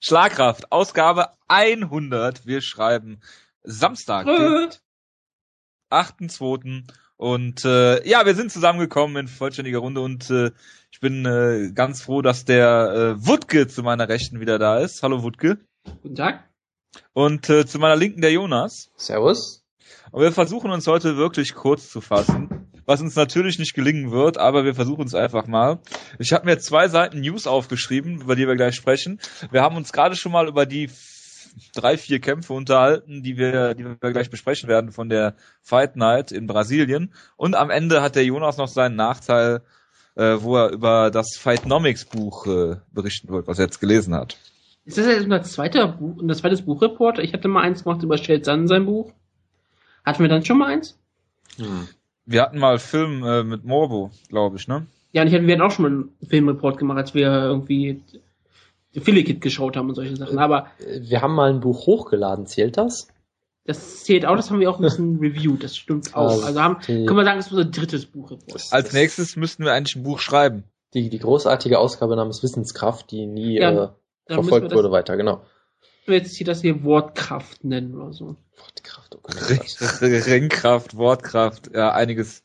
Schlagkraft, Ausgabe 100. Wir schreiben Samstag, den 8.2. Und äh, ja, wir sind zusammengekommen in vollständiger Runde und äh, ich bin äh, ganz froh, dass der äh, Wutke zu meiner Rechten wieder da ist. Hallo Wutke. Guten Tag. Und äh, zu meiner Linken der Jonas. Servus. Und wir versuchen uns heute wirklich kurz zu fassen, was uns natürlich nicht gelingen wird, aber wir versuchen es einfach mal. Ich habe mir zwei Seiten News aufgeschrieben, über die wir gleich sprechen. Wir haben uns gerade schon mal über die drei, vier Kämpfe unterhalten, die wir, die wir gleich besprechen werden von der Fight Night in Brasilien. Und am Ende hat der Jonas noch seinen Nachteil, äh, wo er über das Fightnomics Buch äh, berichten wird, was er jetzt gelesen hat. Ist das jetzt unser zweiter Buch, unser zweites Buchreport? Ich hatte mal eins gemacht über Shell Sun, sein Buch. Hatten wir dann schon mal eins? Hm. Wir hatten mal Film äh, mit Morbo, glaube ich, ne? Ja, und ich hatte, wir hatten auch schon mal einen Filmreport gemacht, als wir irgendwie Affiliate geschaut haben und solche Sachen. Aber wir haben mal ein Buch hochgeladen, zählt das? Das zählt auch, das haben wir auch ein bisschen reviewed, das stimmt auch. Also, also haben, können wir sagen, das ist unser drittes Buchreport. Als nächstes müssten wir eigentlich ein Buch schreiben. Die, die großartige Ausgabe namens Wissenskraft, die nie ja, äh, verfolgt wurde weiter, genau. Jetzt hier das hier Wortkraft nennen oder so. Wortkraft, oh Ringkraft, Wortkraft, ja, einiges,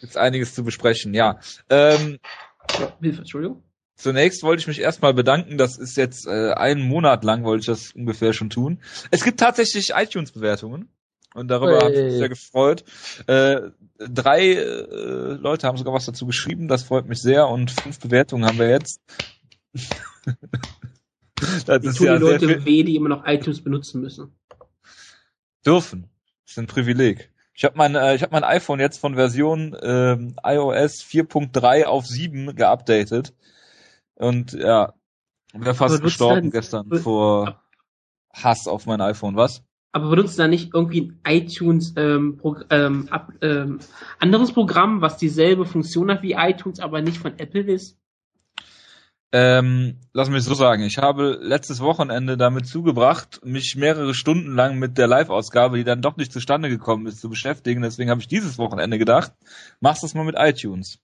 jetzt einiges zu besprechen, ja. Ähm, Hilfe, Entschuldigung. Zunächst wollte ich mich erstmal bedanken, das ist jetzt äh, einen Monat lang, wollte ich das ungefähr schon tun. Es gibt tatsächlich iTunes-Bewertungen und darüber hey. habe ich mich sehr gefreut. Äh, drei äh, Leute haben sogar was dazu geschrieben, das freut mich sehr und fünf Bewertungen haben wir jetzt. das die ist tun ja die Leute weh, die immer noch iTunes benutzen müssen. Dürfen. Das ist ein Privileg. Ich habe mein, äh, ich hab mein iPhone jetzt von Version äh, iOS 4.3 auf 7 geupdatet. Und ja, wäre fast gestorben gestern vor Hass auf mein iPhone, was? Aber benutzt da nicht irgendwie ein iTunes ähm, Pro, ähm, ab, ähm, anderes Programm, was dieselbe Funktion hat wie iTunes, aber nicht von Apple ist? Ähm, lass mich so sagen, ich habe letztes Wochenende damit zugebracht, mich mehrere Stunden lang mit der Live-Ausgabe, die dann doch nicht zustande gekommen ist, zu beschäftigen. Deswegen habe ich dieses Wochenende gedacht, machst das mal mit iTunes.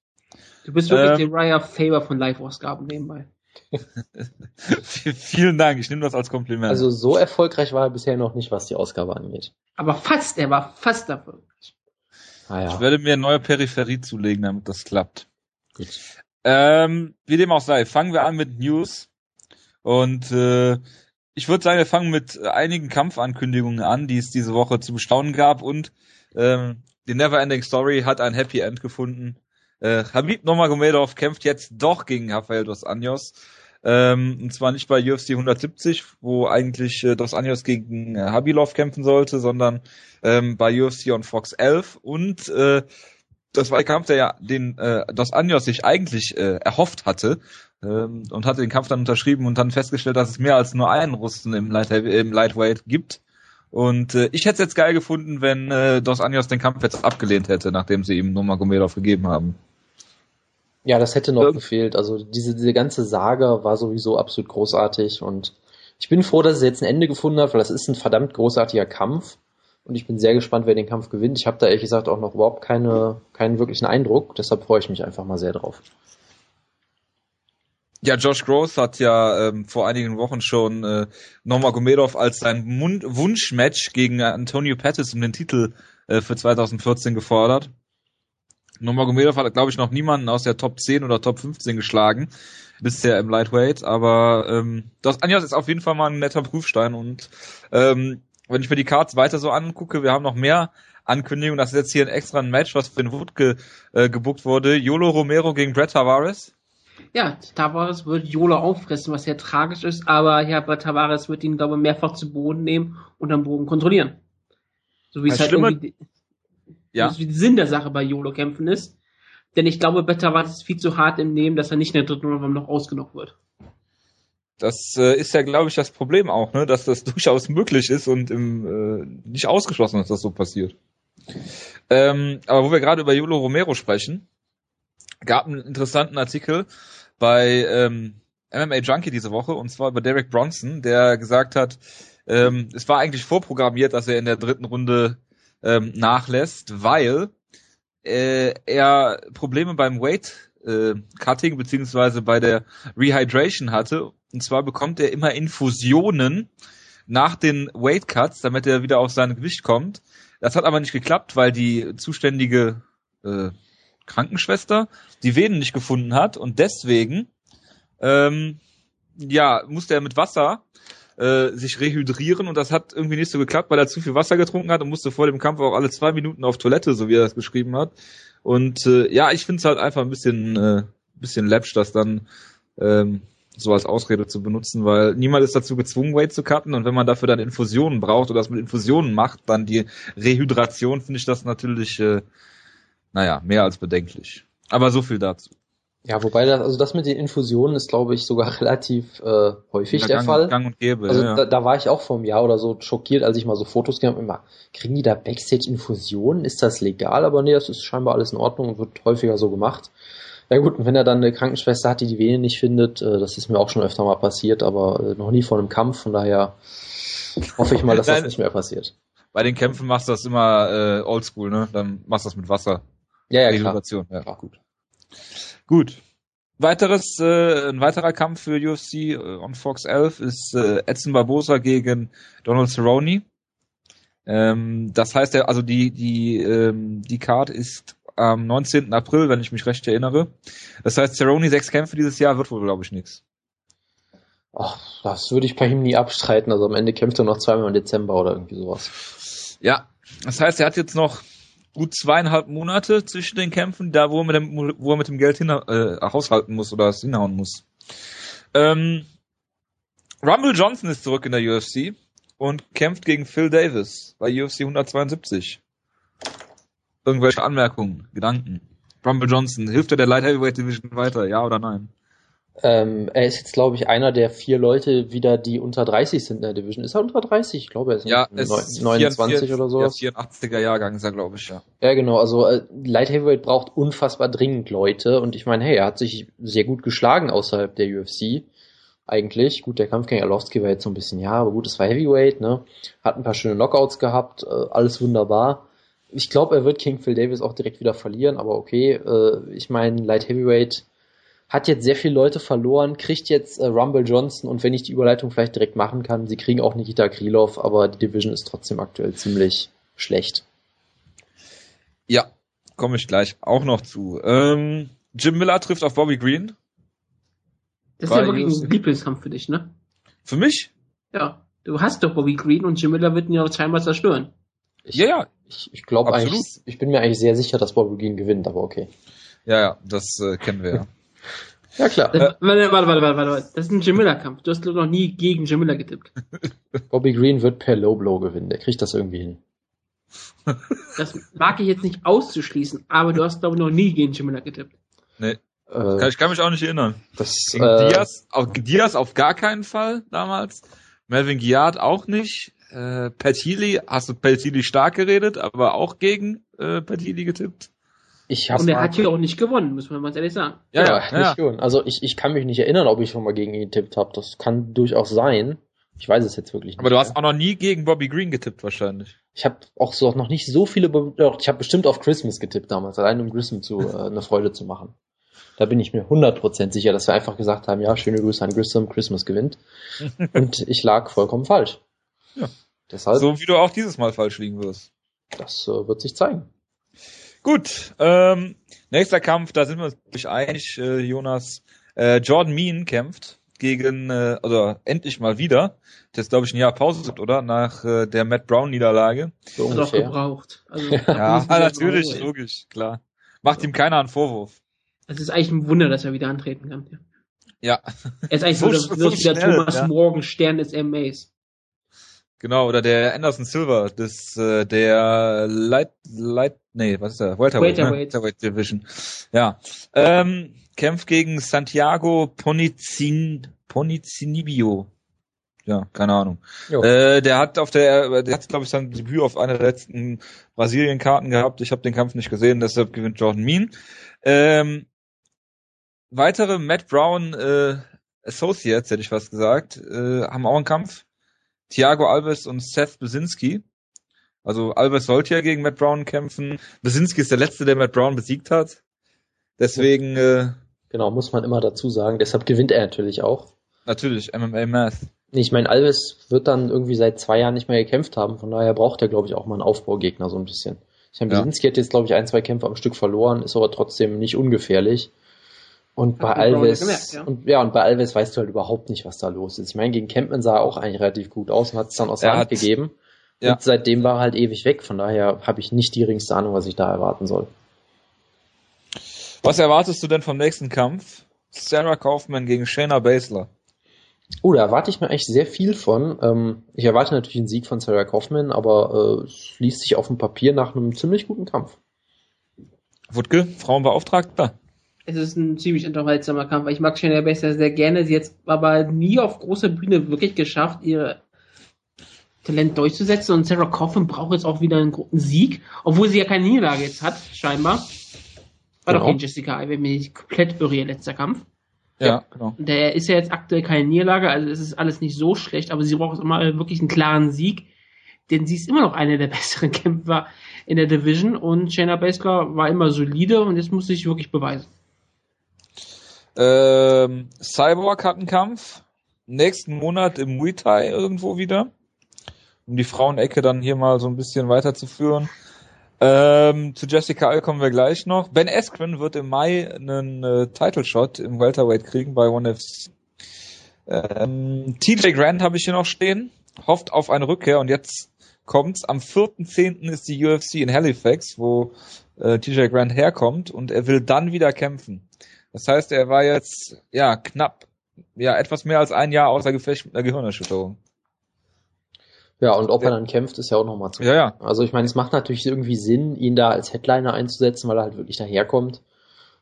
Du bist wirklich ähm, der Raya Faber von Live-Ausgaben nebenbei. Vielen Dank, ich nehme das als Kompliment. Also so erfolgreich war er bisher noch nicht, was die Ausgabe angeht. Aber fast, er war fast erfolgreich. Ah, ja. Ich werde mir neue Peripherie zulegen, damit das klappt. Gut. Ähm, wie dem auch sei, fangen wir an mit News. Und äh, ich würde sagen, wir fangen mit einigen Kampfankündigungen an, die es diese Woche zu bestaunen gab. Und ähm, die Neverending Story hat ein Happy End gefunden. Äh, Habib Nomagomedov kämpft jetzt doch gegen Rafael dos Anjos. Ähm, und zwar nicht bei UFC 170, wo eigentlich äh, Dos Anjos gegen äh, Habilov kämpfen sollte, sondern ähm, bei UFC on Fox 11. Und äh, das war der Kampf, der ja den äh, Dos Anjos sich eigentlich äh, erhofft hatte ähm, und hatte den Kampf dann unterschrieben und dann festgestellt, dass es mehr als nur einen Russen im, Light im Lightweight gibt. Und äh, ich hätte es jetzt geil gefunden, wenn äh, Dos Anjos den Kampf jetzt abgelehnt hätte, nachdem sie ihm Nomagomedov gegeben haben. Ja, das hätte noch ja. gefehlt. Also diese, diese ganze Saga war sowieso absolut großartig und ich bin froh, dass es jetzt ein Ende gefunden hat, weil das ist ein verdammt großartiger Kampf und ich bin sehr gespannt, wer den Kampf gewinnt. Ich habe da ehrlich gesagt auch noch überhaupt keine, keinen wirklichen Eindruck, deshalb freue ich mich einfach mal sehr drauf. Ja, Josh Gross hat ja ähm, vor einigen Wochen schon äh, Gomedov als sein Mund Wunschmatch gegen Antonio Pettis um den Titel äh, für 2014 gefordert. Nurmagomedov hat, glaube ich, noch niemanden aus der Top 10 oder Top 15 geschlagen bisher im Lightweight, aber ähm, das Anjas ist auf jeden Fall mal ein netter Prüfstein und ähm, wenn ich mir die Cards weiter so angucke, wir haben noch mehr Ankündigungen, das ist jetzt hier ein extra ein Match, was für den Wood ge, äh, gebuckt wurde. Yolo Romero gegen Brett Tavares. Ja, Tavares wird Yolo auffressen, was sehr tragisch ist, aber ja, Brett Tavares wird ihn, glaube ich, mehrfach zu Boden nehmen und am Boden kontrollieren. So wie es halt irgendwie ja. Das ist wie Sinn der Sache bei YOLO-Kämpfen ist. Denn ich glaube, Better war es viel zu hart im Nehmen, dass er nicht in der dritten Runde noch ausgenockt wird. Das äh, ist ja, glaube ich, das Problem auch, ne? dass das durchaus möglich ist und im, äh, nicht ausgeschlossen, dass das so passiert. Ähm, aber wo wir gerade über Yolo Romero sprechen, gab einen interessanten Artikel bei ähm, MMA Junkie diese Woche und zwar über Derek Bronson, der gesagt hat, ähm, es war eigentlich vorprogrammiert, dass er in der dritten Runde ähm, nachlässt, weil äh, er Probleme beim Weight äh, Cutting beziehungsweise bei der Rehydration hatte. Und zwar bekommt er immer Infusionen nach den Weight Cuts, damit er wieder auf sein Gewicht kommt. Das hat aber nicht geklappt, weil die zuständige äh, Krankenschwester die Venen nicht gefunden hat und deswegen ähm, ja musste er mit Wasser äh, sich rehydrieren und das hat irgendwie nicht so geklappt, weil er zu viel Wasser getrunken hat und musste vor dem Kampf auch alle zwei Minuten auf Toilette, so wie er das beschrieben hat. Und äh, ja, ich finde es halt einfach ein bisschen, äh, bisschen läppsch, das dann ähm, so als Ausrede zu benutzen, weil niemand ist dazu gezwungen, Weight zu cutten und wenn man dafür dann Infusionen braucht oder das mit Infusionen macht, dann die Rehydration, finde ich das natürlich, äh, naja, mehr als bedenklich. Aber so viel dazu. Ja, wobei das, also das mit den Infusionen ist, glaube ich, sogar relativ äh, häufig der Gang, Fall. Gang und Gäbe, also ja. da, da war ich auch vor einem Jahr oder so schockiert, als ich mal so Fotos gemacht habe. Immer, kriegen die da Backstage Infusionen? Ist das legal? Aber nee, das ist scheinbar alles in Ordnung und wird häufiger so gemacht. Ja gut, und wenn er dann eine Krankenschwester hat, die die Vene nicht findet, äh, das ist mir auch schon öfter mal passiert, aber äh, noch nie vor einem Kampf, von daher hoffe ich mal, dass das nicht mehr passiert. Bei den Kämpfen machst du das immer äh, oldschool, ne? Dann machst du das mit Wasser. Ja, ja, klar. Ja, klar. gut. Gut. Weiteres, äh, ein weiterer Kampf für UFC äh, on Fox 11 ist äh, Edson Barbosa gegen Donald Cerrone. Ähm, das heißt, also die die ähm, die Card ist am 19. April, wenn ich mich recht erinnere. Das heißt, Cerrone sechs Kämpfe dieses Jahr wird wohl, glaube ich, nichts. Ach, das würde ich bei ihm nie abstreiten. Also am Ende kämpft er noch zweimal im Dezember oder irgendwie sowas. Ja, das heißt, er hat jetzt noch gut zweieinhalb Monate zwischen den Kämpfen, da wo er mit dem, wo er mit dem Geld hin, äh, haushalten muss oder es hinhauen muss. Ähm, Rumble Johnson ist zurück in der UFC und kämpft gegen Phil Davis bei UFC 172. Irgendwelche Anmerkungen, Gedanken? Rumble Johnson, hilft er der Light Heavyweight Division weiter, ja oder nein? Ähm, er ist jetzt, glaube ich, einer der vier Leute wieder, die unter 30 sind in der Division. Ist er unter 30? Ich glaube, er ist ja, 29 4, oder so. Ja, 84er Jahrgang ist er, glaube ich, ja. Ja, genau. Also äh, Light Heavyweight braucht unfassbar dringend Leute. Und ich meine, hey, er hat sich sehr gut geschlagen außerhalb der UFC. Eigentlich. Gut, der Kampf gegen Arlovski war jetzt so ein bisschen, ja, aber gut, es war Heavyweight, ne? Hat ein paar schöne Knockouts gehabt, äh, alles wunderbar. Ich glaube, er wird King Phil Davis auch direkt wieder verlieren, aber okay, äh, ich meine, Light Heavyweight hat jetzt sehr viele Leute verloren, kriegt jetzt äh, Rumble Johnson und wenn ich die Überleitung vielleicht direkt machen kann, sie kriegen auch Nikita Krylov, aber die Division ist trotzdem aktuell ziemlich schlecht. Ja, komme ich gleich auch noch zu. Ähm, Jim Miller trifft auf Bobby Green. Das ist ja wirklich ein Lieblingskampf für dich, ne? Für mich? Ja. Du hast doch Bobby Green und Jim Miller wird ihn ja zweimal zerstören. Ich, ja, ja. Ich, ich glaube eigentlich, ich bin mir eigentlich sehr sicher, dass Bobby Green gewinnt, aber okay. Ja, ja, das äh, kennen wir ja. Ja, klar. Das, warte, warte, warte, warte, warte. Das ist ein Jamila-Kampf. Du hast noch nie gegen Jamila getippt. Bobby Green wird per Low Blow gewinnen. Der kriegt das irgendwie hin. Das mag ich jetzt nicht auszuschließen, aber du hast, glaube ich, noch nie gegen Jamila getippt. Nee. Äh, ich kann mich auch nicht erinnern. Das, gegen äh, Diaz, auf, Diaz auf gar keinen Fall damals. Melvin Giard auch nicht. Äh, Pat Healy, hast du Pat Healy stark geredet, aber auch gegen äh, Pat Healy getippt? Ich und er hat hier auch nicht gewonnen, muss man mal ehrlich sagen. Ja, ja, ja, nicht gewonnen. Also ich, ich kann mich nicht erinnern, ob ich schon mal gegen ihn getippt habe. Das kann durchaus sein. Ich weiß es jetzt wirklich nicht. Aber du hast auch noch nie gegen Bobby Green getippt wahrscheinlich. Ich habe auch so noch nicht so viele. Doch, ich habe bestimmt auf Christmas getippt damals, allein um Grissom zu äh, eine Freude zu machen. Da bin ich mir 100% sicher, dass wir einfach gesagt haben, ja, schöne Grüße an Grissom, Christmas gewinnt. Und ich lag vollkommen falsch. Ja. Deshalb, so wie du auch dieses Mal falsch liegen wirst. Das äh, wird sich zeigen. Gut, ähm, nächster Kampf, da sind wir uns einig, äh, Jonas. Äh, Jordan Mean kämpft gegen, äh, also endlich mal wieder. Das glaube ich ein Jahr Pause gibt, oder? Nach äh, der Matt Brown Niederlage. So Hat auch gebraucht. Also, ja, natürlich, logisch, klar. Macht ihm keiner einen Vorwurf. Es ist eigentlich ein Wunder, dass er wieder antreten kann. Ja. ja. Er ist eigentlich so, so, so wie der Thomas ja. Morgenstern des MAs. Genau, oder der Anderson Silver, das, äh, der Light, Light, nee, was ist der? Welterweight, Welterweight. Ne? Welterweight Division. Ja. Ähm, kämpft gegen Santiago Ponizin, Ponizinibio. Ja, keine Ahnung. Äh, der hat auf der, der hat, glaube ich, sein Debüt auf einer der letzten Brasilien-Karten gehabt. Ich habe den Kampf nicht gesehen, deshalb gewinnt Jordan Mean. Ähm, weitere Matt Brown äh, Associates, hätte ich fast gesagt, äh, haben auch einen Kampf. Thiago Alves und Seth Besinski. Also Alves sollte ja gegen Matt Brown kämpfen. Besinski ist der letzte, der Matt Brown besiegt hat. Deswegen. Äh, genau, muss man immer dazu sagen. Deshalb gewinnt er natürlich auch. Natürlich, MMA Math. Ich meine, Alves wird dann irgendwie seit zwei Jahren nicht mehr gekämpft haben, von daher braucht er, glaube ich, auch mal einen Aufbaugegner so ein bisschen. Ich meine, Besinski ja. hat jetzt, glaube ich, ein, zwei Kämpfe am Stück verloren, ist aber trotzdem nicht ungefährlich. Und bei Alves, gemerkt, ja. und ja, und bei Alves weißt du halt überhaupt nicht, was da los ist. Ich meine, gegen Campman sah er auch eigentlich relativ gut aus und hat es dann aus der Hand gegeben. Ja. Und seitdem war er halt ewig weg, von daher habe ich nicht die geringste Ahnung, was ich da erwarten soll. Was erwartest du denn vom nächsten Kampf? Sarah Kaufman gegen Shayna Baszler. Oh, da erwarte ich mir eigentlich sehr viel von. Ähm, ich erwarte natürlich einen Sieg von Sarah Kaufman, aber äh, es liest sich auf dem Papier nach einem ziemlich guten Kampf. Wutke, Frauenbeauftragter es ist ein ziemlich unterhaltsamer Kampf. Ich mag Shayna Baszler sehr gerne. Sie hat aber nie auf großer Bühne wirklich geschafft, ihr Talent durchzusetzen. Und Sarah Coffin braucht jetzt auch wieder einen guten Sieg, obwohl sie ja keine Niederlage jetzt hat, scheinbar. War genau. doch gegen Jessica wenn mir nicht komplett irre, ihr letzter Kampf. Ja, genau. Der ist ja jetzt aktuell keine Niederlage, also es ist alles nicht so schlecht, aber sie braucht immer wirklich einen klaren Sieg, denn sie ist immer noch eine der besseren Kämpfer in der Division und Shayna Baszler war immer solide und jetzt muss sie sich wirklich beweisen. Ähm, Cyborg hat einen Kampf. Nächsten Monat im Muay Thai irgendwo wieder. Um die Frauenecke dann hier mal so ein bisschen weiterzuführen. Ähm, zu Jessica Al kommen wir gleich noch. Ben Askren wird im Mai einen äh, Title Shot im Welterweight kriegen bei ONE FC. Ähm, TJ Grant habe ich hier noch stehen. Hofft auf eine Rückkehr und jetzt kommt's. Am 4.10. ist die UFC in Halifax, wo äh, TJ Grant herkommt und er will dann wieder kämpfen. Das heißt, er war jetzt, ja, knapp, ja, etwas mehr als ein Jahr außer Gefecht mit einer Gehirnerschütterung. Ja, und ob er dann kämpft, ist ja auch nochmal zu. Ja, ja. Also ich meine, es macht natürlich irgendwie Sinn, ihn da als Headliner einzusetzen, weil er halt wirklich daherkommt.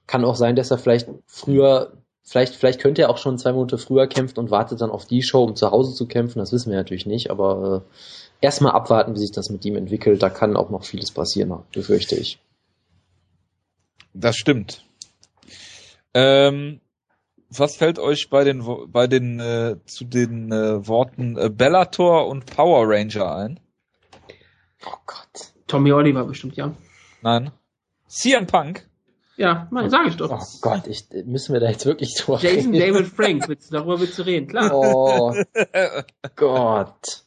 Kann auch sein, dass er vielleicht früher, vielleicht, vielleicht könnte er auch schon zwei Monate früher kämpfen und wartet dann auf die Show, um zu Hause zu kämpfen. Das wissen wir natürlich nicht, aber äh, erstmal abwarten, wie sich das mit ihm entwickelt. Da kann auch noch vieles passieren, befürchte ich. Das stimmt. Ähm, was fällt euch bei den bei den äh, zu den äh, Worten äh, Bellator und Power Ranger ein? Oh Gott. Tommy Oliver bestimmt, ja. Nein. CM Punk? Ja, mein, sag ich doch. Oh Gott, ich, müssen wir da jetzt wirklich drüber Jason reden? David Frank, willst, darüber willst du reden, klar. Oh Gott.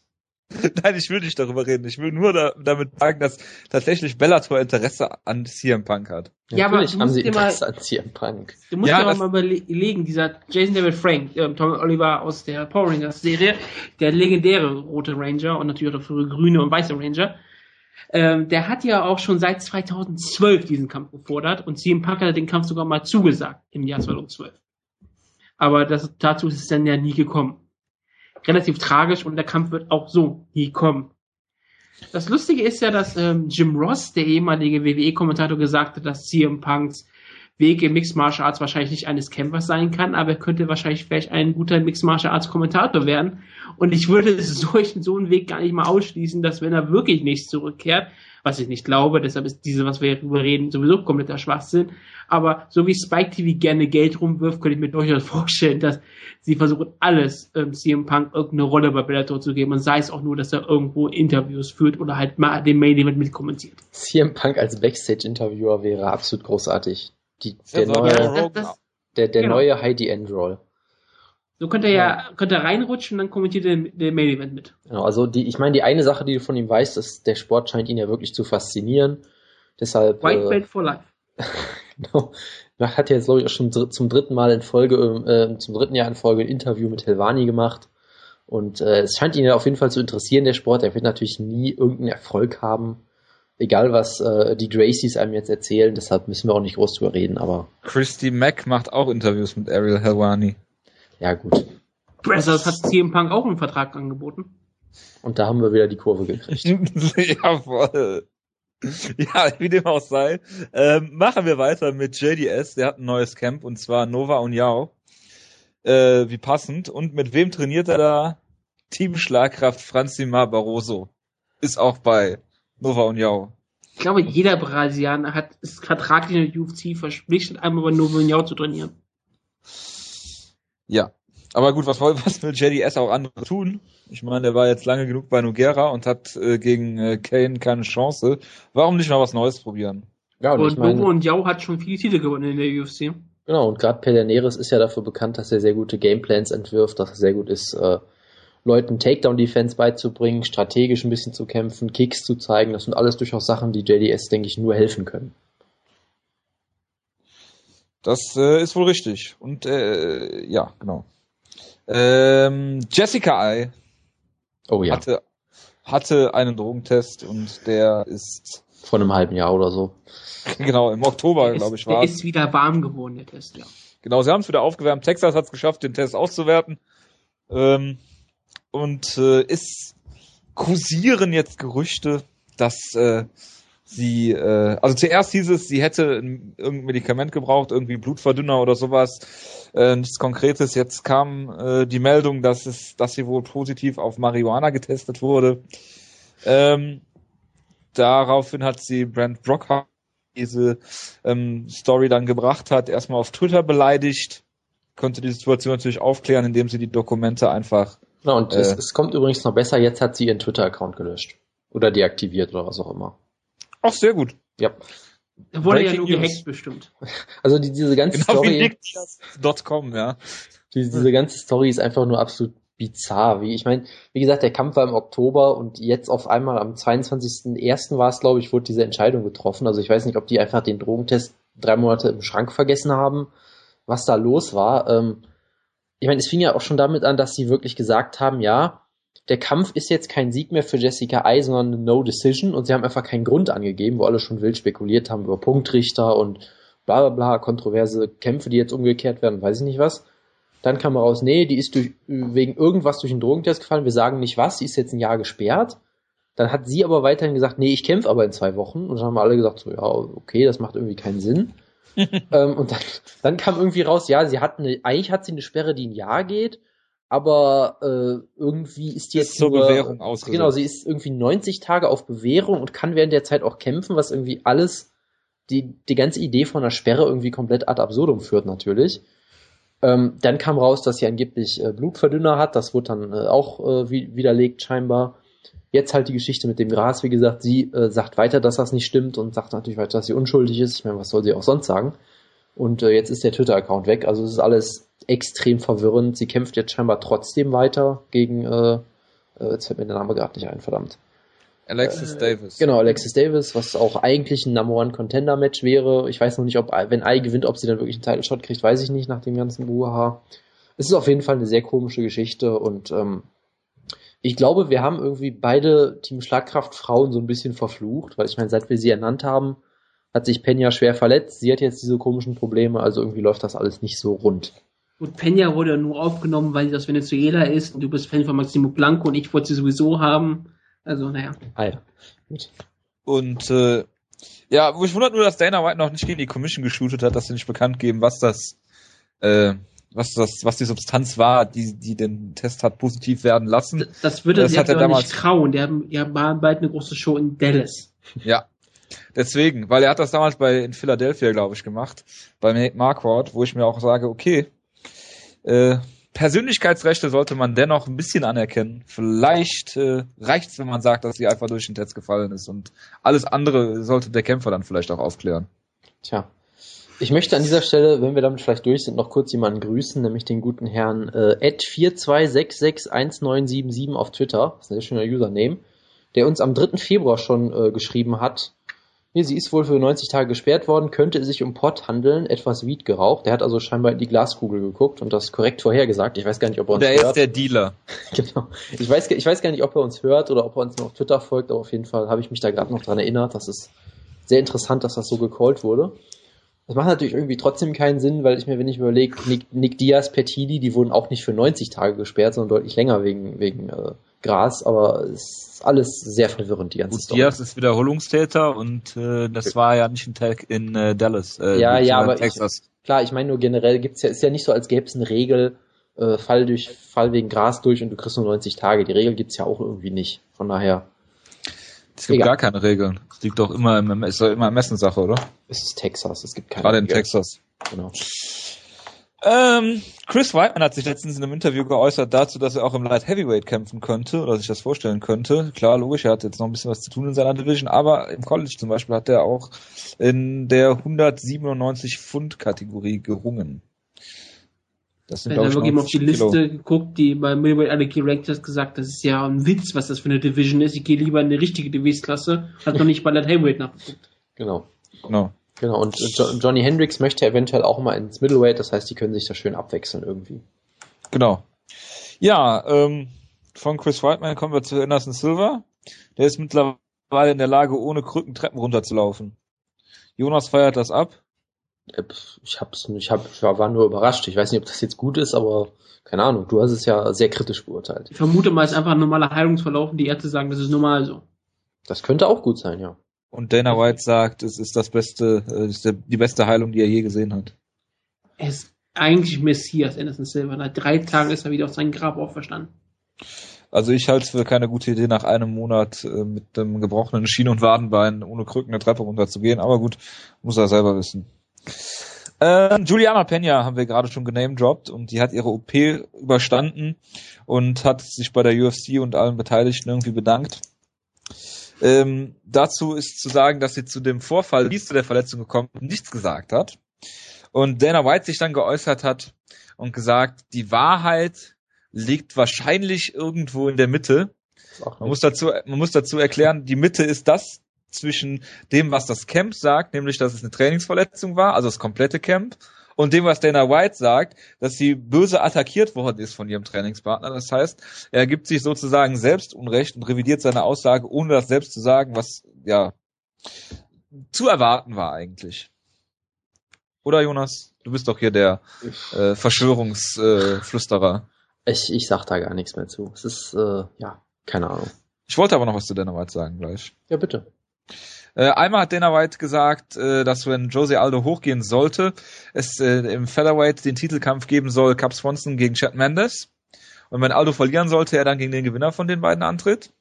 Nein, ich will nicht darüber reden. Ich will nur da, damit sagen, dass tatsächlich Bellator Interesse an CM Punk hat. Ja, aber haben sie Interesse mal, an CM Punk. Du musst ja, dir mal überlegen, dieser Jason David Frank, äh, Tom Oliver aus der Power Rangers Serie, der legendäre rote Ranger und natürlich auch der frühe grüne und weiße Ranger, ähm, der hat ja auch schon seit 2012 diesen Kampf gefordert und CM Punk hat den Kampf sogar mal zugesagt im Jahr 2012. Aber das, dazu ist es dann ja nie gekommen relativ tragisch und der Kampf wird auch so nie kommen. Das Lustige ist ja, dass ähm, Jim Ross, der ehemalige WWE-Kommentator, gesagt hat, dass CM Punks Weg im Mixed Martial Arts wahrscheinlich nicht eines Kämpfers sein kann, aber er könnte wahrscheinlich vielleicht ein guter Mixed Martial Arts Kommentator werden. Und ich würde solchen, so einen Weg gar nicht mal ausschließen, dass wenn er wirklich nicht zurückkehrt, was ich nicht glaube, deshalb ist diese, was wir darüber reden, sowieso kompletter Schwachsinn. Aber so wie Spike TV gerne Geld rumwirft, könnte ich mir durchaus vorstellen, dass sie versuchen, alles ähm, CM Punk irgendeine Rolle bei Bellator zu geben und sei es auch nur, dass er irgendwo Interviews führt oder halt mal den Main Event mitkommentiert. CM Punk als Backstage-Interviewer wäre absolut großartig. Die, der, neue, ja, das, das, der, der genau. neue Heidi Endroll. So könnte er ja, könnte er reinrutschen und dann kommentiert er den Main Event mit. Genau, also die, ich meine, die eine Sache, die du von ihm weißt, ist, der Sport scheint ihn ja wirklich zu faszinieren. Deshalb. White äh, Belt for Life. genau. Er hat jetzt, glaube ich, auch schon zum dritten Mal in Folge, äh, zum dritten Jahr in Folge ein Interview mit Helvani gemacht. Und äh, es scheint ihn ja auf jeden Fall zu interessieren, der Sport. Er wird natürlich nie irgendeinen Erfolg haben. Egal, was äh, die Gracies einem jetzt erzählen, deshalb müssen wir auch nicht groß drüber reden, aber. Christy Mack macht auch Interviews mit Ariel Helwani. Ja, gut. Deshalb hat CM Punk auch einen Vertrag angeboten. Und da haben wir wieder die Kurve gekriegt. Jawohl. Ja, wie dem auch sei. Ähm, machen wir weiter mit JDS. Der hat ein neues Camp und zwar Nova und Yao. Äh, wie passend. Und mit wem trainiert er da? Team Schlagkraft Franzima Barroso. Ist auch bei Nova und Yao. Ich glaube, jeder Brasilianer hat ist vertraglich in der UFC verpflichtet, einmal bei Nova und Yao zu trainieren. Ja. Aber gut, was, was will JDS auch andere tun? Ich meine, der war jetzt lange genug bei Nugera und hat äh, gegen äh, Kane keine Chance. Warum nicht mal was Neues probieren? Ja, und, und ich Bobo und Yao hat schon viele Titel gewonnen in der UFC. Genau, und gerade Pederneres ist ja dafür bekannt, dass er sehr gute Gameplans entwirft, dass er sehr gut ist, äh, Leuten Takedown-Defense beizubringen, strategisch ein bisschen zu kämpfen, Kicks zu zeigen. Das sind alles durchaus Sachen, die JDS, denke ich, nur helfen können. Das äh, ist wohl richtig. Und äh, ja, genau. Ähm, Jessica I oh, ja. hatte, hatte einen Drogentest und der ist vor einem halben Jahr oder so. genau, im Oktober, glaube ich, war. Der ist wieder warm geworden, der Test, ja. Genau, sie haben es wieder aufgewärmt. Texas hat es geschafft, den Test auszuwerten. Ähm, und äh, es kursieren jetzt Gerüchte, dass äh, sie, äh, also zuerst hieß es, sie hätte irgendein Medikament gebraucht, irgendwie Blutverdünner oder sowas, äh, nichts Konkretes. Jetzt kam äh, die Meldung, dass es, dass sie wohl positiv auf Marihuana getestet wurde. Ähm, daraufhin hat sie Brent Brockhart diese ähm, Story dann gebracht hat, erstmal auf Twitter beleidigt, konnte die Situation natürlich aufklären, indem sie die Dokumente einfach Genau, und äh, es, es kommt übrigens noch besser, jetzt hat sie ihren Twitter-Account gelöscht. Oder deaktiviert oder was auch immer. Ach, sehr gut. Ja. Da wurde Breaking ja nur gehackt bestimmt. Also die, diese ganze genau Story. Wie .com, ja. Die, diese ganze Story ist einfach nur absolut bizarr. Wie, ich meine, wie gesagt, der Kampf war im Oktober und jetzt auf einmal am 22.01. war es, glaube ich, wurde diese Entscheidung getroffen. Also ich weiß nicht, ob die einfach den Drogentest drei Monate im Schrank vergessen haben, was da los war. Ähm, ich meine, es fing ja auch schon damit an, dass sie wirklich gesagt haben, ja, der Kampf ist jetzt kein Sieg mehr für Jessica I, sondern eine No Decision und sie haben einfach keinen Grund angegeben, wo alle schon wild spekuliert haben über Punktrichter und bla bla bla, kontroverse Kämpfe, die jetzt umgekehrt werden, weiß ich nicht was. Dann kam raus, nee, die ist durch, wegen irgendwas durch einen Drogentest gefallen, wir sagen nicht was, sie ist jetzt ein Jahr gesperrt. Dann hat sie aber weiterhin gesagt, nee, ich kämpfe aber in zwei Wochen. Und dann haben alle gesagt, so, ja, okay, das macht irgendwie keinen Sinn. ähm, und dann, dann kam irgendwie raus, ja, sie hat eine, eigentlich hat sie eine Sperre, die ein Jahr geht, aber äh, irgendwie ist die jetzt zur nur, Bewährung ausgesetzt. Genau, sie ist irgendwie 90 Tage auf Bewährung und kann während der Zeit auch kämpfen, was irgendwie alles die die ganze Idee von einer Sperre irgendwie komplett ad absurdum führt natürlich. Ähm, dann kam raus, dass sie angeblich äh, Blutverdünner hat, das wurde dann äh, auch äh, widerlegt scheinbar. Jetzt halt die Geschichte mit dem Gras, wie gesagt, sie äh, sagt weiter, dass das nicht stimmt und sagt natürlich weiter, dass sie unschuldig ist. Ich meine, was soll sie auch sonst sagen? Und äh, jetzt ist der Twitter-Account weg. Also es ist alles extrem verwirrend. Sie kämpft jetzt scheinbar trotzdem weiter gegen, äh, äh jetzt fällt mir der Name gerade nicht ein, verdammt. Alexis äh, Davis. Genau, Alexis Davis, was auch eigentlich ein Number One Contender Match wäre. Ich weiß noch nicht, ob, wenn Ai gewinnt, ob sie dann wirklich einen Title Shot kriegt, weiß ich nicht nach dem ganzen Buha. Es ist auf jeden Fall eine sehr komische Geschichte und ähm, ich glaube, wir haben irgendwie beide Team Schlagkraft Frauen so ein bisschen verflucht, weil ich meine, seit wir sie ernannt haben, hat sich Penya schwer verletzt. Sie hat jetzt diese komischen Probleme, also irgendwie läuft das alles nicht so rund. Und Penya wurde nur aufgenommen, weil sie aus Venezuela ist und du bist Fan von Maximo Blanco und ich wollte sie sowieso haben. Also, naja. Ah ja, gut. Und äh, ja, wo ich wundert nur, dass Dana White noch nicht gegen die Commission geshootet hat, dass sie nicht bekannt geben, was das äh, was das, was die Substanz war, die, die den Test hat positiv werden lassen. Das würde das hat er damals nicht trauen. Der, der war bald eine große Show in Dallas. Ja. Deswegen, weil er hat das damals bei in Philadelphia, glaube ich, gemacht, bei Nate Marquardt, wo ich mir auch sage, okay, äh, Persönlichkeitsrechte sollte man dennoch ein bisschen anerkennen. Vielleicht äh, reicht's, wenn man sagt, dass sie einfach durch den Test gefallen ist und alles andere sollte der Kämpfer dann vielleicht auch aufklären. Tja, ich möchte an dieser Stelle, wenn wir damit vielleicht durch sind, noch kurz jemanden grüßen, nämlich den guten Herrn äh, 42661977 auf Twitter, das ist ein sehr schöner Username, der uns am 3. Februar schon äh, geschrieben hat, sie ist wohl für 90 Tage gesperrt worden, könnte es sich um Pott handeln, etwas Weed geraucht. Der hat also scheinbar in die Glaskugel geguckt und das korrekt vorhergesagt. Ich weiß gar nicht, ob er uns der hört. Der ist der Dealer. genau. Ich weiß, ich weiß gar nicht, ob er uns hört oder ob er uns noch auf Twitter folgt, aber auf jeden Fall habe ich mich da gerade noch dran erinnert. Das ist sehr interessant, dass das so gecallt wurde. Das macht natürlich irgendwie trotzdem keinen Sinn, weil ich mir, wenn ich überlege, Nick, Nick Diaz, Petini, die wurden auch nicht für 90 Tage gesperrt, sondern deutlich länger wegen, wegen äh, Gras, aber es ist alles sehr verwirrend, die ganze Gut, Story. Diaz ist Wiederholungstäter und äh, das war ja nicht ein Tag in äh, Dallas. Äh, ja, ja, aber Texas. Ich, klar, ich meine nur generell gibt's ja, ist ja nicht so, als gäbe es eine Regel, äh, Fall durch Fall wegen Gras durch und du kriegst nur 90 Tage. Die Regel gibt's ja auch irgendwie nicht. Von daher. Es gibt Egal. gar keine Regeln. Es liegt doch immer im, ist doch immer Ermessenssache, oder? Es ist Texas, es gibt keine Gerade in Texas. Genau. Ähm, Chris Whiteman hat sich letztens in einem Interview geäußert dazu, dass er auch im Light Heavyweight kämpfen könnte oder sich das vorstellen könnte. Klar, logisch, er hat jetzt noch ein bisschen was zu tun in seiner Division, aber im College zum Beispiel hat er auch in der 197 Pfund Kategorie gerungen. Das sind, Wenn er wirklich mal auf die Liste Kilo. geguckt, die bei Middleweight alle gerankt hat, gesagt, das ist ja ein Witz, was das für eine Division ist. Ich gehe lieber in eine richtige Gewichtsklasse, hat noch nicht bei Light Heavyweight nachgeguckt. Genau. Genau. Genau, und Johnny Hendricks möchte eventuell auch mal ins Middleweight, das heißt, die können sich da schön abwechseln irgendwie. Genau. Ja, ähm, von Chris Whiteman kommen wir zu Anderson Silver. Der ist mittlerweile in der Lage, ohne Krücken Treppen runterzulaufen. Jonas feiert das ab. Äh, ich hab's, ich hab, ich war nur überrascht. Ich weiß nicht, ob das jetzt gut ist, aber keine Ahnung. Du hast es ja sehr kritisch beurteilt. Ich vermute mal, es ist einfach ein normaler Heilungsverlauf und die Ärzte sagen, das ist normal so. Das könnte auch gut sein, ja. Und Dana White sagt, es ist das beste, es ist die beste Heilung, die er je gesehen hat. Er ist eigentlich Messias, Anderson Silver. Nach drei Tagen ist er wieder aus seinem Grab auferstanden. Also ich halte es für keine gute Idee, nach einem Monat äh, mit dem gebrochenen Schien- und Wadenbein ohne Krücken eine Treppe runterzugehen. Aber gut, muss er selber wissen. Äh, Juliana Pena haben wir gerade schon genamedroppt und die hat ihre OP überstanden und hat sich bei der UFC und allen Beteiligten irgendwie bedankt. Ähm, dazu ist zu sagen, dass sie zu dem Vorfall, wie es zu der Verletzung gekommen nichts gesagt hat. Und Dana White sich dann geäußert hat und gesagt, die Wahrheit liegt wahrscheinlich irgendwo in der Mitte. Man muss dazu, man muss dazu erklären, die Mitte ist das zwischen dem, was das Camp sagt, nämlich, dass es eine Trainingsverletzung war, also das komplette Camp, und dem, was Dana White sagt, dass sie böse attackiert worden ist von ihrem Trainingspartner. Das heißt, er gibt sich sozusagen selbst Unrecht und revidiert seine Aussage, ohne das selbst zu sagen, was ja zu erwarten war eigentlich. Oder Jonas? Du bist doch hier der äh, Verschwörungsflüsterer. Äh, ich, ich sag da gar nichts mehr zu. Es ist, äh, ja, keine Ahnung. Ich wollte aber noch was zu Dana White sagen gleich. Ja, bitte. Äh, einmal hat Dana White gesagt, äh, dass wenn Jose Aldo hochgehen sollte, es äh, im Featherweight den Titelkampf geben soll, Cap Swanson gegen Chad Mendes. Und wenn Aldo verlieren sollte, er dann gegen den Gewinner von den beiden antritt.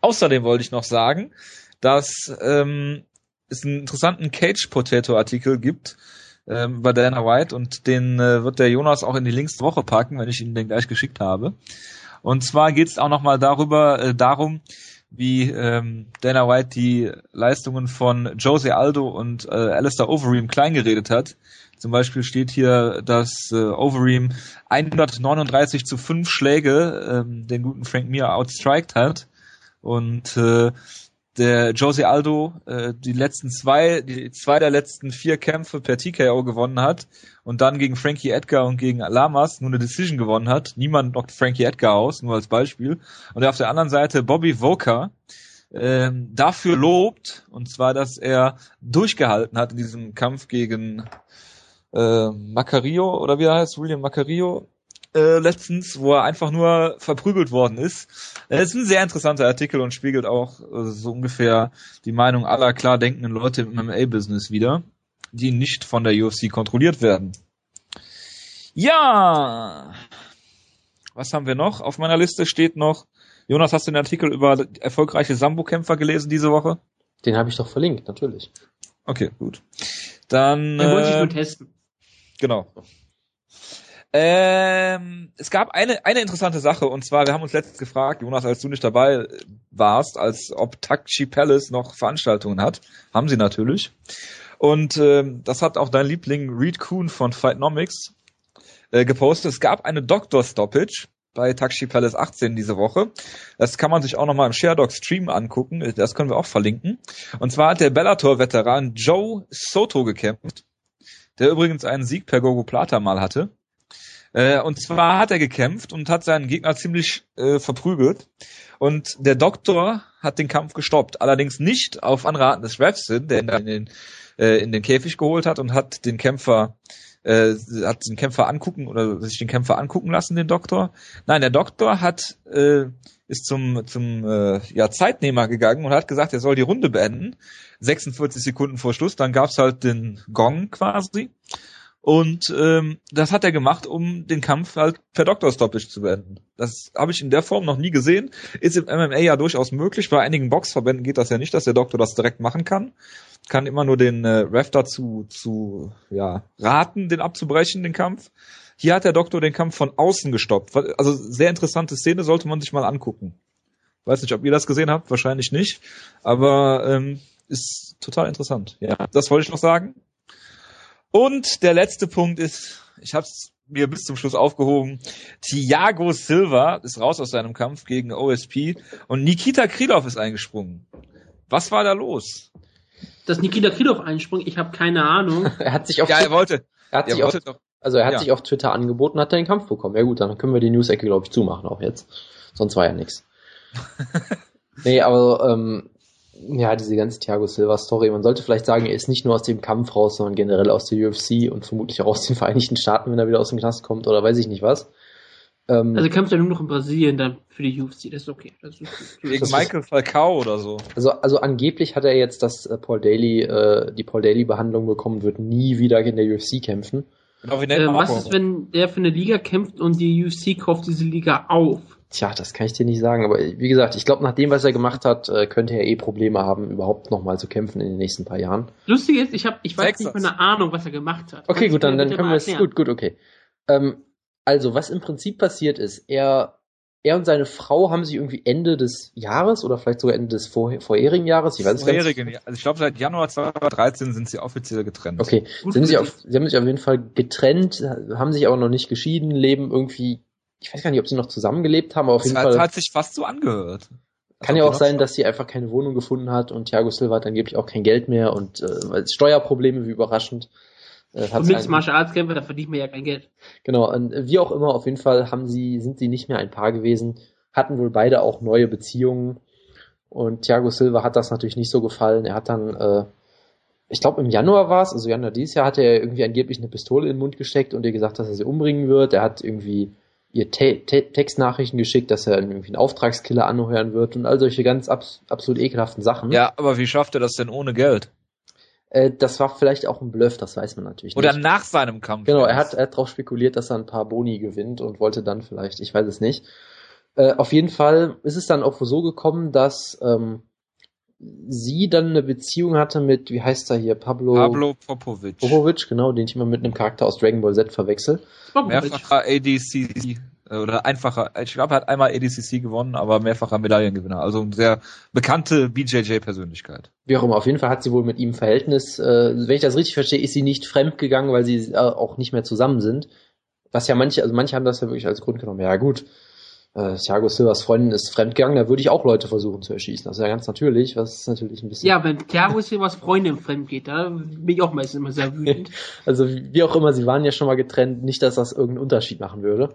Außerdem wollte ich noch sagen, dass ähm, es einen interessanten Cage Potato Artikel gibt ähm, bei Dana White und den äh, wird der Jonas auch in die Links Woche packen, wenn ich ihn den gleich geschickt habe. Und zwar geht es auch nochmal darüber, äh, darum, wie ähm, Dana White die Leistungen von Jose Aldo und äh, Alistair Overeem kleingeredet hat. Zum Beispiel steht hier, dass äh, Overeem 139 zu 5 Schläge ähm, den guten Frank Mir outstriked hat. Und äh, der Jose Aldo äh, die letzten zwei, die zwei der letzten vier Kämpfe per TKO gewonnen hat und dann gegen Frankie Edgar und gegen Lamas nur eine Decision gewonnen hat. Niemand knockt Frankie Edgar aus, nur als Beispiel. Und auf der anderen Seite Bobby Voka äh, dafür lobt, und zwar, dass er durchgehalten hat in diesem Kampf gegen äh, Macario, oder wie er heißt, William Macario, äh, letztens, wo er einfach nur verprügelt worden ist. Das ist ein sehr interessanter Artikel und spiegelt auch äh, so ungefähr die Meinung aller klar denkenden Leute im MMA-Business wieder, die nicht von der UFC kontrolliert werden. Ja, was haben wir noch? Auf meiner Liste steht noch, Jonas, hast du den Artikel über erfolgreiche Sambo-Kämpfer gelesen diese Woche? Den habe ich doch verlinkt, natürlich. Okay, gut. Dann. Den wollte ich nur äh, testen. Genau. Ähm, es gab eine, eine interessante Sache, und zwar, wir haben uns letztens gefragt, Jonas, als du nicht dabei warst, als ob Takchi Palace noch Veranstaltungen hat. Haben sie natürlich. Und ähm, das hat auch dein Liebling Reed Kuhn von Fightnomics äh, gepostet. Es gab eine Doctor Stoppage bei Taxi Palace 18 diese Woche. Das kann man sich auch nochmal im ShareDoc Stream angucken. Das können wir auch verlinken. Und zwar hat der Bellator-Veteran Joe Soto gekämpft, der übrigens einen Sieg per Gogo Plata mal hatte. Äh, und zwar hat er gekämpft und hat seinen Gegner ziemlich äh, verprügelt. Und der Doktor hat den Kampf gestoppt. Allerdings nicht auf Anraten des Refs, der ihn dann in den, äh, in den Käfig geholt hat und hat den Kämpfer äh, hat den Kämpfer angucken oder sich den Kämpfer angucken lassen, den Doktor. Nein, der Doktor hat äh, ist zum zum äh, ja Zeitnehmer gegangen und hat gesagt, er soll die Runde beenden. 46 Sekunden vor Schluss, dann gab's halt den Gong quasi. Und ähm, das hat er gemacht, um den Kampf halt per Doctor Stoppage zu beenden. Das habe ich in der Form noch nie gesehen. Ist im MMA ja durchaus möglich. Bei einigen Boxverbänden geht das ja nicht, dass der Doktor das direkt machen kann. Kann immer nur den äh, Ref dazu zu ja, raten, den abzubrechen, den Kampf. Hier hat der Doktor den Kampf von außen gestoppt. Also sehr interessante Szene, sollte man sich mal angucken. Weiß nicht, ob ihr das gesehen habt, wahrscheinlich nicht. Aber ähm, ist total interessant. Ja, das wollte ich noch sagen. Und der letzte Punkt ist, ich habe es mir bis zum Schluss aufgehoben. Thiago Silva ist raus aus seinem Kampf gegen OSP und Nikita Krylov ist eingesprungen. Was war da los? Dass Nikita Krylov einsprung, ich habe keine Ahnung. er hat sich auf ja, er wollte. Er hat sich auf, doch, also er hat ja. sich auf Twitter angeboten, hat er den Kampf bekommen. Ja gut, dann können wir die News-Ecke glaube ich zumachen auch jetzt. Sonst war ja nichts. nee, aber ähm, ja, diese ganze Thiago Silva Story. Man sollte vielleicht sagen, er ist nicht nur aus dem Kampf raus, sondern generell aus der UFC und vermutlich auch aus den Vereinigten Staaten, wenn er wieder aus dem Knast kommt oder weiß ich nicht was. Ähm, also kämpft er nur noch in Brasilien dann für die UFC, das ist okay. Das ist Gegen das Michael Falcao oder so. Also, also angeblich hat er jetzt das äh, Paul Daly, äh, die Paul Daly Behandlung bekommen, wird nie wieder in der UFC kämpfen. Genau, äh, was ist, wenn der für eine Liga kämpft und die UFC kauft diese Liga auf? Tja, das kann ich dir nicht sagen, aber wie gesagt, ich glaube, nach dem, was er gemacht hat, äh, könnte er eh Probleme haben, überhaupt nochmal zu kämpfen in den nächsten paar Jahren. Lustig ist, ich habe, ich weiß Texas. nicht mehr eine Ahnung, was er gemacht hat. Okay, gut, dann, dann können wir es, gut, gut, okay. Ähm, also, was im Prinzip passiert ist, er, er und seine Frau haben sich irgendwie Ende des Jahres oder vielleicht sogar Ende des vor, vorherigen Jahres, ich weiß es nicht. Also ich glaube, seit Januar 2013 sind sie offiziell getrennt. Okay, sind sie, auf, sie haben sich auf jeden Fall getrennt, haben sich aber noch nicht geschieden, leben irgendwie ich weiß gar nicht, ob sie noch zusammengelebt haben, aber auf das jeden hat, Fall. hat sich fast so angehört. Kann ja auch sein, dass sie einfach keine Wohnung gefunden hat und Thiago Silva hat angeblich auch kein Geld mehr und äh, Steuerprobleme, wie überraschend. Äh, und mit Martial Arts Kämpfer, da verdient man ja kein Geld. Genau, und wie auch immer, auf jeden Fall haben sie, sind sie nicht mehr ein Paar gewesen, hatten wohl beide auch neue Beziehungen und Thiago Silva hat das natürlich nicht so gefallen. Er hat dann, äh, ich glaube im Januar war es, also Januar dieses Jahr, hat er irgendwie angeblich eine Pistole in den Mund gesteckt und ihr gesagt, dass er sie umbringen wird. Er hat irgendwie ihr Te Te Textnachrichten geschickt, dass er irgendwie einen Auftragskiller anheuern wird und all solche ganz abs absolut ekelhaften Sachen. Ja, aber wie schafft er das denn ohne Geld? Äh, das war vielleicht auch ein Bluff, das weiß man natürlich Oder nicht. Oder nach seinem Kampf. Genau, er hat, er hat darauf spekuliert, dass er ein paar Boni gewinnt und wollte dann vielleicht, ich weiß es nicht. Äh, auf jeden Fall ist es dann auch so gekommen, dass ähm, sie dann eine Beziehung hatte mit, wie heißt er hier, Pablo, Pablo Popovic. Popovic, genau, den ich immer mit einem Charakter aus Dragon Ball Z verwechsel. Mehrfacher ADCC äh, oder einfacher, ich glaube, er hat einmal ADCC gewonnen, aber mehrfacher Medaillengewinner. Also eine sehr bekannte BJJ-Persönlichkeit. Wie auch immer, auf jeden Fall hat sie wohl mit ihm ein Verhältnis. Äh, wenn ich das richtig verstehe, ist sie nicht fremd gegangen, weil sie äh, auch nicht mehr zusammen sind. Was ja manche, also manche haben das ja wirklich als Grund genommen. Ja gut, äh, Thiago Silvas Freundin ist fremdgegangen, da würde ich auch Leute versuchen zu erschießen. Das ist ja ganz natürlich, was ist natürlich ein bisschen. Ja, wenn Thiago Silvas Freundin fremd geht, da bin ich auch meistens immer sehr wütend. also wie auch immer, sie waren ja schon mal getrennt, nicht, dass das irgendeinen Unterschied machen würde.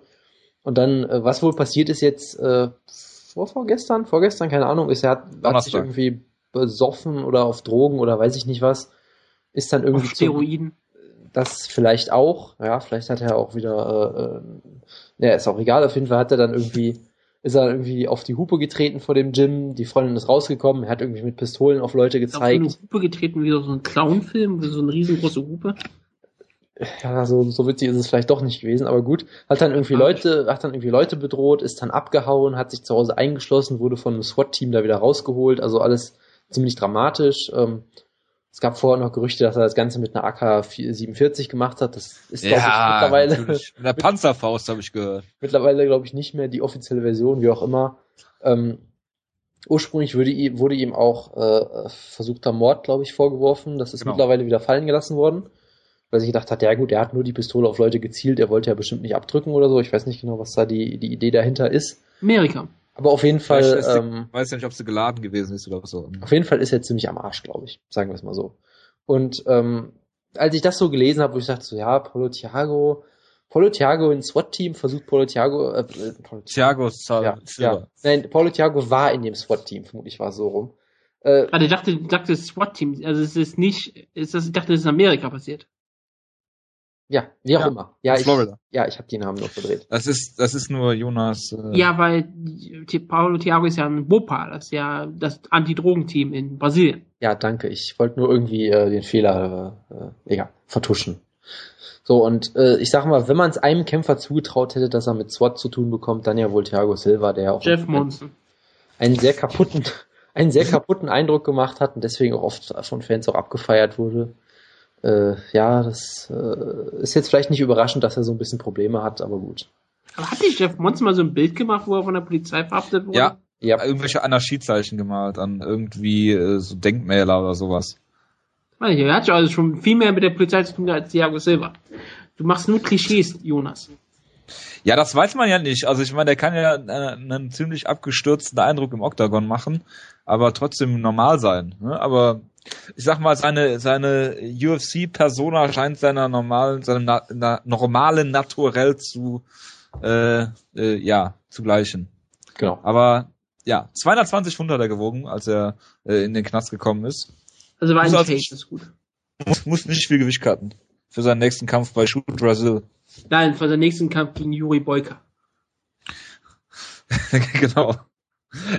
Und dann, äh, was wohl passiert ist jetzt, äh, vor, vorgestern, vorgestern, keine Ahnung, ist er hat, hat sich irgendwie besoffen oder auf Drogen oder weiß ich nicht was, ist dann irgendwie auf Steroiden. Zu, das vielleicht auch, ja, vielleicht hat er auch wieder, äh, äh, ja, ist auch egal, auf jeden Fall hat er dann irgendwie, ist er irgendwie auf die Hupe getreten vor dem Gym, die Freundin ist rausgekommen, er hat irgendwie mit Pistolen auf Leute gezeigt. Auf eine Hupe getreten, wie so ein Clownfilm, wie so eine riesengroße Hupe ja, so, so witzig ist es vielleicht doch nicht gewesen, aber gut. Hat dann irgendwie Leute, hat dann irgendwie Leute bedroht, ist dann abgehauen, hat sich zu Hause eingeschlossen, wurde von einem SWAT-Team da wieder rausgeholt, also alles ziemlich dramatisch. Ähm, es gab vorher noch Gerüchte, dass er das Ganze mit einer AK-47 gemacht hat. Das ist, ja, ich, mittlerweile. Mit der Panzerfaust habe ich gehört. Mittlerweile, glaube ich, nicht mehr die offizielle Version, wie auch immer. Ähm, ursprünglich wurde, wurde ihm auch äh, versuchter Mord, glaube ich, vorgeworfen. Das ist genau. mittlerweile wieder fallen gelassen worden weil sich gedacht hat, ja gut, er hat nur die Pistole auf Leute gezielt, er wollte ja bestimmt nicht abdrücken oder so. Ich weiß nicht genau, was da die, die Idee dahinter ist. Amerika. Aber auf jeden Fall. Ich weiß, ähm, weiß ja nicht, ob sie geladen gewesen ist oder was so. Auf jeden Fall ist er ziemlich am Arsch, glaube ich. Sagen wir es mal so. Und ähm, als ich das so gelesen habe, wo ich dachte so, ja, Polo Thiago, Polo Thiago in SWAT-Team versucht Polo Thiago, äh, Polo Thiago Sal ja, ja. Nein, Polo Thiago war in dem SWAT-Team, vermutlich war es so rum. Äh, also ich dachte, ich dachte SWAT-Team, also es ist nicht, ist das, ich dachte, das ist in Amerika passiert. Ja, wie auch ja, immer. Ja, ich, Florida. ja, ich habe die Namen nur verdreht. Das ist, das ist nur Jonas. Äh ja, weil Paulo Thiago ist ja ein Bopa, das ist ja das Anti-Drogen-Team in Brasilien. Ja, danke. Ich wollte nur irgendwie äh, den Fehler, äh, egal, vertuschen. So, und äh, ich sag mal, wenn man es einem Kämpfer zugetraut hätte, dass er mit SWAT zu tun bekommt, dann ja wohl Thiago Silva, der auch Jeff Monson. einen sehr kaputten, einen sehr kaputten Eindruck gemacht hat und deswegen auch oft von Fans auch abgefeiert wurde. Äh, ja, das äh, ist jetzt vielleicht nicht überraschend, dass er so ein bisschen Probleme hat, aber gut. Aber hat nicht Jeff Monson mal so ein Bild gemacht, wo er von der Polizei verhaftet wurde? Ja, ja. irgendwelche Anarchiezeichen gemalt an irgendwie äh, so Denkmäler oder sowas. Er hat ja also schon viel mehr mit der Polizei zu tun als Thiago Silva. Du machst nur Klischees, Jonas. Ja, das weiß man ja nicht. Also ich meine, der kann ja äh, einen ziemlich abgestürzten Eindruck im Oktagon machen, aber trotzdem normal sein. Ne? Aber ich sag mal, seine seine UFC-Persona scheint seiner normalen, seinem na, na, normalen Naturell zu äh, äh, ja zu gleichen. Genau. Aber ja, 220 Pfund hat er gewogen, als er äh, in den Knast gekommen ist. Also war ein also Case, ist gut. Muss, muss nicht viel Gewicht cutten. Für seinen nächsten Kampf bei Shoot Brazil. Nein, für seinen nächsten Kampf gegen Juri Boyka. genau.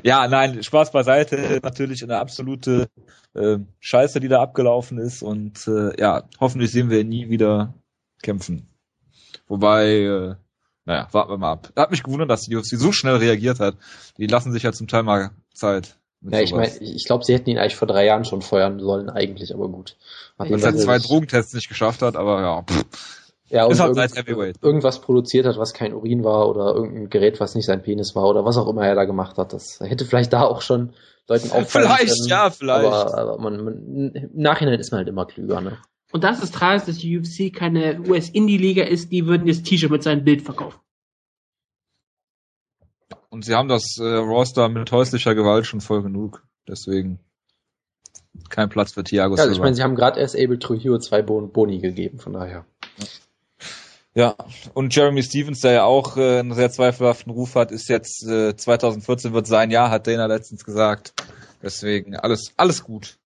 Ja, nein, Spaß beiseite. Natürlich eine absolute äh, Scheiße, die da abgelaufen ist. Und äh, ja, hoffentlich sehen wir ihn nie wieder kämpfen. Wobei, äh, naja, warten wir mal ab. Hat mich gewundert, dass die UFC so schnell reagiert hat. Die lassen sich ja zum Teil mal Zeit. Ja, ich meine, ich glaube, sie hätten ihn eigentlich vor drei Jahren schon feuern sollen, eigentlich, aber gut. Hat man er zwei Drogentests nicht geschafft hat, aber ja. Pff. Ja, und irgend, irgendwas produziert hat, was kein Urin war oder irgendein Gerät, was nicht sein Penis war oder was auch immer er da gemacht hat. Das hätte vielleicht da auch schon Leuten auffallen Vielleicht, können, ja, vielleicht. Aber, aber man, man, im Nachhinein ist man halt immer klüger, ne? Und das ist tragisch, dass die UFC keine US-Indie-Liga ist, die würden das T-Shirt mit seinem Bild verkaufen. Und sie haben das äh, Roster mit häuslicher Gewalt schon voll genug. Deswegen kein Platz für Thiago Ja, also ich meine, sie haben gerade erst Abel Trujillo zwei bon Boni gegeben, von daher. Ja, und Jeremy Stevens, der ja auch äh, einen sehr zweifelhaften Ruf hat, ist jetzt äh, 2014 wird sein Jahr, hat Dana letztens gesagt. Deswegen alles alles gut.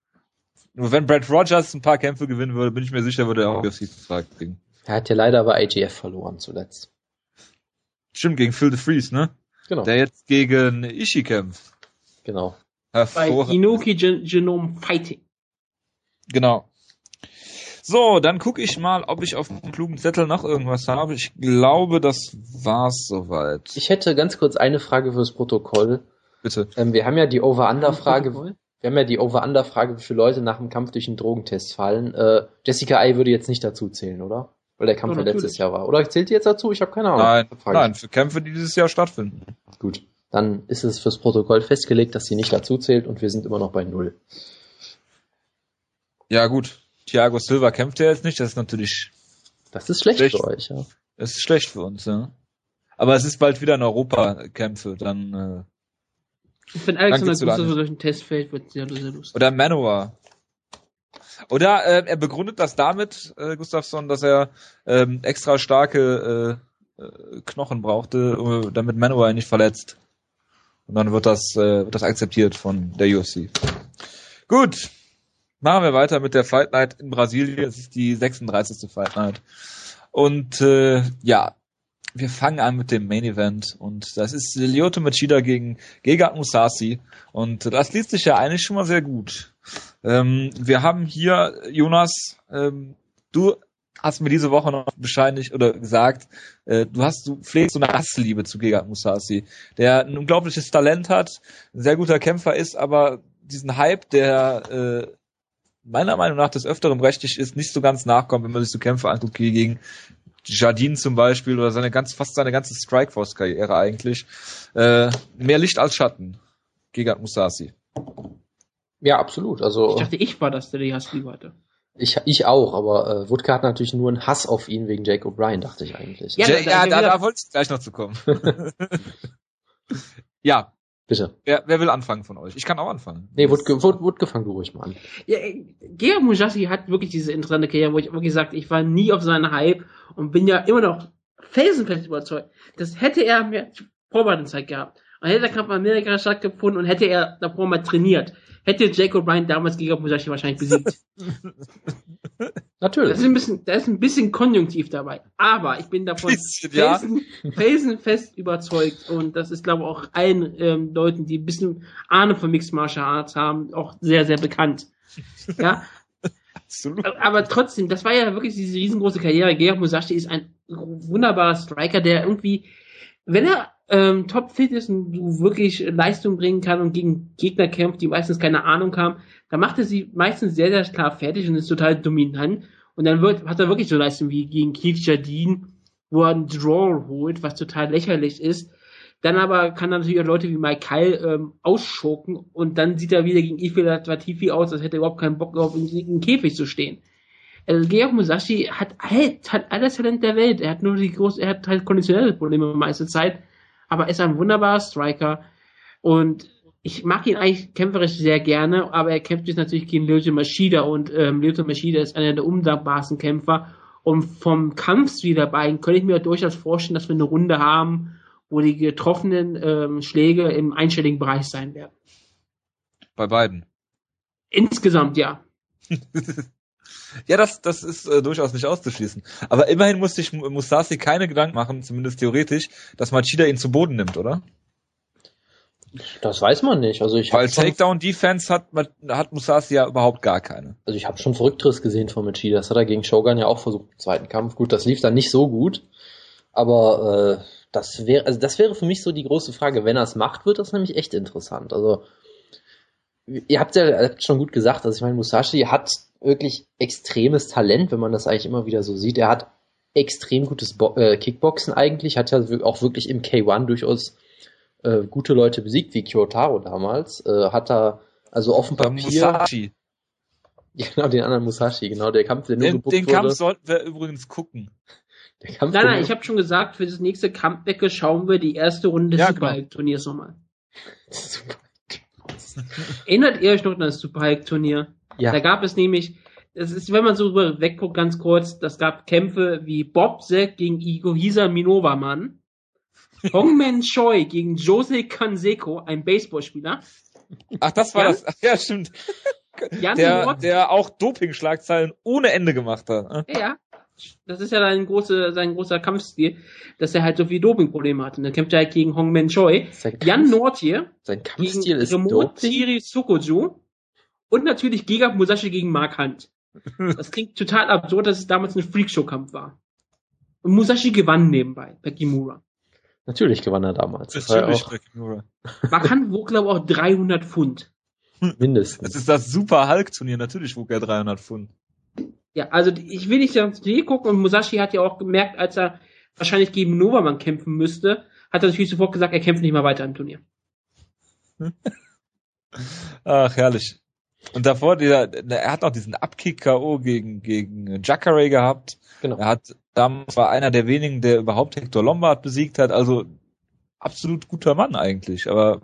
Nur wenn Brad Rogers ein paar Kämpfe gewinnen würde, bin ich mir sicher, würde er auch UFC-Vertrag kriegen. Er hat ja leider aber AGF verloren zuletzt. Stimmt, gegen Phil DeFreeze, ne? Genau. Der jetzt gegen Ishii kämpft. Genau. Bei Inoki Gen Genome Fighting. Genau. So, dann gucke ich mal, ob ich auf dem klugen Zettel noch irgendwas habe. Ich glaube, das war's soweit. Ich hätte ganz kurz eine Frage fürs Protokoll. Bitte. Ähm, wir haben ja die Over-Under-Frage. Wir haben ja die Over-Under-Frage, wie viele Leute nach dem Kampf durch einen Drogentest fallen. Äh, Jessica I würde jetzt nicht dazu zählen, oder? Weil der Kampf ja, letztes Jahr war. Oder zählt die jetzt dazu? Ich habe keine Ahnung. Nein, nein, für Kämpfe, die dieses Jahr stattfinden. Gut. Dann ist es fürs Protokoll festgelegt, dass sie nicht dazu zählt und wir sind immer noch bei Null. Ja, gut. Thiago Silva kämpft ja jetzt nicht, das ist natürlich. Das ist schlecht, schlecht. für euch, ja. Das ist schlecht für uns, ja. Aber es ist bald wieder in Europa Kämpfe, dann. Äh, Wenn Alexander Gustafsson durch den Test fällt, wird sehr, sehr lustig. Oder Manowar. Oder äh, er begründet das damit, äh, Gustafsson, dass er ähm, extra starke äh, äh, Knochen brauchte, damit Manowar ihn nicht verletzt. Und dann wird das, äh, wird das akzeptiert von der UFC. Gut, machen wir weiter mit der Fight Night in Brasilien. Es ist die 36. Fight Night. Und äh, ja, wir fangen an mit dem Main Event und das ist Lyoto Machida gegen Gegard Musashi und das liest sich ja eigentlich schon mal sehr gut. Ähm, wir haben hier, Jonas, ähm, du hast mir diese Woche noch bescheinigt oder gesagt, äh, du hast, du pflegst so eine Hassliebe zu Gegard Musashi, der ein unglaubliches Talent hat, ein sehr guter Kämpfer ist, aber diesen Hype, der äh, meiner Meinung nach des Öfteren berechtigt ist, nicht so ganz nachkommt, wenn man sich so Kämpfe anguckt wie gegen Jardine zum Beispiel oder seine ganz, fast seine ganze Strikeforce-Karriere eigentlich. Äh, mehr Licht als Schatten. Gegard Musashi. Ja, absolut. Also, ich dachte, ich war das, der die Hassliebe hatte. Ich, ich auch, aber äh, Woodka hat natürlich nur einen Hass auf ihn wegen Jake O'Brien, dachte ich eigentlich. Ja, ja, da, da, da wollte ich gleich noch zu kommen. ja. Bitte. Wer, wer will anfangen von euch? Ich kann auch anfangen. Nee, Woodke, Woodke fang du ruhig mal an. Ja, Gea Mujassi hat wirklich diese interessante Karriere, wo ich wirklich sagte, ich war nie auf seinen Hype und bin ja immer noch felsenfest überzeugt. Das hätte er mehr Vorbereitungszeit gehabt. Und hätte der Kampf in Amerika stattgefunden und hätte er davor mal trainiert, hätte Jacob Bryan damals gegen Musashi wahrscheinlich besiegt. Natürlich. Das ist ein bisschen, da ist ein bisschen Konjunktiv dabei. Aber ich bin davon bisschen, felsen, ja. felsenfest überzeugt. Und das ist, glaube ich, auch allen ähm, Leuten, die ein bisschen Ahnung von Mixed Martial Arts haben, auch sehr, sehr bekannt. Ja. Absolut. Aber trotzdem, das war ja wirklich diese riesengroße Karriere. Georg Musashi ist ein wunderbarer Striker, der irgendwie, wenn er ähm, topfit ist und du wirklich Leistung bringen kann und gegen Gegner kämpft, die meistens keine Ahnung haben, dann macht er sie meistens sehr, sehr klar fertig und ist total dominant. Und dann wird, hat er wirklich so Leistung wie gegen Keith Jardine, wo er einen Draw holt, was total lächerlich ist. Dann aber kann er natürlich auch Leute wie Mike Kyle ähm, ausschocken und dann sieht er wieder gegen Ifil Latifi aus, als hätte er überhaupt keinen Bock in, in Käfig zu stehen. Also Georg Musashi hat, halt, hat alles Talent der Welt. Er hat nur die große, er hat halt konditionelle Probleme meiste Zeit, aber er ist ein wunderbarer Striker und ich mag ihn eigentlich kämpferisch sehr gerne, aber er kämpft jetzt natürlich gegen Lyoto Machida und ähm, Lyoto Machida ist einer der undankbarsten Kämpfer und vom Kampfstil der beiden könnte ich mir durchaus vorstellen, dass wir eine Runde haben, wo die getroffenen ähm, Schläge im einstelligen Bereich sein werden. Bei beiden. Insgesamt, ja. ja, das, das ist äh, durchaus nicht auszuschließen. Aber immerhin muss sich Musasi keine Gedanken machen, zumindest theoretisch, dass Machida ihn zu Boden nimmt, oder? Das weiß man nicht. Also ich Weil Takedown Defense hat, hat Musasi ja überhaupt gar keine. Also ich habe schon Verrückteres gesehen von Machida. Das hat er gegen Shogun ja auch versucht im zweiten Kampf. Gut, das lief dann nicht so gut. Aber äh, das wäre, also das wäre für mich so die große Frage. Wenn er es macht, wird das nämlich echt interessant. Also ihr habt ja habt schon gut gesagt, also ich meine, Musashi hat wirklich extremes Talent, wenn man das eigentlich immer wieder so sieht. Er hat extrem gutes Bo äh, Kickboxen eigentlich, hat ja auch wirklich im K1 durchaus äh, gute Leute besiegt, wie Kyotaro damals. Äh, hat er also auf dem Papier. Musashi. Genau, den anderen Musashi, genau, der Kampf, der nur Den, den Kampf sollten wir übrigens gucken. Der Kampf nein, nein, ich habe schon gesagt, für das nächste Kampfbecke schauen wir die erste Runde des ja, Superhulk-Turniers nochmal. Erinnert ihr euch noch an das Superhulk-Turnier? Ja. Da gab es nämlich, es ist, wenn man so rüber wegguckt, ganz kurz, das gab Kämpfe wie Bob Zack gegen Igohisa Minowa-Mann, Hongmen Choi gegen Jose Kanseko, ein Baseballspieler. Ach, das war Jan? das. Ja, stimmt. Jan der, der auch Doping-Schlagzeilen ohne Ende gemacht hat. Ne? Ja, das ist ja sein, große, sein großer Kampfstil, dass er halt so viel Dopingprobleme hat. Und dann kämpft er halt gegen Hong Men Choi, Jan Nortier, sein Kampfstil ist Remote Sukoju und natürlich Giga Musashi gegen Mark Hunt. Das klingt total absurd, dass es damals ein Freakshow-Kampf war. Und Musashi gewann nebenbei bei Kimura. Natürlich gewann er damals. Natürlich bei Kimura. Hunt wog, glaube ich, auch 300 Pfund. Mindestens. Das ist das Super Hulk-Turnier. Natürlich wog er 300 Pfund. Ja, also ich will nicht ins Turnier gucken und Musashi hat ja auch gemerkt, als er wahrscheinlich gegen Novaman kämpfen müsste, hat er natürlich sofort gesagt, er kämpft nicht mehr weiter im Turnier. Ach, herrlich. Und davor, dieser, er hat noch diesen Abkick-K.O. gegen, gegen Jacare gehabt. Genau. Er hat, damals war einer der wenigen, der überhaupt Hector Lombard besiegt hat. Also, absolut guter Mann eigentlich. Aber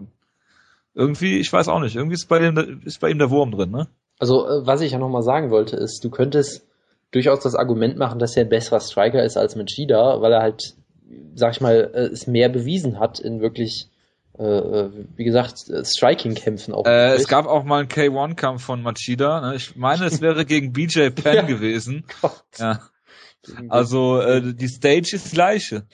irgendwie, ich weiß auch nicht, irgendwie ist bei ihm, ist bei ihm der Wurm drin, ne? Also, äh, was ich ja nochmal sagen wollte, ist, du könntest durchaus das Argument machen, dass er ein besserer Striker ist als Machida, weil er halt, sag ich mal, äh, es mehr bewiesen hat in wirklich, äh wie gesagt, Striking-Kämpfen auch. Äh, es gab auch mal einen K1-Kampf von Machida. Ne? Ich meine, es wäre gegen BJ Penn ja. gewesen. Gott. Ja. Also äh, die Stage ist gleiche.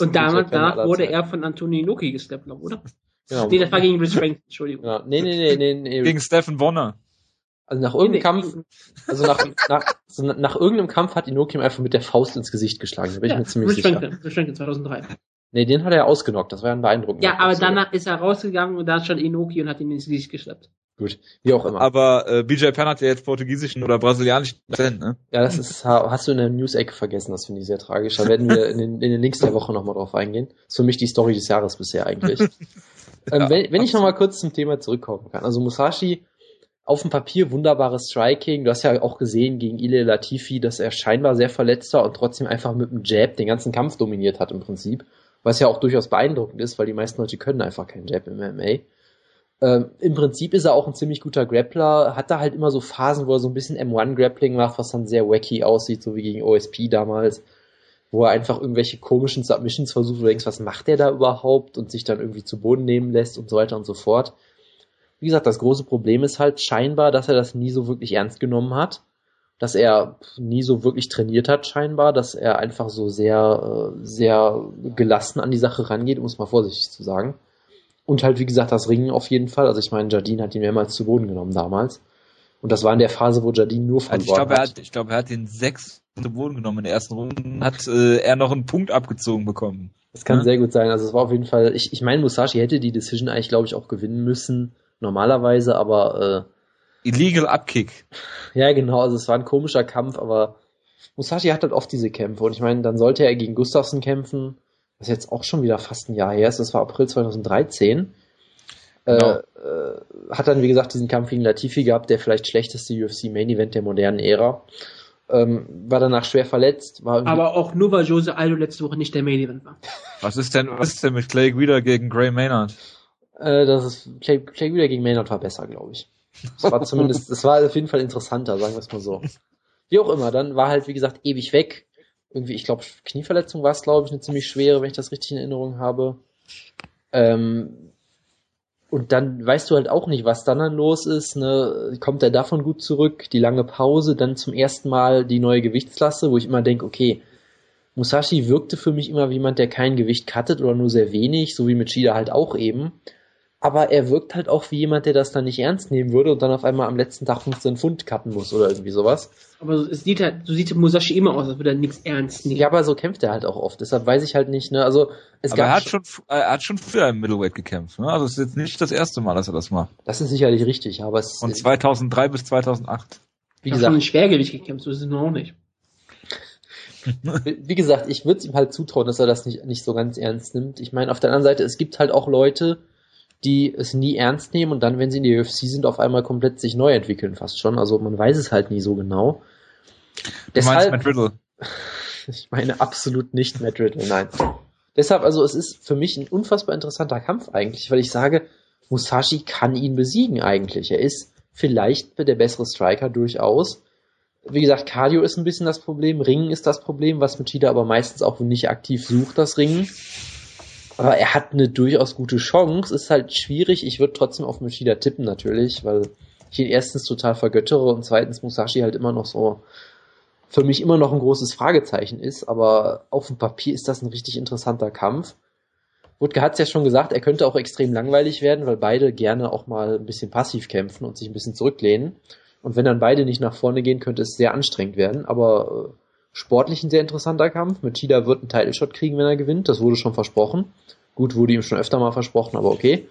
Und damals danach wurde er von Antonio Inoki gesteppt, oder? Genau. Nee, das war gegen Rich Frank, Entschuldigung. Ja, nee, nee, nee, nee, nee. Gegen Stephen Bonner. Also nach irgendeinem Kampf, also nach, nach, so nach irgendeinem Kampf hat Inoki ihm einfach mit der Faust ins Gesicht geschlagen. Da bin ja, ich mir ziemlich Rich sicher. Franklin, Rich Franklin 2003. Nee, den hat er ja ausgenockt. Das war ja ein beeindruckender. Ja, aber danach ist er rausgegangen und da stand Inoki und hat ihn ins Gesicht geschleppt. Gut, wie auch immer. Aber äh, BJ Penn hat ja jetzt portugiesischen oder brasilianischen Akzent, ne? Ja, das ist, hast du in der News-Ecke vergessen, das finde ich sehr tragisch. Da werden wir in den, in den Links der Woche nochmal drauf eingehen. Das ist für mich die Story des Jahres bisher eigentlich. ähm, wenn, wenn ich nochmal kurz zum Thema zurückkommen kann. Also Musashi auf dem Papier wunderbares Striking. Du hast ja auch gesehen gegen Ile Latifi, dass er scheinbar sehr verletzt war und trotzdem einfach mit dem Jab den ganzen Kampf dominiert hat im Prinzip. Was ja auch durchaus beeindruckend ist, weil die meisten Leute können einfach keinen Jab im MMA. Ähm, Im Prinzip ist er auch ein ziemlich guter Grappler, hat da halt immer so Phasen, wo er so ein bisschen M1-Grappling macht, was dann sehr wacky aussieht, so wie gegen OSP damals, wo er einfach irgendwelche komischen Submissions versucht, wo du denkst, was macht der da überhaupt und sich dann irgendwie zu Boden nehmen lässt und so weiter und so fort. Wie gesagt, das große Problem ist halt scheinbar, dass er das nie so wirklich ernst genommen hat, dass er nie so wirklich trainiert hat scheinbar, dass er einfach so sehr, äh, sehr gelassen an die Sache rangeht, um es mal vorsichtig zu sagen. Und halt, wie gesagt, das Ringen auf jeden Fall. Also ich meine, Jardine hat ihn mehrmals zu Boden genommen damals. Und das war in der Phase, wo Jardine nur verloren also ich glaub, hat. Er hat. Ich glaube, er hat den sechs zu Boden genommen in der ersten Runde, hat äh, er noch einen Punkt abgezogen bekommen. Das kann ja? sehr gut sein. Also es war auf jeden Fall, ich, ich meine, Musashi hätte die Decision eigentlich, glaube ich, auch gewinnen müssen, normalerweise, aber äh, Illegal Upkick. Ja, genau, also es war ein komischer Kampf, aber Musashi hat halt oft diese Kämpfe und ich meine, dann sollte er gegen Gustafsson kämpfen, was jetzt auch schon wieder fast ein Jahr her ist, das war April 2013. Äh, genau. Äh, hat dann, wie gesagt, diesen Kampf gegen Latifi gehabt, der vielleicht schlechteste UFC Main Event der modernen Ära. Ähm, war danach schwer verletzt. War Aber auch nur, weil Jose Aldo letzte Woche nicht der Main Event war. Was ist denn, was ist denn mit Clay Guida gegen Gray Maynard? Äh, das ist, Clay, Clay Guida gegen Maynard war besser, glaube ich. Das war zumindest, das war auf jeden Fall interessanter, sagen wir es mal so. Wie auch immer, dann war halt, wie gesagt, ewig weg. Irgendwie, ich glaube, Knieverletzung war es, glaube ich, eine ziemlich schwere, wenn ich das richtig in Erinnerung habe. Ähm, und dann weißt du halt auch nicht, was dann dann los ist. Ne? Kommt er davon gut zurück? Die lange Pause, dann zum ersten Mal die neue Gewichtsklasse, wo ich immer denke, okay, Musashi wirkte für mich immer wie jemand, der kein Gewicht cuttet oder nur sehr wenig, so wie mit Shida halt auch eben aber er wirkt halt auch wie jemand, der das dann nicht ernst nehmen würde und dann auf einmal am letzten Tag 15 Pfund cutten muss oder irgendwie sowas. Aber es sieht halt, so sieht Musashi immer aus, als würde er nichts ernst nehmen. Ja, aber so kämpft er halt auch oft. Deshalb weiß ich halt nicht, ne, also, es aber gab. Er hat schon, er hat schon früher im Middleweight gekämpft, ne? Also es ist jetzt nicht das erste Mal, dass er das macht. Das ist sicherlich richtig, aber es. Von 2003 bis 2008. Wie gesagt. schon Schwergewicht gekämpft, so ist es nur auch nicht. wie gesagt, ich würde ihm halt zutrauen, dass er das nicht, nicht so ganz ernst nimmt. Ich meine, auf der anderen Seite, es gibt halt auch Leute, die es nie ernst nehmen und dann, wenn sie in der UFC sind, auf einmal komplett sich neu entwickeln, fast schon. Also man weiß es halt nie so genau. Du Deshalb, meinst Matt Riddle? Ich meine absolut nicht Matt Riddle, nein. Deshalb, also es ist für mich ein unfassbar interessanter Kampf eigentlich, weil ich sage, Musashi kann ihn besiegen eigentlich. Er ist vielleicht der bessere Striker durchaus. Wie gesagt, Cardio ist ein bisschen das Problem, Ringen ist das Problem, was Machida aber meistens auch nicht aktiv sucht, das Ringen. Aber er hat eine durchaus gute Chance. Ist halt schwierig. Ich würde trotzdem auf Machida tippen natürlich, weil ich ihn erstens total vergöttere und zweitens Musashi halt immer noch so für mich immer noch ein großes Fragezeichen ist. Aber auf dem Papier ist das ein richtig interessanter Kampf. Wutke hat es ja schon gesagt, er könnte auch extrem langweilig werden, weil beide gerne auch mal ein bisschen passiv kämpfen und sich ein bisschen zurücklehnen. Und wenn dann beide nicht nach vorne gehen, könnte es sehr anstrengend werden. Aber äh, sportlich ein sehr interessanter Kampf. Machida wird einen Title Shot kriegen, wenn er gewinnt. Das wurde schon versprochen. Gut, wurde ihm schon öfter mal versprochen, aber okay.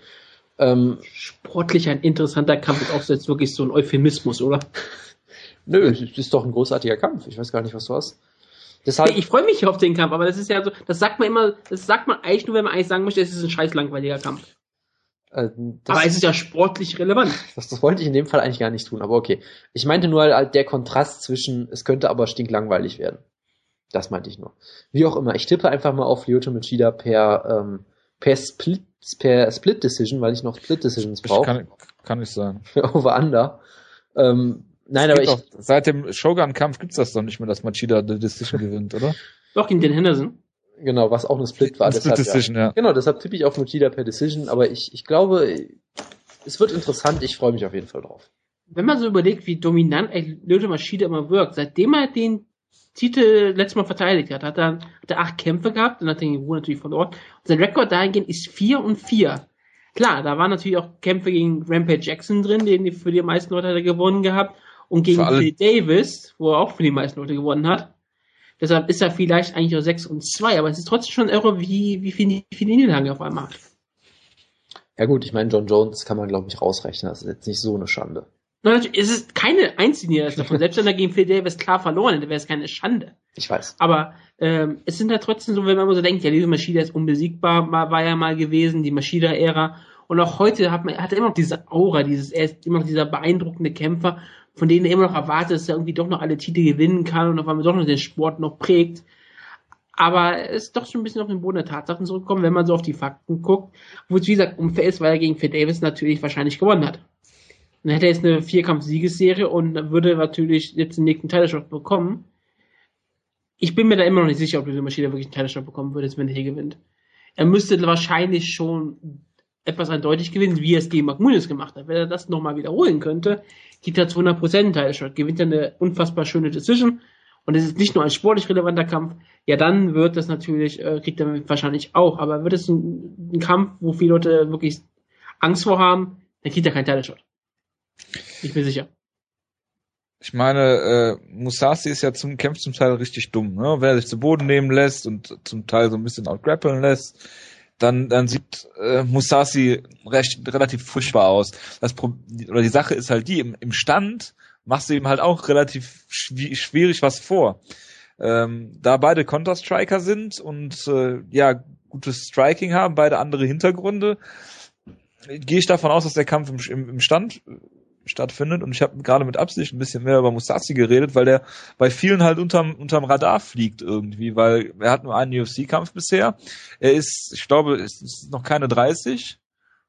Ähm, sportlich ein interessanter Kampf ist auch jetzt wirklich so ein Euphemismus, oder? Nö, es ist doch ein großartiger Kampf. Ich weiß gar nicht, was du hast. Deshalb, ich freue mich auf den Kampf, aber das ist ja so, das sagt man immer, das sagt man eigentlich nur, wenn man eigentlich sagen möchte, es ist ein scheiß langweiliger Kampf. Äh, aber es ist ja sportlich relevant. Das, das, wollte ich in dem Fall eigentlich gar nicht tun, aber okay. Ich meinte nur halt der Kontrast zwischen, es könnte aber stinklangweilig werden. Das meinte ich nur. Wie auch immer, ich tippe einfach mal auf Lyoto Machida per, ähm, per Split, per Split Decision, weil ich noch Split Decisions brauche. Kann, kann ich sagen. Over Under. Ähm, nein, aber ich. Auch, seit dem Shogun-Kampf gibt's das doch nicht mehr, dass Machida die Decision gewinnt, oder? Doch, gegen den Henderson. Genau, was auch eine Split war. Eine Split Decision, ja. ja. Genau, deshalb tippe ich auf Machida per Decision, aber ich, ich glaube, es wird interessant, ich freue mich auf jeden Fall drauf. Wenn man so überlegt, wie dominant Lyoto Machida immer wirkt, seitdem er den Titel letztes Mal verteidigt hat, hat er, hat er acht Kämpfe gehabt, dann hat er den Ruhe natürlich verloren. Und sein Rekord dahingehend ist vier und vier. Klar, da waren natürlich auch Kämpfe gegen Rampage Jackson drin, den für die meisten Leute hat er gewonnen gehabt. Und gegen Phil Davis, wo er auch für die meisten Leute gewonnen hat. Deshalb ist er vielleicht eigentlich auch 6 und 2, aber es ist trotzdem schon irre, wie, wie viele, viele Niederlagen er auf einmal hat. Ja gut, ich meine, John Jones kann man glaube ich rausrechnen, das ist jetzt nicht so eine Schande. Nein, es ist keine einzige Niederlage davon. Selbst wenn er gegen Phil Davis klar verloren hätte, wäre es keine Schande. Ich weiß. Aber ähm, es sind ja trotzdem so, wenn man so denkt, ja, diese Maschine ist unbesiegbar, war ja mal gewesen, die Maschida-Ära. Und auch heute hat man, hat er immer noch diese Aura, dieses, er ist immer noch dieser beeindruckende Kämpfer von denen er immer noch erwartet, dass er irgendwie doch noch alle Titel gewinnen kann und auf einmal doch noch den Sport noch prägt. Aber er ist doch schon ein bisschen auf den Boden der Tatsachen zurückgekommen, wenn man so auf die Fakten guckt, wo es wie gesagt unfair ist, weil er gegen Phil Davis natürlich wahrscheinlich gewonnen hat. Dann hätte er jetzt eine Vierkampf-Siegesserie und würde natürlich jetzt den nächsten Titelshot bekommen. Ich bin mir da immer noch nicht sicher, ob diese Maschine wirklich einen Titelshot bekommen würde, wenn er hier gewinnt. Er müsste wahrscheinlich schon etwas eindeutig gewinnen, wie es gegen McMullis gemacht hat. Wenn er das nochmal wiederholen könnte, gibt er zu 100% einen Title gewinnt er eine unfassbar schöne Decision und es ist nicht nur ein sportlich relevanter Kampf, ja dann wird das natürlich, äh, kriegt er wahrscheinlich auch, aber wird es ein, ein, Kampf, wo viele Leute wirklich Angst vor haben, dann kriegt er keinen Title Ich bin sicher. ich meine, äh, Musasi ist ja zum Kämpfen zum Teil richtig dumm, ne? Wenn er sich zu Boden nehmen lässt und zum Teil so ein bisschen outgrappeln lässt, dann, dann sieht äh, Musasi recht, relativ furchtbar aus. Das Pro oder die Sache ist halt die, im, im Stand machst du ihm halt auch relativ schw schwierig was vor. Ähm, da beide Counter-Striker sind und äh, ja, gutes Striking haben, beide andere Hintergründe, gehe ich davon aus, dass der Kampf im, im, im Stand stattfindet. Und ich habe gerade mit Absicht ein bisschen mehr über Musashi geredet, weil der bei vielen halt unterm, unterm Radar fliegt irgendwie, weil er hat nur einen UFC-Kampf bisher. Er ist, ich glaube, es ist noch keine 30.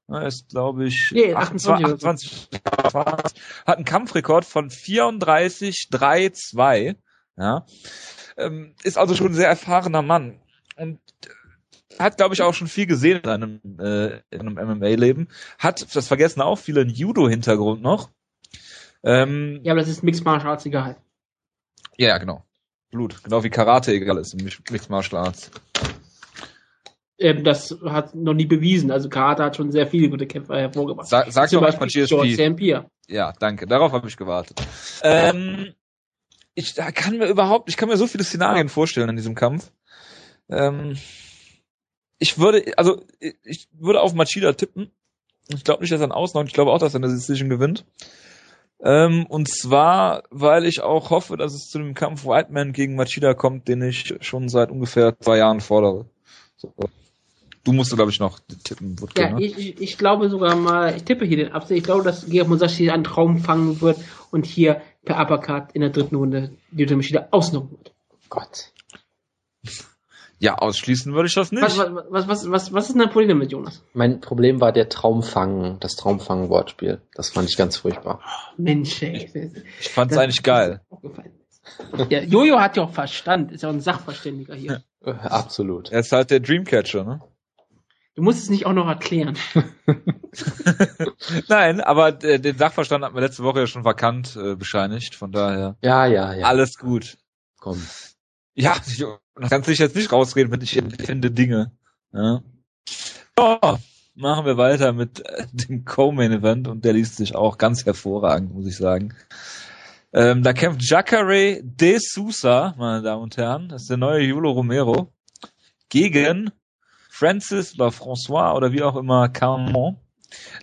Er ist, glaube ich, nee, 28, 28, 28, hat einen Kampfrekord von 34-3-2. Ja. Ähm, ist also schon ein sehr erfahrener Mann. Und hat, glaube ich, auch schon viel gesehen in einem, äh, in einem MMA-Leben. Hat, das vergessen auch viele, einen Judo-Hintergrund noch. Ähm, ja, aber das ist Mixed Martial Arts egal. Ja, genau. Blut. Genau wie Karate egal ist Mixed Martial Arts. Ähm, das hat noch nie bewiesen. Also Karate hat schon sehr viele gute Kämpfer hervorgebracht. Sag, sag doch mal GSP. Ja, danke. Darauf habe ich gewartet. Ähm, ich da kann mir überhaupt, ich kann mir so viele Szenarien vorstellen in diesem Kampf. Ähm, ich würde, also ich würde auf Machida tippen. Ich glaube nicht, dass er einen ausnockt. Ich glaube auch, dass er eine Decision gewinnt. Ähm, und zwar, weil ich auch hoffe, dass es zu dem Kampf Whiteman gegen Machida kommt, den ich schon seit ungefähr zwei Jahren fordere. So. Du musst, glaube ich, noch tippen. Wutke, ja, ne? ich, ich, glaube sogar mal, ich tippe hier den Absatz. Ich glaube, dass Georg Musashi einen Traum fangen wird und hier per Uppercut in der dritten Runde die Machida ausnocken wird. Gott. Ja, ausschließen würde ich das nicht. Was, was, was, was, was ist denn dein Problem damit, Jonas? Mein Problem war der Traumfang, das Traumfang-Wortspiel. Das fand ich ganz furchtbar. Mensch, ey. Ich fand's das eigentlich geil. Ja, Jojo hat ja auch Verstand, ist ja auch ein Sachverständiger hier. Ja, absolut. Er ist halt der Dreamcatcher, ne? Du musst es nicht auch noch erklären. Nein, aber den Sachverstand hat mir letzte Woche ja schon vakant äh, bescheinigt, von daher. Ja, ja, ja. Alles gut. Komm. Ja, das kannst du dich jetzt nicht rausreden, wenn ich finde Dinge. Ja. So, machen wir weiter mit äh, dem Co-Main-Event und der liest sich auch ganz hervorragend, muss ich sagen. Ähm, da kämpft Jacare de Sousa, meine Damen und Herren, das ist der neue Julo Romero, gegen Francis oder François oder wie auch immer Carmon,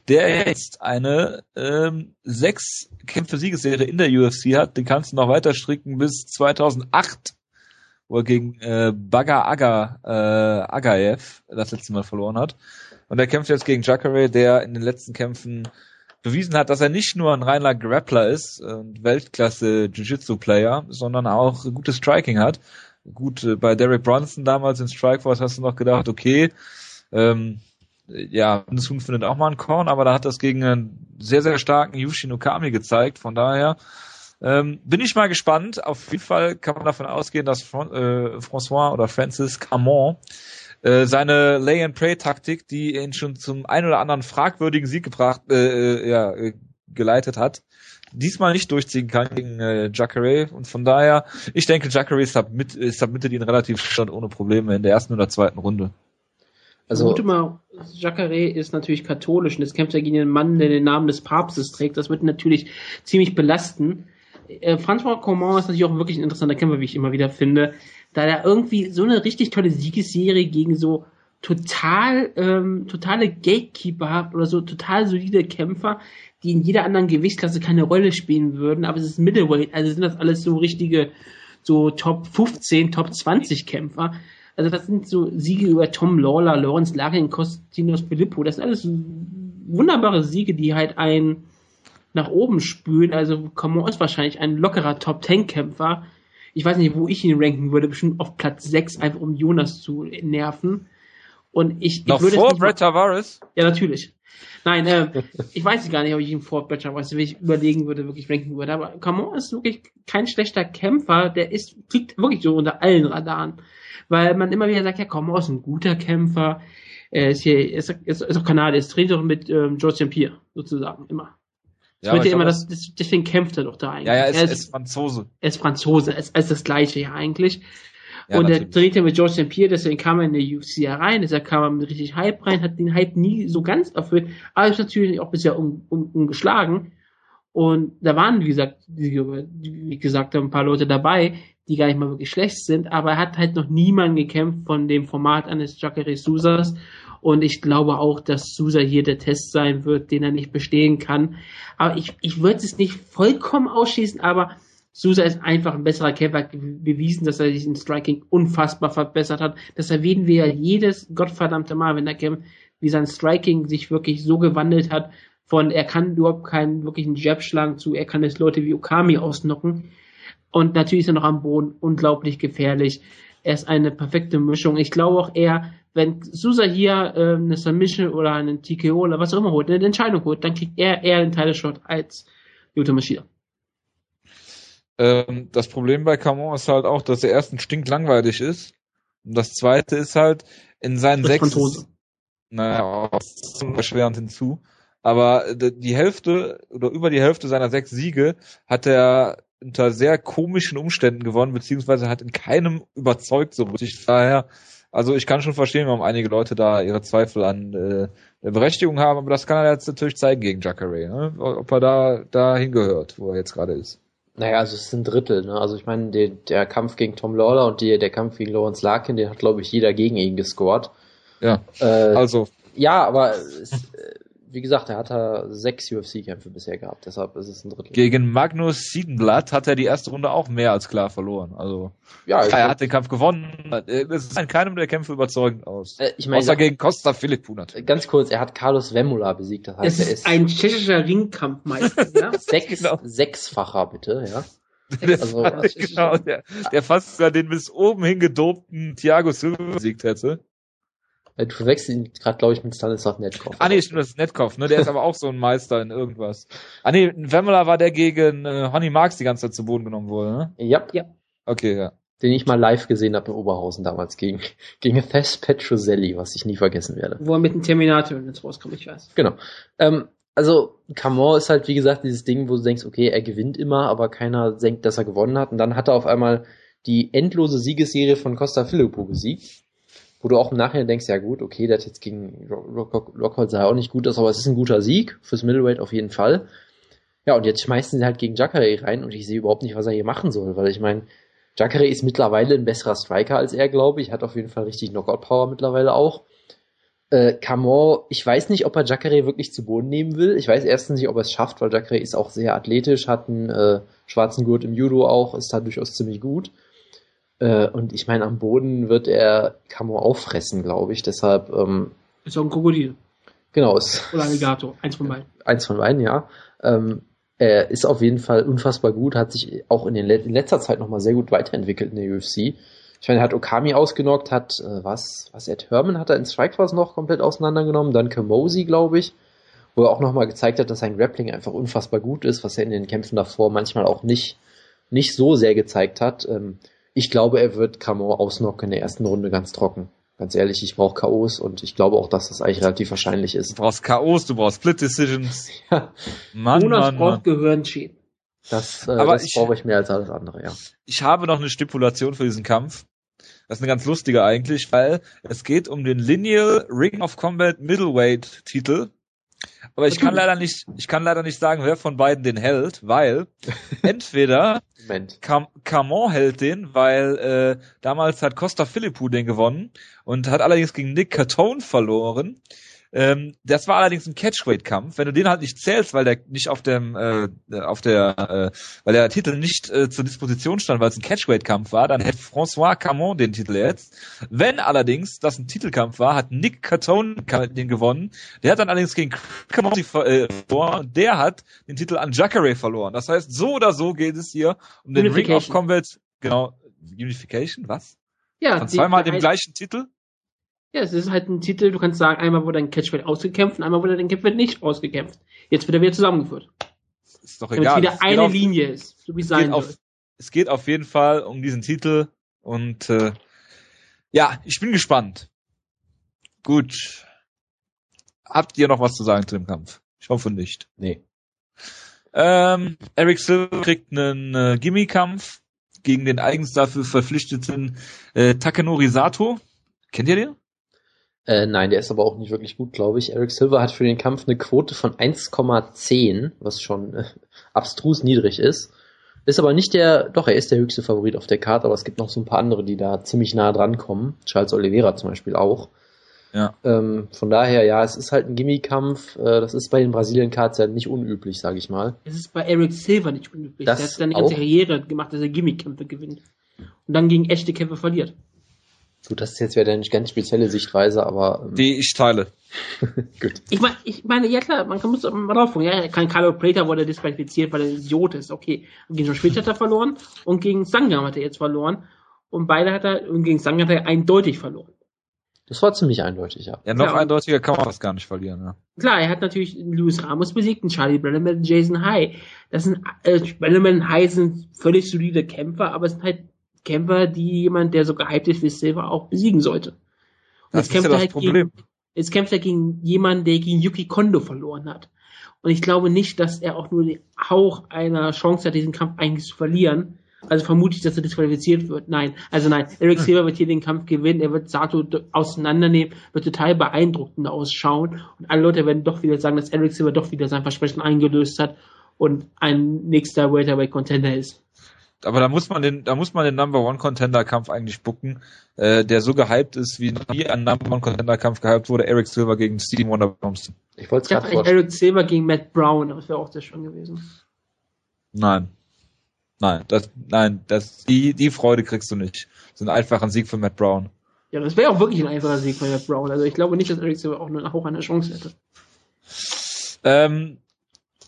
der jetzt eine ähm, sechs Kämpfe-Siegesserie in der UFC hat. Den kannst du noch weiter stricken bis 2008 wo er gegen äh, Baga Aga, äh, Agaev das letzte Mal verloren hat. Und er kämpft jetzt gegen Jacare, der in den letzten Kämpfen bewiesen hat, dass er nicht nur ein reiner Grappler ist und Weltklasse Jiu-Jitsu-Player, sondern auch gutes Striking hat. Gut, äh, bei Derek Bronson damals in Strikeforce hast du noch gedacht, okay, ähm, ja, das Huhn findet auch mal ein Korn, aber da hat das gegen einen sehr, sehr starken Yushi Nokami gezeigt. Von daher ähm, bin ich mal gespannt. Auf jeden Fall kann man davon ausgehen, dass Fran äh, François oder Francis Camon äh, seine Lay-and-Pray-Taktik, die ihn schon zum ein oder anderen fragwürdigen Sieg gebracht, äh, äh ja, äh, geleitet hat, diesmal nicht durchziehen kann gegen äh, Jacare. Und von daher, ich denke, Jacare submit, submittet ihn relativ stand ohne Probleme in der ersten oder zweiten Runde. Also, Gute mal, Jacare ist natürlich katholisch und es kämpft ja gegen einen Mann, der den Namen des Papstes trägt. Das wird natürlich ziemlich belasten äh, François Coman ist natürlich auch wirklich ein interessanter Kämpfer, wie ich immer wieder finde, da er irgendwie so eine richtig tolle Siegesserie gegen so total ähm, totale Gatekeeper hat oder so total solide Kämpfer, die in jeder anderen Gewichtsklasse keine Rolle spielen würden, aber es ist Middleweight, also sind das alles so richtige so Top 15, Top 20 Kämpfer. Also das sind so Siege über Tom Lawler, Lawrence Larin, Costinos Filippo, das sind alles wunderbare Siege, die halt ein nach oben spülen. Also Coman ist wahrscheinlich ein lockerer Top-10-Kämpfer. Ich weiß nicht, wo ich ihn ranken würde, bestimmt auf Platz 6, einfach um Jonas zu nerven. Und ich, Noch ich würde vor Brett Tavares? Ja, natürlich. Nein, äh, ich weiß gar nicht, ob ich ihn vor Brett Tavares, wenn ich überlegen würde, wirklich ranken würde. Aber Coman ist wirklich kein schlechter Kämpfer. Der ist, fliegt wirklich so unter allen Radaren. Weil man immer wieder sagt, ja, Coman ist ein guter Kämpfer. Er ist hier, ist, ist, ist auch Kanadier, ist Trainer mit ähm, George St. Pierre, sozusagen, immer. Ja, wird ja immer das, das, deswegen kämpft er doch da eigentlich. Ja, ja, er ist, er ist Franzose. Er ist Franzose, er ist, ist das Gleiche ja eigentlich. Ja, und natürlich. er trainiert ja mit George St. Pierre, deswegen kam er in der UFC rein, deshalb kam er mit richtig Hype rein, hat den Hype nie so ganz erfüllt, aber ist natürlich auch bisher un, un, ungeschlagen. Und da waren, wie gesagt, wie gesagt, ein paar Leute dabei, die gar nicht mal wirklich schlecht sind, aber er hat halt noch niemand gekämpft von dem Format eines Jacare Sousas. Und ich glaube auch, dass Sousa hier der Test sein wird, den er nicht bestehen kann. Aber ich, ich würde es nicht vollkommen ausschließen, aber Sousa ist einfach ein besserer Kämpfer, bewiesen, dass er sich in Striking unfassbar verbessert hat. Das erwähnen wir ja jedes gottverdammte Mal, wenn er kämpft, wie sein Striking sich wirklich so gewandelt hat, von er kann überhaupt keinen wirklichen Jab schlagen zu, er kann jetzt Leute wie Okami ausnocken. Und natürlich ist er noch am Boden unglaublich gefährlich. Er ist eine perfekte Mischung. Ich glaube auch eher, wenn Sousa hier äh, eine Submission oder einen TKO oder was auch immer holt, eine Entscheidung holt, dann kriegt er eher den Title Shot als Yuta Mashida. Ähm, das Problem bei Camon ist halt auch, dass er erstens stinklangweilig ist. Und das zweite ist halt, in seinen sechs, naja, erschwerend hinzu. Aber die Hälfte oder über die Hälfte seiner sechs Siege hat er unter sehr komischen Umständen gewonnen, beziehungsweise hat in keinem überzeugt so richtig. Daher, also ich kann schon verstehen, warum einige Leute da ihre Zweifel an äh, der Berechtigung haben, aber das kann er jetzt natürlich zeigen gegen Jacare, ne? ob er da da hingehört, wo er jetzt gerade ist. Naja, also es sind Drittel, ne? Also ich meine, der, der Kampf gegen Tom Lawler und die, der Kampf gegen Lawrence Larkin, den hat, glaube ich, jeder gegen ihn gescored. Ja. Äh, also. Ja, aber es, wie gesagt, er hat sechs UFC-Kämpfe bisher gehabt, deshalb ist es ein Drittel. Gegen Magnus Siedenblatt hat er die erste Runde auch mehr als klar verloren. Also ja, er hat den Kampf gewonnen. Es sah in keinem der Kämpfe überzeugend aus. Äh, ich mein, Außer gegen Costa Philippou natürlich. Ganz kurz, er hat Carlos Vemula besiegt. Das heißt, es ist, er ist ein tschechischer Ringkampfmeister. ja? Sechs, genau. Sechsfacher bitte, ja. Der, also, genau, der, der fast sogar den bis oben hin gedopten Thiago Silva besiegt hätte. Äh, du verwechselst ihn gerade, glaube ich, mit Stanislav Netkov. Ah nee, stimmt, das ist Netkov, ne? Der ist aber auch so ein Meister in irgendwas. Ah nee, Wemmler war der gegen äh, Honey Marks die ganze Zeit zu Boden genommen wurde, ne? Ja. ja. Okay, ja. Den ich mal live gesehen habe in Oberhausen damals gegen, gegen Thes Petroselli, was ich nie vergessen werde. Wo er mit dem Terminator jetzt rauskommt, ich weiß. Genau. Ähm, also, Camon ist halt, wie gesagt, dieses Ding, wo du denkst, okay, er gewinnt immer, aber keiner denkt, dass er gewonnen hat. Und dann hat er auf einmal die endlose Siegesserie von Costa Filippo gesiegt wo du auch im Nachhinein denkst, ja gut, okay, der hat jetzt gegen Rockhold sah auch nicht gut aus, aber es ist ein guter Sieg fürs Middleweight auf jeden Fall. Ja, und jetzt schmeißen sie halt gegen Jacare rein und ich sehe überhaupt nicht, was er hier machen soll, weil ich meine, Jacare ist mittlerweile ein besserer Striker als er, glaube ich, hat auf jeden Fall richtig Knockout-Power mittlerweile auch. Äh, Camon, ich weiß nicht, ob er Jacare wirklich zu Boden nehmen will. Ich weiß erstens nicht, ob er es schafft, weil Jacare ist auch sehr athletisch, hat einen äh, schwarzen Gurt im Judo auch, ist da durchaus ziemlich gut. Äh, und ich meine, am Boden wird er Camo auffressen, glaube ich. Deshalb. Ähm, ist auch ein Krokodil. Genau. Ist, Oder Alligator. Eins von beiden. Eins von beiden, ja. Ähm, er ist auf jeden Fall unfassbar gut, hat sich auch in, den, in letzter Zeit nochmal sehr gut weiterentwickelt in der UFC. Ich meine, er hat Okami ausgenockt, hat äh, was, was Ed Herman hat er in Strikeforce noch komplett auseinandergenommen, dann Kamosi, glaube ich, wo er auch nochmal gezeigt hat, dass sein Grappling einfach unfassbar gut ist, was er in den Kämpfen davor manchmal auch nicht, nicht so sehr gezeigt hat. Ähm, ich glaube, er wird Camo ausnocken in der ersten Runde ganz trocken. Ganz ehrlich, ich brauche K.O.s und ich glaube auch, dass das eigentlich relativ wahrscheinlich ist. Du brauchst K.O.s, du brauchst Split Decisions. ja. Mann, Jonas Mann, braucht Gehirnschäden. Das, äh, Aber das brauche ich mehr als alles andere, ja. Ich habe noch eine Stipulation für diesen Kampf. Das ist eine ganz lustige eigentlich, weil es geht um den Lineal Ring of Combat Middleweight Titel aber ich kann leider nicht, ich kann leider nicht sagen, wer von beiden den hält, weil entweder Cam Camon hält den, weil äh, damals hat Costa Philippou den gewonnen und hat allerdings gegen Nick Catone verloren. Ähm, das war allerdings ein Catchweight-Kampf. Wenn du den halt nicht zählst, weil der nicht auf dem, äh, auf der, äh, weil der Titel nicht äh, zur Disposition stand, weil es ein Catchweight-Kampf war, dann hätte François Camon den Titel jetzt. Wenn allerdings das ein Titelkampf war, hat Nick Catone den gewonnen. Der hat dann allerdings gegen Camon äh, verloren. Der hat den Titel an Jacare verloren. Das heißt, so oder so geht es hier um den Ring of Combat. Genau. Unification, was? Ja. Von zweimal dem gleichen Titel? Ja, es ist halt ein Titel, du kannst sagen, einmal wurde ein Catchweight ausgekämpft und einmal wurde dein Catchweight nicht ausgekämpft. Jetzt wird er wieder zusammengeführt. Ist doch egal. Damit es wieder eine auf, Linie ist, so wie es sein soll. es geht auf jeden Fall um diesen Titel und äh, ja, ich bin gespannt. Gut. Habt ihr noch was zu sagen zu dem Kampf? Ich hoffe nicht. Nee. Ähm, Eric Silver kriegt einen äh, Gimme-Kampf gegen den eigens dafür verpflichteten äh, Takenori Sato. Kennt ihr den? Äh, nein, der ist aber auch nicht wirklich gut, glaube ich. Eric Silver hat für den Kampf eine Quote von 1,10, was schon äh, abstrus niedrig ist. Ist aber nicht der, doch, er ist der höchste Favorit auf der Karte, aber es gibt noch so ein paar andere, die da ziemlich nah dran kommen. Charles Oliveira zum Beispiel auch. Ja. Ähm, von daher, ja, es ist halt ein Gimmikampf. Äh, das ist bei den Brasilien-Cards ja nicht unüblich, sage ich mal. Es ist bei Eric Silver nicht unüblich. Das der hat seine ganze Karriere gemacht, dass er Gimmikkämpfe gewinnt. Und dann gegen echte Kämpfe verliert. Gut, das ist jetzt wieder eine ganz spezielle Sichtweise, aber. Ähm, die ich teile. Gut. Ich meine, ich meine, ja klar, man kann muss mal drauf gucken. Ja, kein Carlo Prater wurde disqualifiziert, weil er ein Idiot ist. Okay. Und gegen Josh Schmidt hat er verloren und gegen Sangam hat er jetzt verloren. Und beide hat er, und gegen Sangam hat er eindeutig verloren. Das war ziemlich eindeutig, ja. Ja, noch ja, eindeutiger kann man das gar nicht verlieren, ja. Klar, er hat natürlich Louis Ramos besiegt, einen Charlie Brenneman, Jason High. Das sind, äh, Brenneman und High sind völlig solide Kämpfer, aber es sind halt Kämpfer, die jemand, der so gehypt ist wie Silver, auch besiegen sollte. Und das jetzt kämpft ja er halt Problem. Gegen, jetzt kämpft er gegen jemanden, der gegen Yuki Kondo verloren hat. Und ich glaube nicht, dass er auch nur den Hauch einer Chance hat, diesen Kampf eigentlich zu verlieren. Also vermute ich, dass er disqualifiziert wird. Nein, also nein. Eric. Silver wird hier den Kampf gewinnen. Er wird Sato auseinandernehmen, wird total beeindruckend ausschauen. Und alle Leute werden doch wieder sagen, dass Eric Silver doch wieder sein Versprechen eingelöst hat und ein nächster Welterweight Contender ist. Aber da muss man den, da muss man den Number One Contender Kampf eigentlich bucken, äh, der so gehypt ist, wie nie ein Number One Contender Kampf gehypt wurde. Eric Silver gegen Steve Wonder Thompson. Ich wollte es gerade Eric Silver gegen Matt Brown, aber das wäre auch sehr schön gewesen. Nein. Nein, das, nein, das, die, die Freude kriegst du nicht. Das ist ein einfacher Sieg für Matt Brown. Ja, das wäre auch wirklich ein einfacher Sieg für Matt Brown. Also ich glaube nicht, dass Eric Silver auch eine, auch eine Chance hätte. Ähm,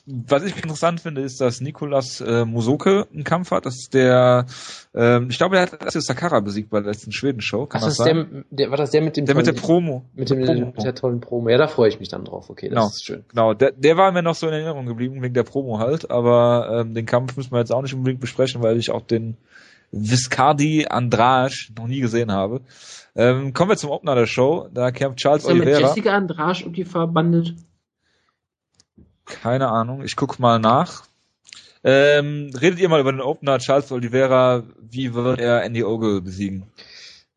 was ich interessant finde, ist, dass Nikolas äh, Musoke einen Kampf hat. Das ist der, ähm, ich glaube, er hat das Sakara besiegt bei der letzten Schweden-Show. Kann Ach, das, das der, der, war das der mit dem der tollen, mit der Promo? Mit, dem, Promo. mit der tollen Promo. Ja, da freue ich mich dann drauf. Okay, das genau. ist schön. Genau, der, der war mir noch so in Erinnerung geblieben wegen der Promo halt. Aber ähm, den Kampf müssen wir jetzt auch nicht unbedingt besprechen, weil ich auch den Viscardi Andrade noch nie gesehen habe. Ähm, kommen wir zum Opener der Show. Da kämpft Charles ist Oliveira. Mit Jessica Andrade und die verbandet. Keine Ahnung, ich guck mal nach. Ähm, redet ihr mal über den Opener Charles Oliveira, wie wird er Andy Ogle besiegen?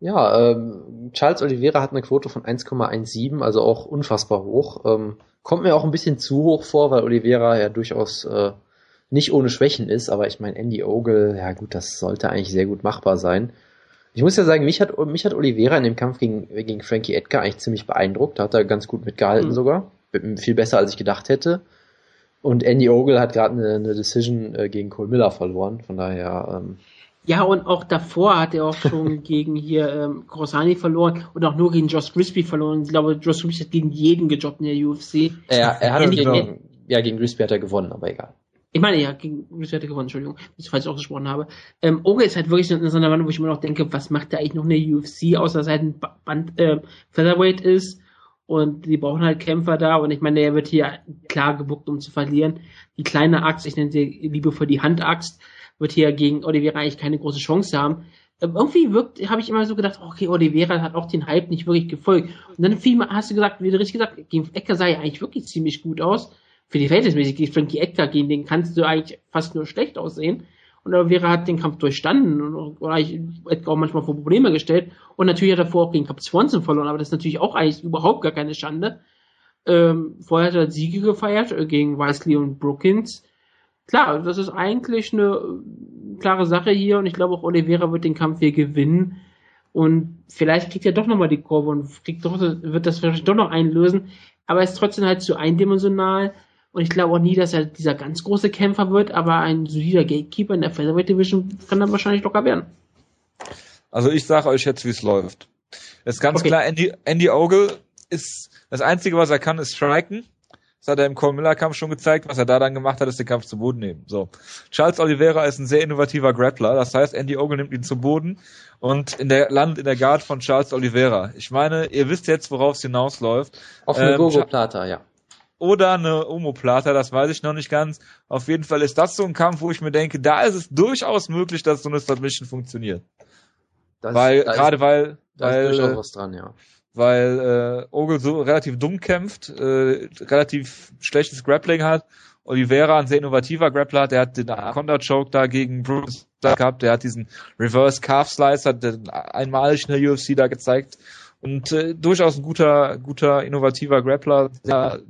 Ja, ähm, Charles Oliveira hat eine Quote von 1,17, also auch unfassbar hoch. Ähm, kommt mir auch ein bisschen zu hoch vor, weil Oliveira ja durchaus äh, nicht ohne Schwächen ist, aber ich meine, Andy Ogle, ja gut, das sollte eigentlich sehr gut machbar sein. Ich muss ja sagen, mich hat, mich hat Oliveira in dem Kampf gegen, gegen Frankie Edgar eigentlich ziemlich beeindruckt. Da hat er ganz gut mitgehalten mhm. sogar. Viel besser, als ich gedacht hätte. Und Andy Ogle hat gerade eine, eine Decision äh, gegen Cole Miller verloren, von daher. Ähm, ja, und auch davor hat er auch schon gegen hier ähm, Corsani verloren und auch nur gegen Josh Grisby verloren. Ich glaube, Josh Grisby hat gegen jeden gejobbt in der UFC. Er, er hat Andy, genau, ja, gegen Grisby hat er gewonnen, aber egal. Ich meine, ja, gegen Grisby hat er gewonnen, Entschuldigung, falls ich auch gesprochen habe. Ähm, Ogle ist halt wirklich in so einer Wand, wo ich mir noch denke, was macht er eigentlich noch in der UFC, außer dass er halt ein Band, äh, Featherweight ist und die brauchen halt Kämpfer da und ich meine, er wird hier klar gebuckt, um zu verlieren. Die kleine Axt, ich nenne sie liebevoll die Handaxt, wird hier gegen Oliveira eigentlich keine große Chance haben. Ähm, irgendwie wirkt, habe ich immer so gedacht, okay, Oliveira hat auch den Hype nicht wirklich gefolgt. Und dann fiel, hast du gesagt, wie du richtig gesagt, gegen Ecker sah ja eigentlich wirklich ziemlich gut aus. Für die Verhältnismäßig gegen Frankie Ecker, gegen den kannst du eigentlich fast nur schlecht aussehen. Und Oliveira hat den Kampf durchstanden und hätte auch manchmal vor Probleme gestellt. Und natürlich hat er vorher auch gegen Cap Swanson verloren, aber das ist natürlich auch eigentlich überhaupt gar keine Schande. Ähm, vorher hat er Siege gefeiert äh, gegen Weisley und Brookins. Klar, das ist eigentlich eine äh, klare Sache hier und ich glaube auch Oliveira wird den Kampf hier gewinnen. Und vielleicht kriegt er doch nochmal die Kurve und kriegt doch, wird das vielleicht doch noch einlösen. Aber er ist trotzdem halt zu eindimensional und ich glaube auch nie, dass er dieser ganz große Kämpfer wird, aber ein solider Gatekeeper in der Featherweight Division kann er wahrscheinlich locker werden. Also ich sage euch jetzt, wie es läuft. Es ist ganz okay. klar, Andy, Andy Ogle ist, das Einzige, was er kann, ist striken. Das hat er im Cole Miller Kampf schon gezeigt. Was er da dann gemacht hat, ist den Kampf zu Boden nehmen. So. Charles Oliveira ist ein sehr innovativer Grappler. Das heißt, Andy Ogle nimmt ihn zu Boden und in der landet in der Guard von Charles Oliveira. Ich meine, ihr wisst jetzt, worauf es hinausläuft. Auf eine ähm, Gogo Plata, ja oder eine Omoplata, das weiß ich noch nicht ganz. Auf jeden Fall ist das so ein Kampf, wo ich mir denke, da ist es durchaus möglich, dass so eine Submission funktioniert. Das, weil, gerade weil, da weil, ist durchaus was dran, ja. Weil äh, Ogel so relativ dumm kämpft, äh, relativ schlechtes Grappling hat. Oliveira, ein sehr innovativer Grappler, der hat den Anaconda Choke da gegen Bruce gehabt, der hat diesen Reverse Calf Slicer, den einmalig in der UFC da gezeigt Und äh, durchaus ein guter, guter, innovativer Grappler, der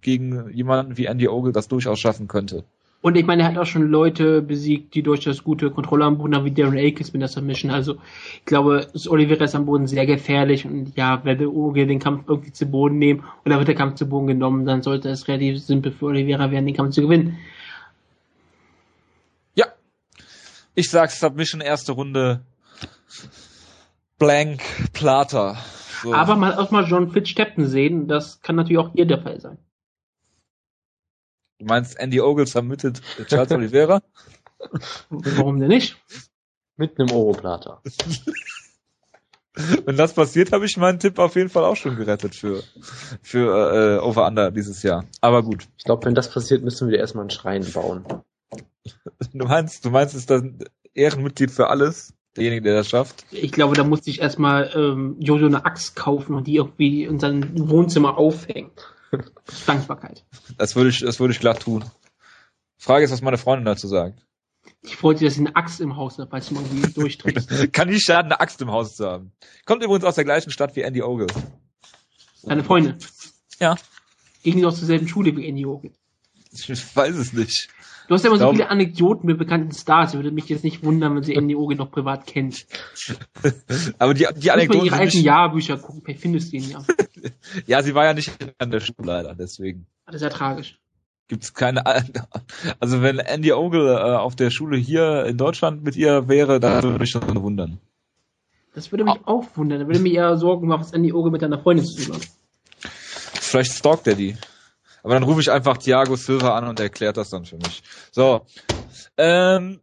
gegen jemanden wie Andy Ogle das durchaus schaffen könnte. Und ich meine, er hat auch schon Leute besiegt, die durchaus gute Kontrolle am Boden haben, wie Darren Akins mit der Submission. Also ich glaube, Oliveira ist am Boden sehr gefährlich und ja, wenn der Oge den Kampf irgendwie zu Boden nehmen oder wird der Kampf zu Boden genommen, dann sollte es relativ simpel für Oliveira werden, den Kampf zu gewinnen. Ja. Ich sag Submission erste Runde Blank Plata. So. Aber mal auch mal John Fitzstepton sehen, das kann natürlich auch hier der Fall sein. Du meinst, Andy Ogle vermittelt Charles Oliveira? Warum denn nicht? Mit einem Oroplater. Wenn das passiert, habe ich meinen Tipp auf jeden Fall auch schon gerettet für, für äh, Over Under dieses Jahr. Aber gut. Ich glaube, wenn das passiert, müssen wir erstmal einen Schrein bauen. Du meinst, du meinst, ist das Ehrenmitglied für alles? Derjenige, der das schafft? Ich glaube, da musste ich erstmal ähm, Jojo eine Axt kaufen und die irgendwie in seinem Wohnzimmer aufhängen. Dankbarkeit. Das würde ich, das würde ich glatt tun. Frage ist, was meine Freundin dazu sagt. Ich wollte, dass sie eine Axt im Haus hat, falls mal irgendwie durchdrehst. Kann nicht schaden, eine Axt im Haus zu haben. Kommt übrigens aus der gleichen Stadt wie Andy Ogle. Deine Freundin? Ja. Gehen die doch zur selben Schule wie Andy Ogle? Ich weiß es nicht. Du hast ja immer so viele Anekdoten mit bekannten Stars. Würde mich jetzt nicht wundern, wenn sie Andy Oge noch privat kennt. Aber die, die Anekdoten. Ihre alten. Jahrbücher gucken, vielleicht findest du ihn ja. ja, sie war ja nicht an der Schule leider, deswegen. Das ist ja tragisch. Gibt's keine, also wenn Andy Ogle äh, auf der Schule hier in Deutschland mit ihr wäre, dann würde mich schon wundern. Das würde mich auch wundern. Da würde mich eher Sorgen machen, was Andy Ogle mit deiner Freundin zu tun hat. Vielleicht stalkt er die. Aber dann rufe ich einfach Thiago Silva an und er erklärt das dann für mich. So. Ähm,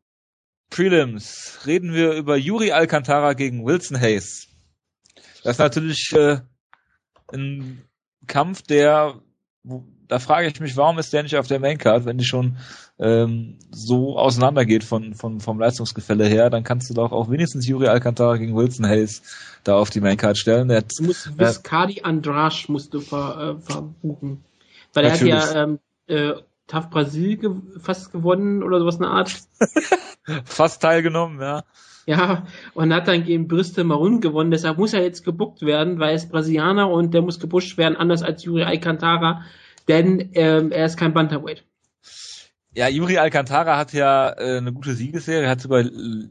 Prelims. Reden wir über Yuri Alcantara gegen Wilson Hayes. Das ist natürlich äh, ein Kampf, der, wo, da frage ich mich, warum ist der nicht auf der Maincard, wenn die schon ähm, so auseinandergeht von, von, vom Leistungsgefälle her, dann kannst du doch auch wenigstens Yuri Alcantara gegen Wilson Hayes da auf die Maincard stellen. Der du musst Viscardi Andrasch musst du ver, äh, verbuchen. Weil Natürlich. er hat ja ähm, äh, TAF Brasil ge fast gewonnen oder sowas in der Art. fast teilgenommen, ja. Ja, und hat dann gegen Bristol Maroon gewonnen, deshalb muss er jetzt gebuckt werden, weil er ist Brasilianer und der muss gepusht werden, anders als Yuri Alcantara, denn ähm, er ist kein Bantamweight. Ja, Yuri Alcantara hat ja äh, eine gute Siegesserie, hat sogar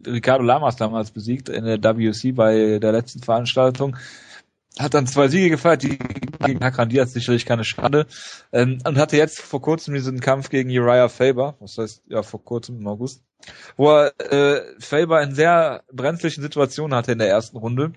Ricardo Lamas damals besiegt in der WC bei der letzten Veranstaltung hat dann zwei Siege gefeiert, die gegen Hakan Diaz sicherlich keine Schande, ähm, und hatte jetzt vor kurzem diesen Kampf gegen Uriah Faber, was heißt, ja, vor kurzem im August, wo er äh, Faber in sehr brenzlichen Situationen hatte in der ersten Runde,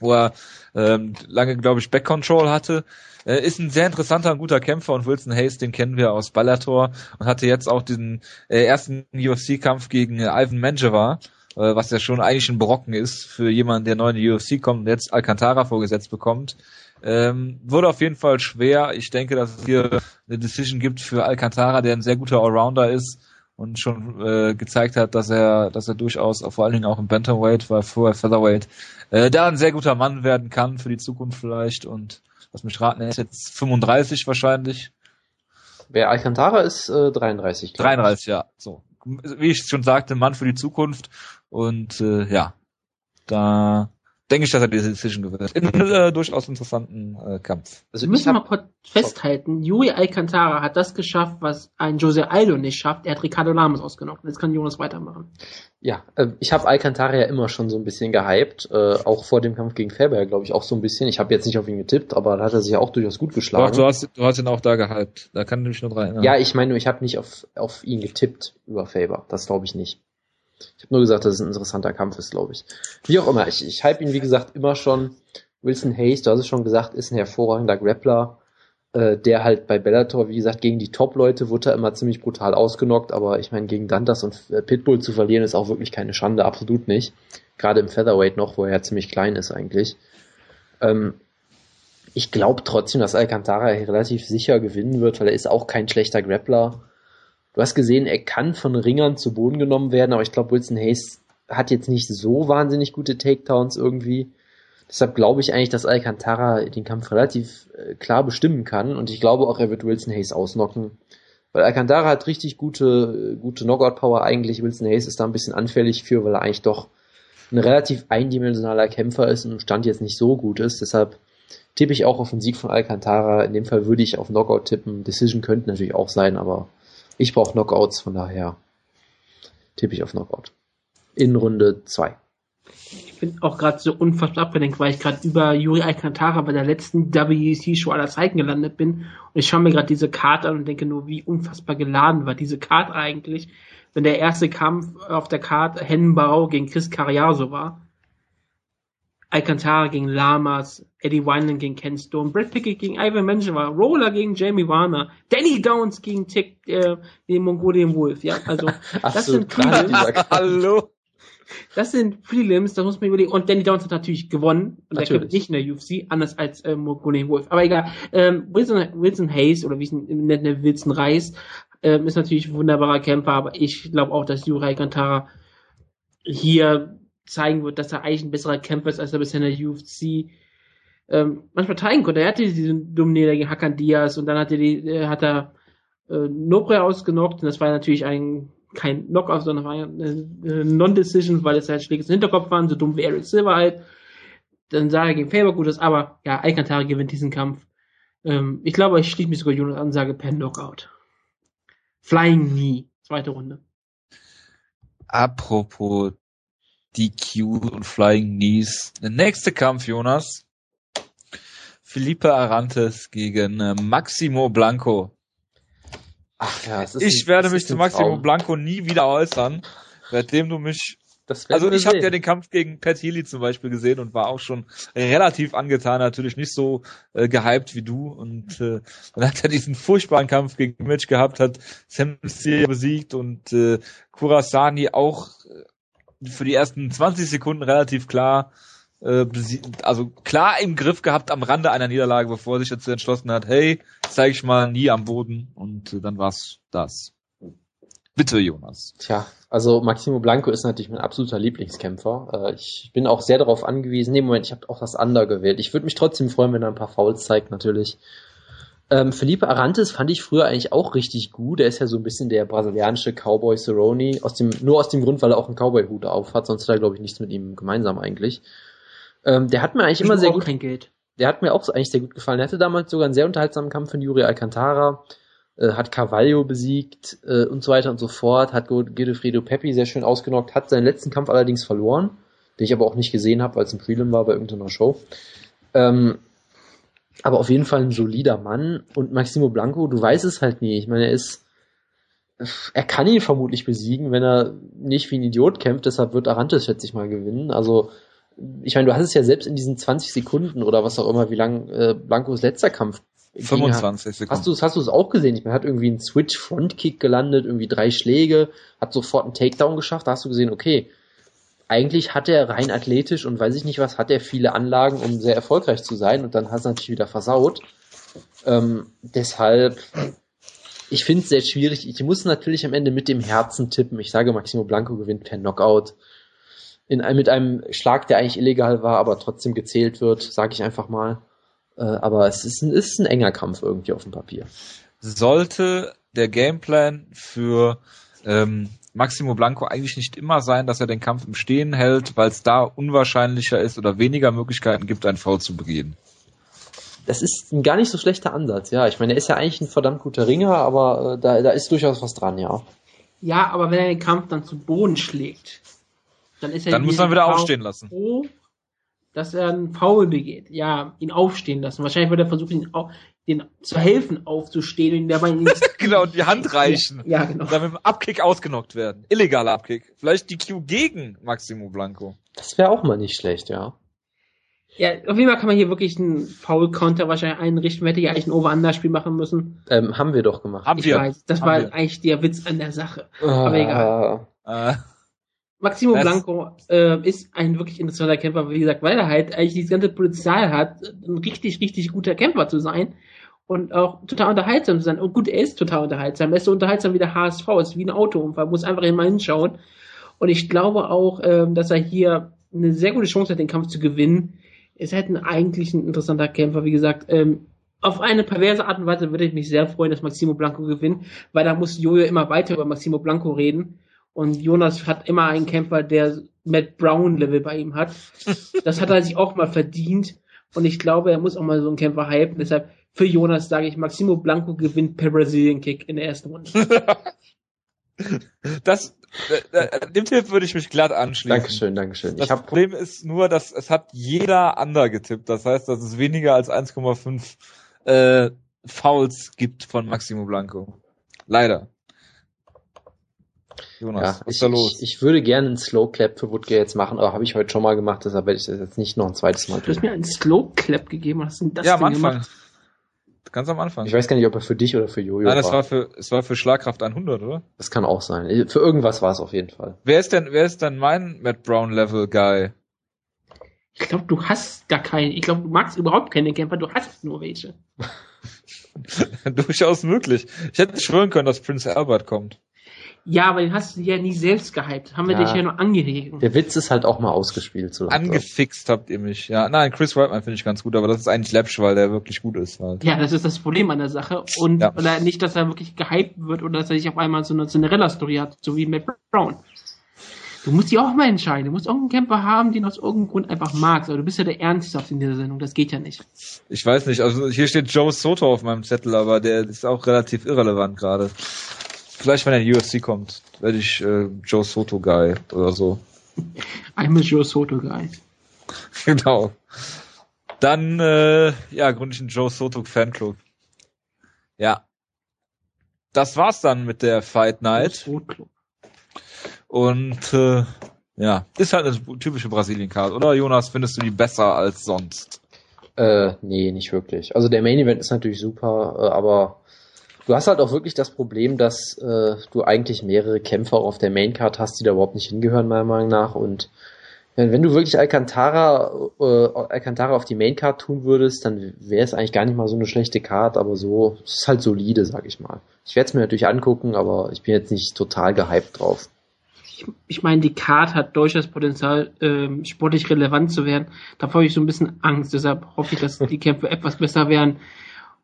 wo er ähm, lange, glaube ich, Back-Control hatte, äh, ist ein sehr interessanter und guter Kämpfer und Wilson Hayes, den kennen wir aus Bellator und hatte jetzt auch diesen äh, ersten UFC-Kampf gegen äh, Ivan Menjeva, was ja schon eigentlich ein Brocken ist für jemanden, der neu in die UFC kommt und jetzt Alcantara vorgesetzt bekommt. Ähm, wurde auf jeden Fall schwer. Ich denke, dass es hier eine Decision gibt für Alcantara, der ein sehr guter Allrounder ist und schon äh, gezeigt hat, dass er, dass er durchaus, vor allen Dingen auch im Bantamweight, war vorher Featherweight, äh, da ein sehr guter Mann werden kann für die Zukunft vielleicht. Und lass mich raten, er ist jetzt 35 wahrscheinlich. Wer Alcantara ist, äh, 33. 33, ja. So, wie ich schon sagte, Mann für die Zukunft und äh, ja, da denke ich, dass er diese Decision gewinnt. In einem äh, durchaus interessanten äh, Kampf. Also wir müssen mal kurz festhalten, Yuri Alcantara hat das geschafft, was ein Jose Aldo nicht schafft. Er hat Ricardo Lamas ausgenommen. Jetzt kann Jonas weitermachen. Ja, äh, ich habe Alcantara ja immer schon so ein bisschen gehypt, äh, auch vor dem Kampf gegen Faber, glaube ich, auch so ein bisschen. Ich habe jetzt nicht auf ihn getippt, aber da hat er sich ja auch durchaus gut geschlagen. Doch, du hast, du hast ihn auch da gehypt. Da kann ich mich nur dran erinnern. Ja, ich meine, ich habe nicht auf, auf ihn getippt über Faber. Das glaube ich nicht. Ich habe nur gesagt, dass es ein interessanter Kampf ist, glaube ich. Wie auch immer, ich, ich hype ihn, wie gesagt, immer schon. Wilson Hayes, du hast es schon gesagt, ist ein hervorragender Grappler, äh, der halt bei Bellator, wie gesagt, gegen die Top-Leute wurde er immer ziemlich brutal ausgenockt, aber ich meine, gegen Dantas und äh, Pitbull zu verlieren ist auch wirklich keine Schande, absolut nicht. Gerade im Featherweight noch, wo er ja ziemlich klein ist eigentlich. Ähm, ich glaube trotzdem, dass Alcantara relativ sicher gewinnen wird, weil er ist auch kein schlechter Grappler. Du hast gesehen, er kann von Ringern zu Boden genommen werden, aber ich glaube, Wilson Hayes hat jetzt nicht so wahnsinnig gute Takedowns irgendwie. Deshalb glaube ich eigentlich, dass Alcantara den Kampf relativ äh, klar bestimmen kann und ich glaube auch, er wird Wilson Hayes ausnocken. Weil Alcantara hat richtig gute, gute Knockout-Power eigentlich. Wilson Hayes ist da ein bisschen anfällig für, weil er eigentlich doch ein relativ eindimensionaler Kämpfer ist und im Stand jetzt nicht so gut ist. Deshalb tippe ich auch auf den Sieg von Alcantara. In dem Fall würde ich auf Knockout tippen. Decision könnte natürlich auch sein, aber ich brauche Knockouts, von daher tippe ich auf Knockout. In Runde 2. Ich bin auch gerade so unfassbar abgelenkt, weil ich gerade über Yuri Alcantara bei der letzten WEC-Show aller Zeiten gelandet bin. Und ich schaue mir gerade diese Karte an und denke nur, wie unfassbar geladen war diese Karte eigentlich, wenn der erste Kampf auf der Karte Hennenbau gegen Chris Carriazo war. Alcantara gegen Lamas, Eddie Wineland gegen Ken Stone, Brad Pickett gegen Ivan Menjivar, Roller gegen Jamie Warner, Danny Downs gegen Tick, äh, den Mongolian Wolf, ja, also, das so, sind Prelims. Hallo. Das sind Prelims, das muss man überlegen. Und Danny Downs hat natürlich gewonnen. Und natürlich. er kämpft nicht in der UFC, anders als äh, Mongolian Wolf. Aber egal, ähm, Wilson, Wilson Hayes, oder wie ich ihn nenne, Wilson Reis, ähm, ist natürlich ein wunderbarer Kämpfer, aber ich glaube auch, dass Juraj Kantara hier zeigen wird, dass er eigentlich ein besserer Kämpfer ist, als er bisher in der UFC ähm, manchmal zeigen konnte. Er hatte diesen dummen Nieder gegen Hakan Diaz und dann hat er, äh, er äh, Nobre ausgenockt und das war natürlich ein kein Knockout, sondern war eine, eine Non-Decision, weil es halt Schläge im Hinterkopf waren, so dumm wie Eric Silver halt. Dann sah er gegen Faber gut ist, aber ja, Alcantara gewinnt diesen Kampf. Ähm, ich glaube, ich schließe mich sogar Jonas an, sage per Knockout. Flying Knee, zweite Runde. Apropos DQ und Flying Knees. Der nächste Kampf, Jonas. Felipe Arantes gegen äh, Maximo Blanco. Ach ja, es ist ich ein, werde mich zu Maximo Traum. Blanco nie wieder äußern, seitdem du mich also ich habe ja den Kampf gegen Pat Healy zum Beispiel gesehen und war auch schon relativ angetan, natürlich nicht so äh, gehypt wie du. Und äh, dann hat er diesen furchtbaren Kampf gegen Mitch gehabt, hat Sam Steele besiegt und äh, Kurasani auch äh, für die ersten 20 Sekunden relativ klar äh, also klar im Griff gehabt am Rande einer Niederlage, bevor er sich dazu entschlossen hat, hey, zeig ich mal nie am Boden und äh, dann war's das. Bitte, Jonas. Tja, also Maximo Blanco ist natürlich mein absoluter Lieblingskämpfer. Äh, ich bin auch sehr darauf angewiesen. Nee, Moment, ich habe auch das Under gewählt. Ich würde mich trotzdem freuen, wenn er ein paar Fouls zeigt, natürlich. Ähm, Felipe Arantes fand ich früher eigentlich auch richtig gut. Er ist ja so ein bisschen der brasilianische Cowboy Cerrone. Aus dem, nur aus dem Grund, weil er auch einen Cowboy-Hut auf hat, sonst hat er, glaube ich, nichts mit ihm gemeinsam eigentlich. Ähm, der hat mir eigentlich ich immer sehr gut. Kein Geld. Der hat mir auch eigentlich sehr gut gefallen. Er hatte damals sogar einen sehr unterhaltsamen Kampf von Yuri Alcantara äh, hat Carvalho besiegt äh, und so weiter und so fort, hat Godofredo Peppi sehr schön ausgenockt, hat seinen letzten Kampf allerdings verloren, den ich aber auch nicht gesehen habe, weil es ein Prelim war bei irgendeiner Show. Ähm, aber auf jeden Fall ein solider Mann und Maximo Blanco, du weißt es halt nie. Ich meine, er ist, er kann ihn vermutlich besiegen, wenn er nicht wie ein Idiot kämpft, deshalb wird Arantes, schätze ich mal, gewinnen. Also, ich meine, du hast es ja selbst in diesen 20 Sekunden oder was auch immer, wie lang äh, Blancos letzter Kampf 25 Sekunden. Hast du es hast du es auch gesehen? Ich meine, hat irgendwie einen Switch Frontkick gelandet, irgendwie drei Schläge, hat sofort einen Takedown geschafft. Da hast du gesehen, okay, eigentlich hat er rein athletisch und weiß ich nicht was, hat er viele Anlagen, um sehr erfolgreich zu sein und dann hat er natürlich wieder versaut. Ähm, deshalb, ich finde es sehr schwierig. Ich muss natürlich am Ende mit dem Herzen tippen. Ich sage, Maximo Blanco gewinnt per Knockout. In, mit einem Schlag, der eigentlich illegal war, aber trotzdem gezählt wird, sage ich einfach mal. Äh, aber es ist ein, ist ein enger Kampf irgendwie auf dem Papier. Sollte der Gameplan für ähm, Maximo Blanco eigentlich nicht immer sein, dass er den Kampf im Stehen hält, weil es da unwahrscheinlicher ist oder weniger Möglichkeiten gibt, einen Foul zu begehen. Das ist ein gar nicht so schlechter Ansatz, ja. Ich meine, er ist ja eigentlich ein verdammt guter Ringer, aber äh, da, da ist durchaus was dran, ja. Ja, aber wenn er den Kampf dann zu Boden schlägt, dann ist er Dann muss man wieder aufstehen lassen. Froh, dass er einen Foul begeht. Ja, ihn aufstehen lassen. Wahrscheinlich wird er versuchen, ihn, auf, den zu helfen, aufzustehen und dabei nicht. genau, und die Hand reichen. Ja, ja genau. Und dann mit dem Abkick ausgenockt werden. Illegaler Abkick. Vielleicht die Q gegen Maximo Blanco. Das wäre auch mal nicht schlecht, ja. Ja, auf jeden Fall kann man hier wirklich einen Foul-Counter wahrscheinlich einrichten. Man hätte ja eigentlich ein Over-Under-Spiel machen müssen. Ähm, haben wir doch gemacht. Haben ich wir. weiß, das haben war wir. eigentlich der Witz an der Sache. Ah. Aber egal. Ah. Maximo das Blanco äh, ist ein wirklich interessanter Kämpfer, wie gesagt, weil er halt eigentlich das ganze Potenzial hat, ein richtig, richtig guter Kämpfer zu sein und auch total unterhaltsam zu sein. Und gut, er ist total unterhaltsam. Er ist so unterhaltsam wie der HSV, ist wie ein Autounfall, muss einfach immer hinschauen. Und ich glaube auch, ähm, dass er hier eine sehr gute Chance hat, den Kampf zu gewinnen. Ist halt ein, eigentlich ein interessanter Kämpfer, wie gesagt. Ähm, auf eine perverse Art und Weise würde ich mich sehr freuen, dass Maximo Blanco gewinnt, weil da muss Jojo immer weiter über Maximo Blanco reden Und Jonas hat immer einen Kämpfer, der Matt Brown Level bei ihm hat. Das hat er sich auch mal verdient. Und ich glaube, er muss auch mal so einen Kämpfer hypen. Deshalb für Jonas sage ich, Maximo Blanco gewinnt per Brazilian Kick in der ersten Runde. das, äh, äh, dem Tipp würde ich mich glatt anschließen. Dankeschön, Dankeschön. Das Problem ist nur, dass es hat jeder Ander getippt. Das heißt, dass es weniger als 1,5 äh, Fouls gibt von Maximo Blanco. Leider. Jonas, ja, was ist da los? Ich, ich würde gerne einen Slow Clap für Woodgate jetzt machen, aber habe ich heute schon mal gemacht, deshalb werde ich das jetzt nicht noch ein zweites Mal tun. Du hast mir einen Slow Clap gegeben, was hast du das ja, am Anfang. Gemacht? Ganz am Anfang. Ich weiß gar nicht, ob er für dich oder für Jojo Nein, das war. war für, es war für Schlagkraft 100, oder? Das kann auch sein. Für irgendwas war es auf jeden Fall. Wer ist denn, wer ist denn mein Matt Brown Level Guy? Ich glaube, du hast gar keinen. Ich glaube, du magst überhaupt keine Kämpfer, du hast nur welche. Durchaus möglich. Ich hätte schwören können, dass Prince Albert kommt. Ja, aber den hast du ja nie selbst gehypt. Haben wir ja. dich ja nur angeregt. Der Witz ist halt auch mal ausgespielt. So Angefixt habt ihr mich. Ja, nein, Chris Whiteman finde ich ganz gut, aber das ist eigentlich Läppsch, weil der wirklich gut ist. Halt. Ja, das ist das Problem an der Sache. Und ja. nicht, dass er wirklich gehypt wird oder dass er sich auf einmal so eine Cinderella-Story hat, so wie Matt Brown. Du musst dich auch mal entscheiden. Du musst irgendeinen Camper haben, den aus irgendeinem Grund einfach magst. Aber du bist ja der Ernsthaft in dieser Sendung. Das geht ja nicht. Ich weiß nicht. Also hier steht Joe Soto auf meinem Zettel, aber der ist auch relativ irrelevant gerade. Vielleicht, wenn er in UFC kommt, werde ich äh, Joe Soto Guy oder so. I'm a Joe Soto Guy. genau. Dann, äh, ja, gründe ich einen Joe Soto Fanclub. Ja. Das war's dann mit der Fight Night. Und äh, ja, ist halt eine typische Brasilien-Card, oder Jonas? Findest du die besser als sonst? Äh, nee, nicht wirklich. Also der Main Event ist natürlich super, äh, aber du hast halt auch wirklich das Problem, dass äh, du eigentlich mehrere Kämpfer auf der Maincard hast, die da überhaupt nicht hingehören, meiner Meinung nach. Und wenn, wenn du wirklich Alcantara, äh, Alcantara auf die Maincard tun würdest, dann wäre es eigentlich gar nicht mal so eine schlechte Card, aber so ist halt solide, sag ich mal. Ich werde es mir natürlich angucken, aber ich bin jetzt nicht total gehypt drauf. Ich, ich meine, die Card hat durchaus Potenzial, ähm, sportlich relevant zu werden. Davor habe ich so ein bisschen Angst, deshalb hoffe ich, dass die Kämpfe etwas besser werden.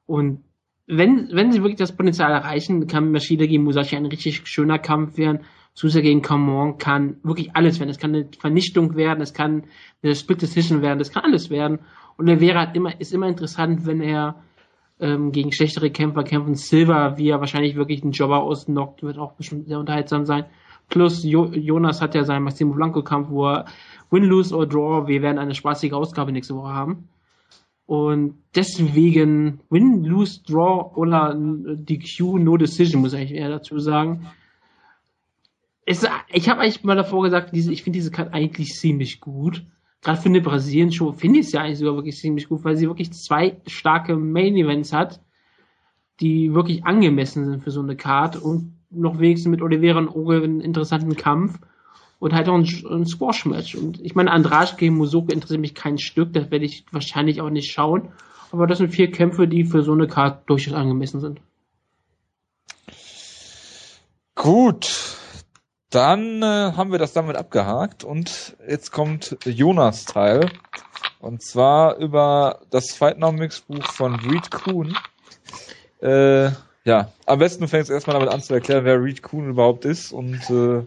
Und wenn, wenn sie wirklich das Potenzial erreichen, kann Maschine gegen Musashi ein richtig schöner Kampf werden. Sousa gegen Camon kann wirklich alles werden. Es kann eine Vernichtung werden, es kann eine Split Decision werden, es kann alles werden. Und der wäre halt immer, ist immer interessant, wenn er ähm, gegen schlechtere Kämpfer kämpfen. Silver, wie er wahrscheinlich wirklich einen Jobber ausnockt, wird auch bestimmt sehr unterhaltsam sein. Plus jo Jonas hat ja seinen Massimo Blanco Kampf, wo er Win, Lose or Draw, wir werden eine spaßige Ausgabe nächste Woche haben. Und deswegen Win, Lose, Draw oder DQ, No Decision, muss ich eher dazu sagen. Es, ich habe eigentlich mal davor gesagt, diese, ich finde diese Karte eigentlich ziemlich gut. Gerade für eine Brasilien-Show finde ich es ja eigentlich sogar wirklich ziemlich gut, weil sie wirklich zwei starke Main-Events hat, die wirklich angemessen sind für so eine Karte und noch wenigstens mit Oliveira und Oge einen interessanten Kampf und halt auch ein, ein Squash-Match. Und ich meine, Andrasch gegen Musoko interessiert mich kein Stück, das werde ich wahrscheinlich auch nicht schauen. Aber das sind vier Kämpfe, die für so eine Karte durchaus angemessen sind. Gut, dann äh, haben wir das damit abgehakt und jetzt kommt Jonas Teil. Und zwar über das Fightnomics Buch von Reed Kuhn. Äh, ja, am besten du fängst erstmal damit an zu erklären, wer Reed Kuhn überhaupt ist und äh,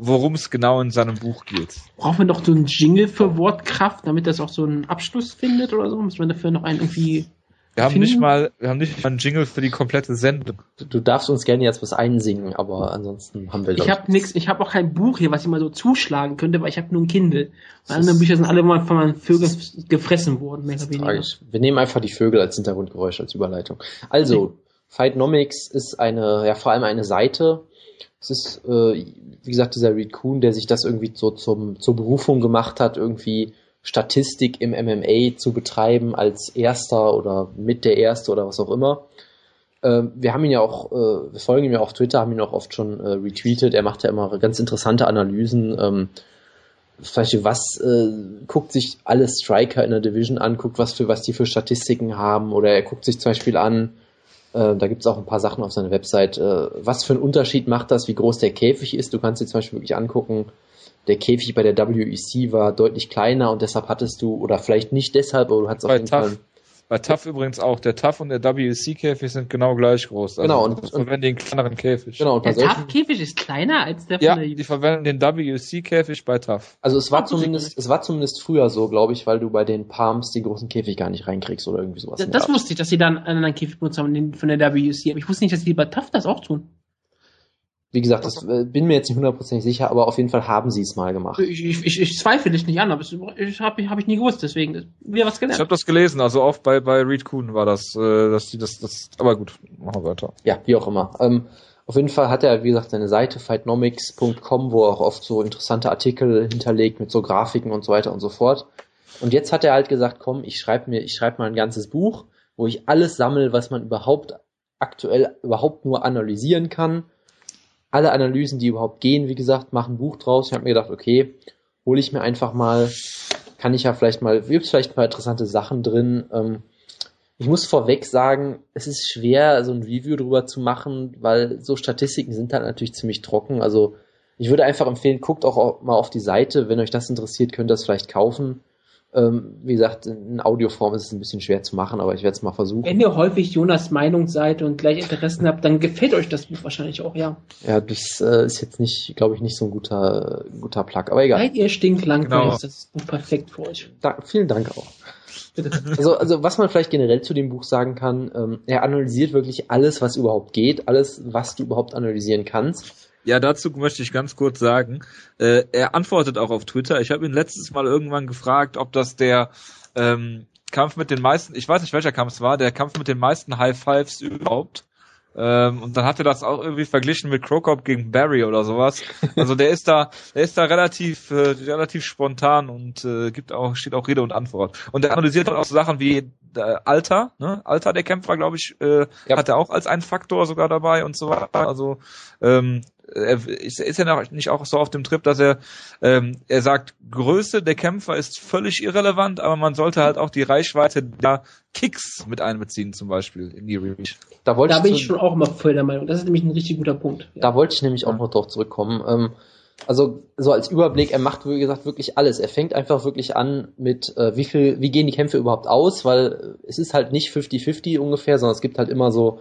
worum es genau in seinem Buch geht. Brauchen wir noch so einen Jingle für Wortkraft, damit das auch so einen Abschluss findet oder so? Müssen wir dafür noch einen irgendwie. Wir haben nicht mal, wir haben nicht mal einen Jingle für die komplette Sendung. Du, du darfst uns gerne jetzt was einsingen, aber ansonsten haben wir. Ich habe nichts, ich habe auch kein Buch hier, was ich mal so zuschlagen könnte, weil ich habe nur ein Kindle. Die anderen Bücher sind alle mal von meinen Vögeln gefressen worden, mehr oder weniger. Wir nehmen einfach die Vögel als Hintergrundgeräusch, als Überleitung. Also, okay. Fightnomics ist eine, ja vor allem eine Seite, es ist, äh, wie gesagt, dieser Reed Kuhn, der sich das irgendwie so zum, zur Berufung gemacht hat, irgendwie Statistik im MMA zu betreiben als Erster oder mit der Erste oder was auch immer. Ähm, wir haben ihn ja auch, äh, wir folgen ihm ja auf Twitter, haben ihn auch oft schon äh, retweetet. Er macht ja immer ganz interessante Analysen. Ähm, vielleicht was äh, guckt sich alle Striker in der Division an, guckt was für was die für Statistiken haben oder er guckt sich zum Beispiel an, äh, da gibt es auch ein paar Sachen auf seiner Website. Äh, was für einen Unterschied macht das, wie groß der Käfig ist? Du kannst dir zum Beispiel wirklich angucken, der Käfig bei der WEC war deutlich kleiner und deshalb hattest du, oder vielleicht nicht deshalb, aber du hattest auf jeden Fall Bei TAF übrigens auch. Der TAF und der WC-Käfig sind genau gleich groß. Also genau. Und, und verwenden den kleineren Käfig. Genau. Und der TAF-Käfig ist kleiner als der ja, von der die verwenden den WC-Käfig bei TAF. Also es war zumindest, es war zumindest früher so, glaube ich, weil du bei den Palms die großen Käfig gar nicht reinkriegst oder irgendwie sowas. Das, das wusste ich, dass sie dann einen anderen Käfig benutzt haben von der WC. Aber ich wusste nicht, dass die bei TAF das auch tun. Wie gesagt, das äh, bin mir jetzt nicht hundertprozentig sicher, aber auf jeden Fall haben sie es mal gemacht. Ich, ich, ich, ich zweifle dich nicht an, aber ich habe hab ich nie gewusst, deswegen wieder was gelernt. Ich habe das gelesen, also auch bei bei Reed Kuhn war das, äh, dass die das, das, aber gut, machen wir weiter. Ja, wie auch immer. Ähm, auf jeden Fall hat er, wie gesagt, seine Seite fightnomics.com, wo er auch oft so interessante Artikel hinterlegt mit so Grafiken und so weiter und so fort. Und jetzt hat er halt gesagt, komm, ich schreibe mir, ich schreibe mal ein ganzes Buch, wo ich alles sammle, was man überhaupt aktuell überhaupt nur analysieren kann alle Analysen, die überhaupt gehen, wie gesagt, machen ein Buch draus. Ich habe mir gedacht, okay, hole ich mir einfach mal, kann ich ja vielleicht mal, gibt vielleicht ein paar interessante Sachen drin. Ähm, ich muss vorweg sagen, es ist schwer, so ein Review drüber zu machen, weil so Statistiken sind halt natürlich ziemlich trocken. Also ich würde einfach empfehlen, guckt auch mal auf die Seite. Wenn euch das interessiert, könnt ihr das vielleicht kaufen. Ähm, wie gesagt, in Audioform ist es ein bisschen schwer zu machen, aber ich werde es mal versuchen. Wenn ihr häufig Jonas Meinung seid und gleich Interessen habt, dann gefällt euch das Buch wahrscheinlich auch, ja. Ja, das äh, ist jetzt nicht, glaube ich, nicht so ein guter, guter Plug, aber egal. Seid ihr stinklangweilig, genau. ist das Buch perfekt für euch. Da, vielen Dank auch. also, also was man vielleicht generell zu dem Buch sagen kann, ähm, er analysiert wirklich alles, was überhaupt geht, alles, was du überhaupt analysieren kannst ja, dazu möchte ich ganz kurz sagen, äh, er antwortet auch auf Twitter. Ich habe ihn letztes Mal irgendwann gefragt, ob das der ähm, Kampf mit den meisten, ich weiß nicht welcher Kampf es war, der Kampf mit den meisten High Fives überhaupt. Ähm, und dann hat er das auch irgendwie verglichen mit Krokop gegen Barry oder sowas. Also der ist da, der ist da relativ, äh, relativ spontan und äh, gibt auch, steht auch Rede und Antwort. Und er analysiert auch so Sachen wie äh, Alter, ne? Alter der Kämpfer, glaube ich, äh, ja. hat er auch als einen Faktor sogar dabei und so weiter. Also ähm, er ist, ist ja nicht auch so auf dem Trip, dass er ähm, er sagt, Größe der Kämpfer ist völlig irrelevant, aber man sollte halt auch die Reichweite der Kicks mit einbeziehen, zum Beispiel in die Reach. Da, wollte da ich bin ich schon auch immer voll der Meinung. Das ist nämlich ein richtig guter Punkt. Da wollte ich nämlich auch noch drauf zurückkommen. Ähm, also so als Überblick, er macht wie gesagt wirklich alles. Er fängt einfach wirklich an mit äh, wie viel, wie gehen die Kämpfe überhaupt aus, weil es ist halt nicht 50-50 ungefähr, sondern es gibt halt immer so,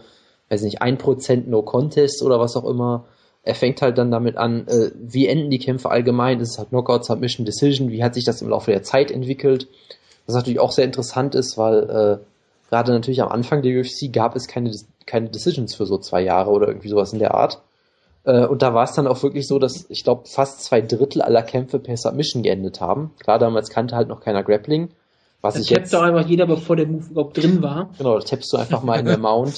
weiß nicht, ein Prozent No Contest oder was auch immer er fängt halt dann damit an, äh, wie enden die Kämpfe allgemein, ist es halt Knockout, Submission, Decision, wie hat sich das im Laufe der Zeit entwickelt, was natürlich auch sehr interessant ist, weil äh, gerade natürlich am Anfang der UFC gab es keine, keine Decisions für so zwei Jahre oder irgendwie sowas in der Art. Äh, und da war es dann auch wirklich so, dass ich glaube fast zwei Drittel aller Kämpfe per Submission geendet haben. Klar, damals kannte halt noch keiner Grappling. Was das ich jetzt, doch einfach jeder, bevor der Move überhaupt drin war. Genau, das tappst du einfach mal in der Mount.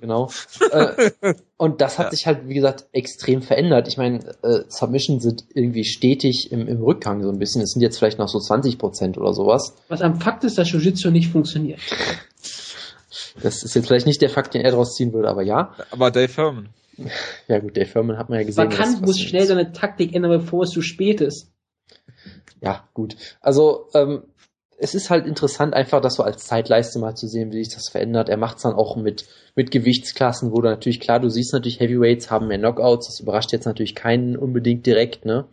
Genau. äh, und das hat ja. sich halt, wie gesagt, extrem verändert. Ich meine, äh, Submissions sind irgendwie stetig im, im Rückgang so ein bisschen. Es sind jetzt vielleicht noch so 20 Prozent oder sowas. Was am Fakt ist, dass Jiu-Jitsu nicht funktioniert. Das ist jetzt vielleicht nicht der Fakt, den er daraus ziehen würde, aber ja. Aber Dave Herman. Ja gut, Dave Herman hat man ja gesehen. Man kann, muss schnell seine Taktik ändern, bevor es zu spät ist. Ja, gut. Also, ähm, es ist halt interessant, einfach das so als Zeitleiste mal zu sehen, wie sich das verändert. Er macht es dann auch mit, mit Gewichtsklassen, wo du natürlich, klar, du siehst natürlich, Heavyweights haben mehr Knockouts, das überrascht jetzt natürlich keinen unbedingt direkt, ne?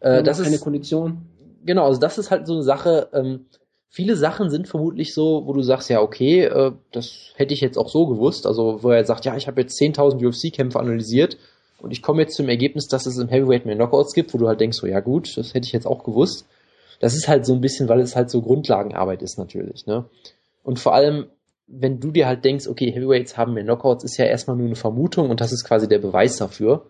Äh, das ist eine Kondition. Genau, also das ist halt so eine Sache, ähm, viele Sachen sind vermutlich so, wo du sagst, ja, okay, äh, das hätte ich jetzt auch so gewusst, also wo er sagt, ja, ich habe jetzt 10.000 UFC-Kämpfe analysiert und ich komme jetzt zum Ergebnis, dass es im Heavyweight mehr Knockouts gibt, wo du halt denkst, so, ja gut, das hätte ich jetzt auch gewusst das ist halt so ein bisschen, weil es halt so Grundlagenarbeit ist natürlich, ne? Und vor allem, wenn du dir halt denkst, okay, Heavyweights haben mehr Knockouts, ist ja erstmal nur eine Vermutung und das ist quasi der Beweis dafür.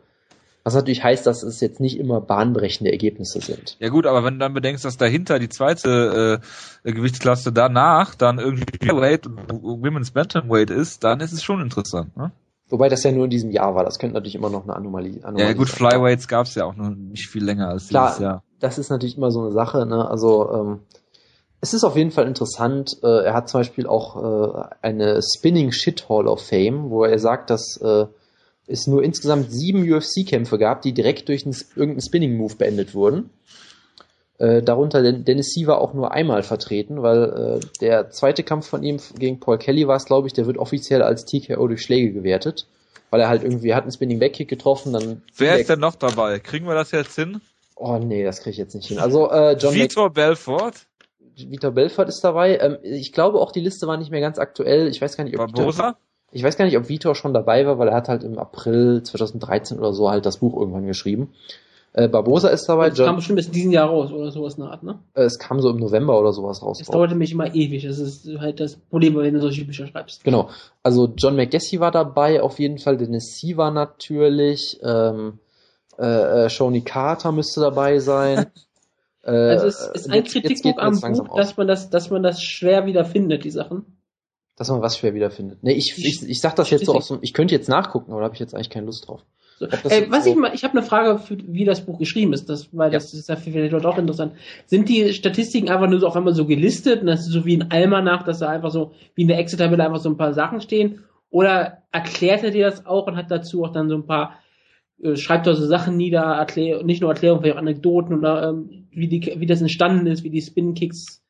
Was natürlich heißt, dass es jetzt nicht immer bahnbrechende Ergebnisse sind. Ja gut, aber wenn du dann bedenkst, dass dahinter die zweite äh, Gewichtsklasse danach dann irgendwie Heavyweight und Women's Bantamweight ist, dann ist es schon interessant, ne? Wobei das ja nur in diesem Jahr war. Das könnte natürlich immer noch eine Anomalie, Anomalie Ja gut, sein. Flyweights gab es ja auch noch nicht viel länger als Klar, dieses Jahr. Das ist natürlich immer so eine Sache. Ne? Also ähm, es ist auf jeden Fall interessant. Äh, er hat zum Beispiel auch äh, eine Spinning Shit Hall of Fame, wo er sagt, dass äh, es nur insgesamt sieben UFC-Kämpfe gab, die direkt durch einen, irgendeinen Spinning-Move beendet wurden. Äh, darunter Dennis war auch nur einmal vertreten, weil äh, der zweite Kampf von ihm gegen Paul Kelly war es, glaube ich, der wird offiziell als TKO durch Schläge gewertet. Weil er halt irgendwie hat einen Spinning Backkick getroffen, dann. Wer ist denn noch dabei? Kriegen wir das jetzt hin? Oh nee, das kriege ich jetzt nicht hin. Also äh, John Vitor Belfort? Vitor Belfort ist dabei. Ähm, ich glaube auch die Liste war nicht mehr ganz aktuell. Ich weiß gar nicht, ob Barbosa? ich weiß gar nicht, ob Vitor schon dabei war, weil er hat halt im April 2013 oder so halt das Buch irgendwann geschrieben. Äh, Barbosa ist dabei. Das kam bestimmt bis diesen Jahr raus oder sowas in der Art, ne? Äh, es kam so im November oder sowas raus. Es dauerte mich immer ewig. Das ist halt das Problem, wenn du solche Bücher schreibst. Genau. Also John McGessie war dabei, auf jeden Fall. Dennis C war natürlich. Ähm, äh, äh, Shoni Carter müsste dabei sein. äh, also es ist ein Kritikpunkt am Buch, dass man das, dass man das schwer wiederfindet, die Sachen dass man was schwer wiederfindet. Nee, ich, ich, ich sag das jetzt so aus dem, ich könnte jetzt nachgucken, aber da habe ich jetzt eigentlich keine Lust drauf. So. Ey, was so ich mal, ich habe eine Frage, für, wie das Buch geschrieben ist, das, weil ja. das ist ja vielleicht auch interessant. Sind die Statistiken einfach nur so auf einmal so gelistet und das ist so wie ein Almanach, dass da einfach so wie in der Excel-Tabelle einfach so ein paar Sachen stehen? Oder erklärt er dir das auch und hat dazu auch dann so ein paar äh, schreibt da so Sachen nieder, erklär, nicht nur Erklärungen, vielleicht auch Anekdoten oder ähm, wie, die, wie das entstanden ist, wie die Spin-Kicks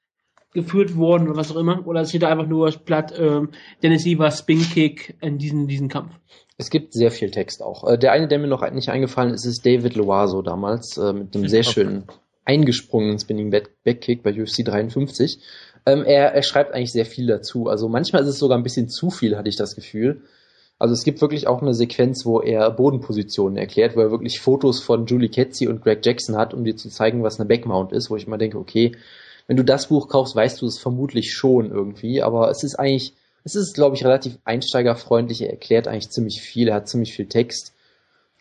geführt worden oder was auch immer? Oder steht da einfach nur platt ähm, Dennis Iver Spin Kick in diesen, diesen Kampf? Es gibt sehr viel Text auch. Äh, der eine, der mir noch nicht eingefallen ist, ist David Loaso damals äh, mit einem sehr schönen eingesprungenen Spinning Backkick bei UFC 53. Ähm, er, er schreibt eigentlich sehr viel dazu. Also manchmal ist es sogar ein bisschen zu viel, hatte ich das Gefühl. Also es gibt wirklich auch eine Sequenz, wo er Bodenpositionen erklärt, wo er wirklich Fotos von Julie Ketzi und Greg Jackson hat, um dir zu zeigen, was eine Backmount ist, wo ich mal denke, okay, wenn du das Buch kaufst, weißt du es vermutlich schon irgendwie, aber es ist eigentlich, es ist, glaube ich, relativ einsteigerfreundlich. Er erklärt eigentlich ziemlich viel, er hat ziemlich viel Text.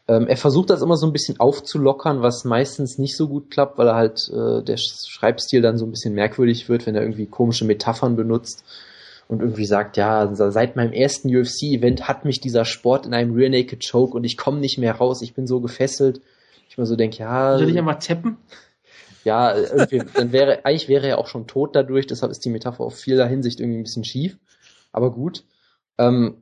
Ähm, er versucht das immer so ein bisschen aufzulockern, was meistens nicht so gut klappt, weil er halt äh, der Schreibstil dann so ein bisschen merkwürdig wird, wenn er irgendwie komische Metaphern benutzt und irgendwie sagt, ja, seit meinem ersten UFC-Event hat mich dieser Sport in einem Rear Naked Choke und ich komme nicht mehr raus, ich bin so gefesselt. Ich mir so denke, ja. Soll ich ja mal tappen? ja, irgendwie, dann wäre, eigentlich wäre er auch schon tot dadurch, deshalb ist die Metapher auf vieler Hinsicht irgendwie ein bisschen schief. Aber gut. Ähm,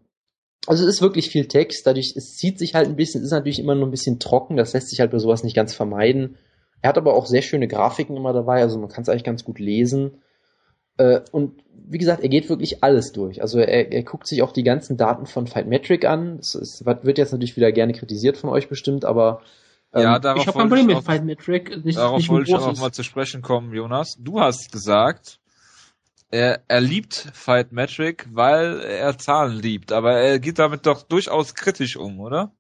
also es ist wirklich viel Text, dadurch, es zieht sich halt ein bisschen, es ist natürlich immer noch ein bisschen trocken, das lässt sich halt bei sowas nicht ganz vermeiden. Er hat aber auch sehr schöne Grafiken immer dabei, also man kann es eigentlich ganz gut lesen. Äh, und wie gesagt, er geht wirklich alles durch. Also er, er guckt sich auch die ganzen Daten von Fightmetric an. Es wird jetzt natürlich wieder gerne kritisiert von euch bestimmt, aber ja, ähm, darauf ich habe kein Problem mit Fight Metric. Nicht, darauf nicht wollte ich auch mal zu sprechen kommen, Jonas. Du hast gesagt, er, er liebt Fight Metric, weil er Zahlen liebt, aber er geht damit doch durchaus kritisch um, oder?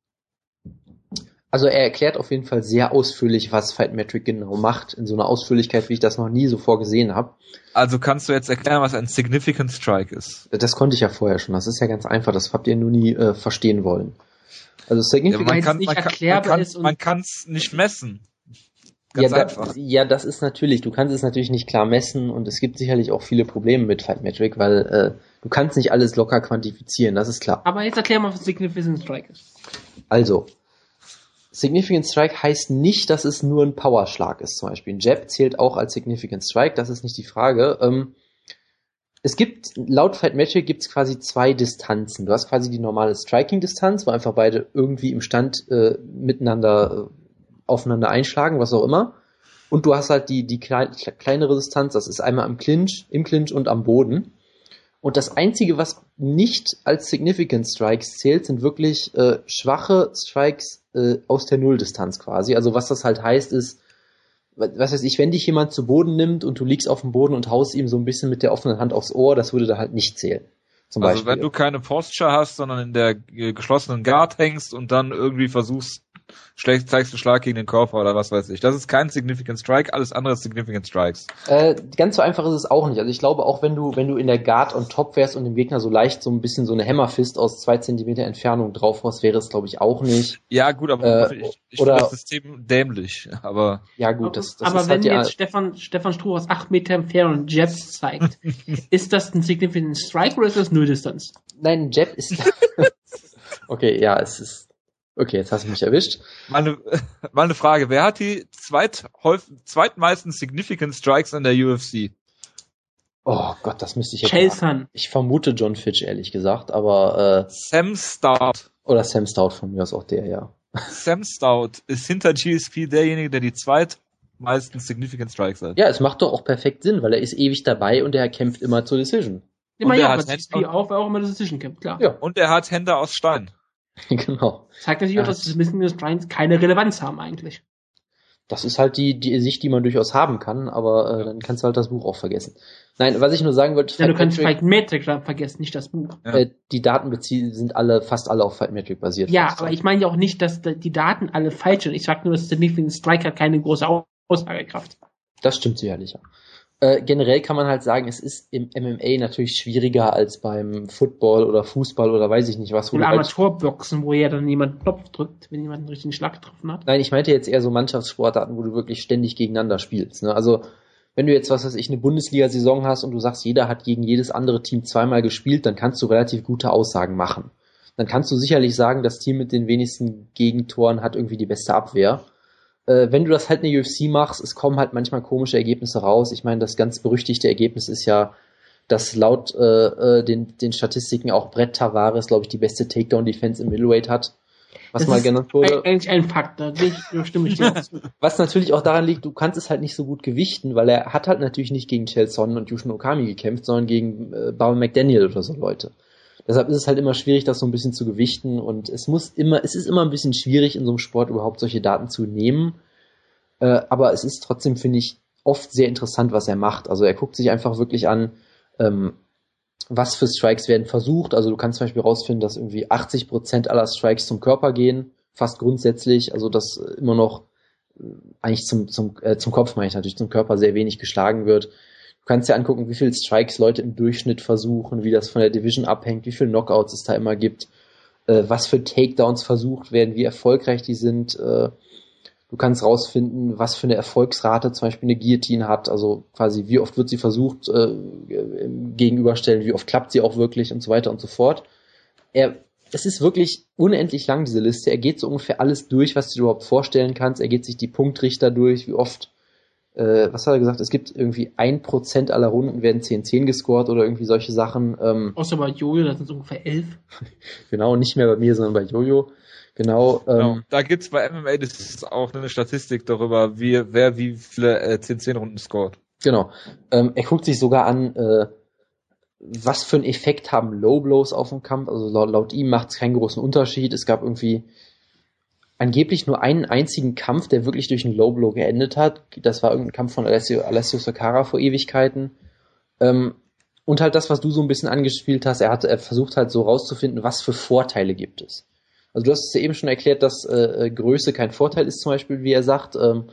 Also er erklärt auf jeden Fall sehr ausführlich, was Fight Metric genau macht, in so einer Ausführlichkeit, wie ich das noch nie so vorgesehen habe. Also kannst du jetzt erklären, was ein Significant Strike ist? Das konnte ich ja vorher schon. Das ist ja ganz einfach. Das habt ihr nur nie äh, verstehen wollen. Also Significant ja, man kann, nicht man erklärbar kann, ist. Man kann es nicht messen. Ganz ja, einfach. Da, ja, das ist natürlich, du kannst es natürlich nicht klar messen und es gibt sicherlich auch viele Probleme mit Fight Metric, weil äh, du kannst nicht alles locker quantifizieren, das ist klar. Aber jetzt erklär mal, was Significant Strike ist. Also, Significant Strike heißt nicht, dass es nur ein Powerschlag ist, zum Beispiel. Ein Jab zählt auch als Significant Strike, das ist nicht die Frage. Ähm, es gibt, laut Fight Magic gibt es quasi zwei Distanzen. Du hast quasi die normale Striking-Distanz, wo einfach beide irgendwie im Stand äh, miteinander äh, aufeinander einschlagen, was auch immer. Und du hast halt die, die klein, kleinere Distanz, das ist einmal im Clinch, im Clinch und am Boden. Und das Einzige, was nicht als Significant Strikes zählt, sind wirklich äh, schwache Strikes äh, aus der Nulldistanz quasi. Also was das halt heißt, ist, was weiß ich, wenn dich jemand zu Boden nimmt und du liegst auf dem Boden und haust ihm so ein bisschen mit der offenen Hand aufs Ohr, das würde da halt nicht zählen. Zum also Beispiel. wenn du keine Posture hast, sondern in der geschlossenen Guard hängst und dann irgendwie versuchst, schlecht zeigst du Schlag gegen den Körper oder was weiß ich. Das ist kein Significant Strike, alles andere ist Significant Strikes. Äh, ganz so einfach ist es auch nicht. Also ich glaube auch, wenn du, wenn du in der Guard on top wärst und dem Gegner so leicht so ein bisschen so eine Hammerfist aus zwei Zentimeter Entfernung drauf hast, wäre es glaube ich auch nicht. Ja gut, aber äh, ich, ich oder, finde das System dämlich, aber. Ja gut, das, das aber ist wenn halt jetzt Stefan, Stefan Stroh aus acht Meter Entfernung Jabs zeigt, ist das ein Significant Strike oder ist das Nulldistanz? Nein, ein Jab ist, okay, ja, es ist, Okay, jetzt hast du mich erwischt. Meine, meine Frage, wer hat die zweit, zweitmeisten Significant Strikes in der UFC? Oh Gott, das müsste ich jetzt Chelson. Ich vermute John Fitch, ehrlich gesagt, aber äh, Sam Stout. Oder Sam Stout von mir aus auch der, ja. Sam Stout ist hinter GSP derjenige, der die zweitmeisten Significant Strikes hat. Ja, es macht doch auch perfekt Sinn, weil er ist ewig dabei und er kämpft immer zur Decision. Immer ja, ja, GSP auch, weil auch immer Decision kämpft, klar. Ja. Und er hat Hände aus Stein. genau. Zeigt natürlich auch, dass das Missing Giants keine Relevanz haben eigentlich. Das ist halt die, die Sicht, die man durchaus haben kann, aber äh, dann kannst du halt das Buch auch vergessen. Nein, was ich nur sagen wollte, ja, du kannst Fight Metric vergessen, nicht das Buch. Äh, die Daten sind alle, fast alle auf Fight Metric basiert. Ja, aber ich meine ja auch nicht, dass die Daten alle falsch sind. Ich sag nur, dass der Nickling Striker keine große Aussagekraft. Das stimmt sicherlich, ja. Äh, generell kann man halt sagen, es ist im MMA natürlich schwieriger als beim Football oder Fußball oder weiß ich nicht was. Oder Amateurboxen, wo ja dann jemand einen Knopf drückt, wenn jemand einen richtigen Schlag getroffen hat. Nein, ich meinte jetzt eher so Mannschaftssportarten, wo du wirklich ständig gegeneinander spielst. Ne? Also wenn du jetzt, was weiß ich, eine Bundesliga-Saison hast und du sagst, jeder hat gegen jedes andere Team zweimal gespielt, dann kannst du relativ gute Aussagen machen. Dann kannst du sicherlich sagen, das Team mit den wenigsten Gegentoren hat irgendwie die beste Abwehr äh, wenn du das halt in der UFC machst, es kommen halt manchmal komische Ergebnisse raus. Ich meine, das ganz berüchtigte Ergebnis ist ja, dass laut äh, äh den, den Statistiken auch Brett Tavares, glaube ich, die beste Takedown-Defense im Middleweight hat. Was das mal genannt wurde. Eigentlich ein Fakt, da stimme ich dir Was natürlich auch daran liegt, du kannst es halt nicht so gut gewichten, weil er hat halt natürlich nicht gegen Chelson und Yushin Okami gekämpft, sondern gegen äh, Bowen McDaniel oder so Leute. Deshalb ist es halt immer schwierig, das so ein bisschen zu gewichten und es muss immer, es ist immer ein bisschen schwierig in so einem Sport überhaupt solche Daten zu nehmen. Äh, aber es ist trotzdem, finde ich, oft sehr interessant, was er macht. Also er guckt sich einfach wirklich an, ähm, was für Strikes werden versucht. Also du kannst zum Beispiel rausfinden, dass irgendwie 80 Prozent aller Strikes zum Körper gehen, fast grundsätzlich. Also dass immer noch äh, eigentlich zum, zum, äh, zum Kopf meine ich natürlich, zum Körper sehr wenig geschlagen wird. Du kannst dir angucken, wie viele Strikes Leute im Durchschnitt versuchen, wie das von der Division abhängt, wie viele Knockouts es da immer gibt, äh, was für Takedowns versucht werden, wie erfolgreich die sind. Äh, du kannst rausfinden, was für eine Erfolgsrate zum Beispiel eine Guillotine hat, also quasi wie oft wird sie versucht äh, gegenüberstellen, wie oft klappt sie auch wirklich und so weiter und so fort. Er, es ist wirklich unendlich lang, diese Liste. Er geht so ungefähr alles durch, was du dir überhaupt vorstellen kannst. Er geht sich die Punktrichter durch, wie oft äh, was hat er gesagt? Es gibt irgendwie ein Prozent aller Runden werden 10-10 gescored oder irgendwie solche Sachen. Ähm, Außer bei Jojo, das sind ungefähr elf. genau, nicht mehr bei mir, sondern bei Jojo. Genau. Ähm, genau. Da gibt's bei MMA das ist auch eine Statistik darüber, wie, wer wie viele äh, 10-10-Runden scored. Genau. Ähm, er guckt sich sogar an, äh, was für einen Effekt haben Low Blows auf dem Kampf. Also laut, laut ihm macht es keinen großen Unterschied. Es gab irgendwie angeblich nur einen einzigen Kampf, der wirklich durch einen Low Blow geendet hat. Das war irgendein Kampf von Alessio, Alessio Sakara vor Ewigkeiten. Ähm, und halt das, was du so ein bisschen angespielt hast, er hat er versucht halt so rauszufinden, was für Vorteile gibt es. Also du hast es ja eben schon erklärt, dass äh, äh, Größe kein Vorteil ist, zum Beispiel, wie er sagt. Ähm,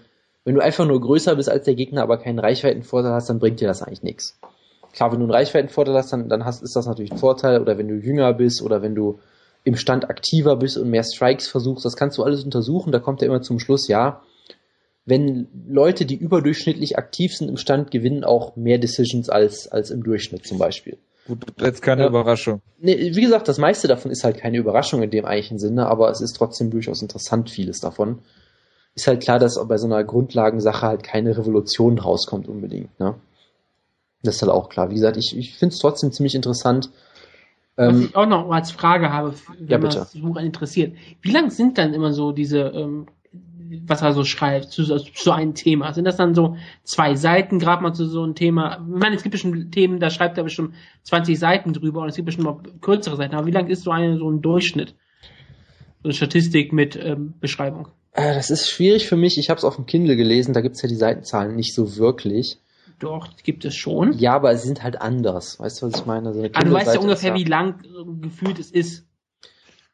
wenn du einfach nur größer bist als der Gegner, aber keinen Reichweitenvorteil hast, dann bringt dir das eigentlich nichts. Klar, wenn du einen Reichweitenvorteil hast, dann, dann hast, ist das natürlich ein Vorteil. Oder wenn du jünger bist oder wenn du im Stand aktiver bist und mehr Strikes versuchst, das kannst du alles untersuchen. Da kommt er immer zum Schluss, ja, wenn Leute, die überdurchschnittlich aktiv sind im Stand, gewinnen auch mehr Decisions als, als im Durchschnitt zum Beispiel. Gut, jetzt keine ja. Überraschung. Nee, wie gesagt, das meiste davon ist halt keine Überraschung in dem eigentlichen Sinne, aber es ist trotzdem durchaus interessant, vieles davon. Ist halt klar, dass bei so einer Grundlagensache halt keine Revolution rauskommt unbedingt, ne? Das ist halt auch klar. Wie gesagt, ich, ich finde es trotzdem ziemlich interessant. Was ähm, ich auch noch als Frage habe, wenn ja, man das Buch interessiert. Wie lang sind dann immer so diese ähm, was er so schreibt zu, zu einem Thema. Sind das dann so zwei Seiten, gerade mal zu so einem Thema? Ich meine, es gibt bestimmt Themen, da schreibt er bestimmt 20 Seiten drüber und es gibt bestimmt auch kürzere Seiten. Aber wie lang ist so eine, so ein Durchschnitt? So eine Statistik mit ähm, Beschreibung? Äh, das ist schwierig für mich. Ich habe es auf dem Kindle gelesen, da gibt's ja die Seitenzahlen nicht so wirklich. Doch, gibt es schon. Ja, aber sie sind halt anders. Weißt du, was ich meine? So eine ah, du weißt ja ungefähr, wie lang äh, gefühlt es ist.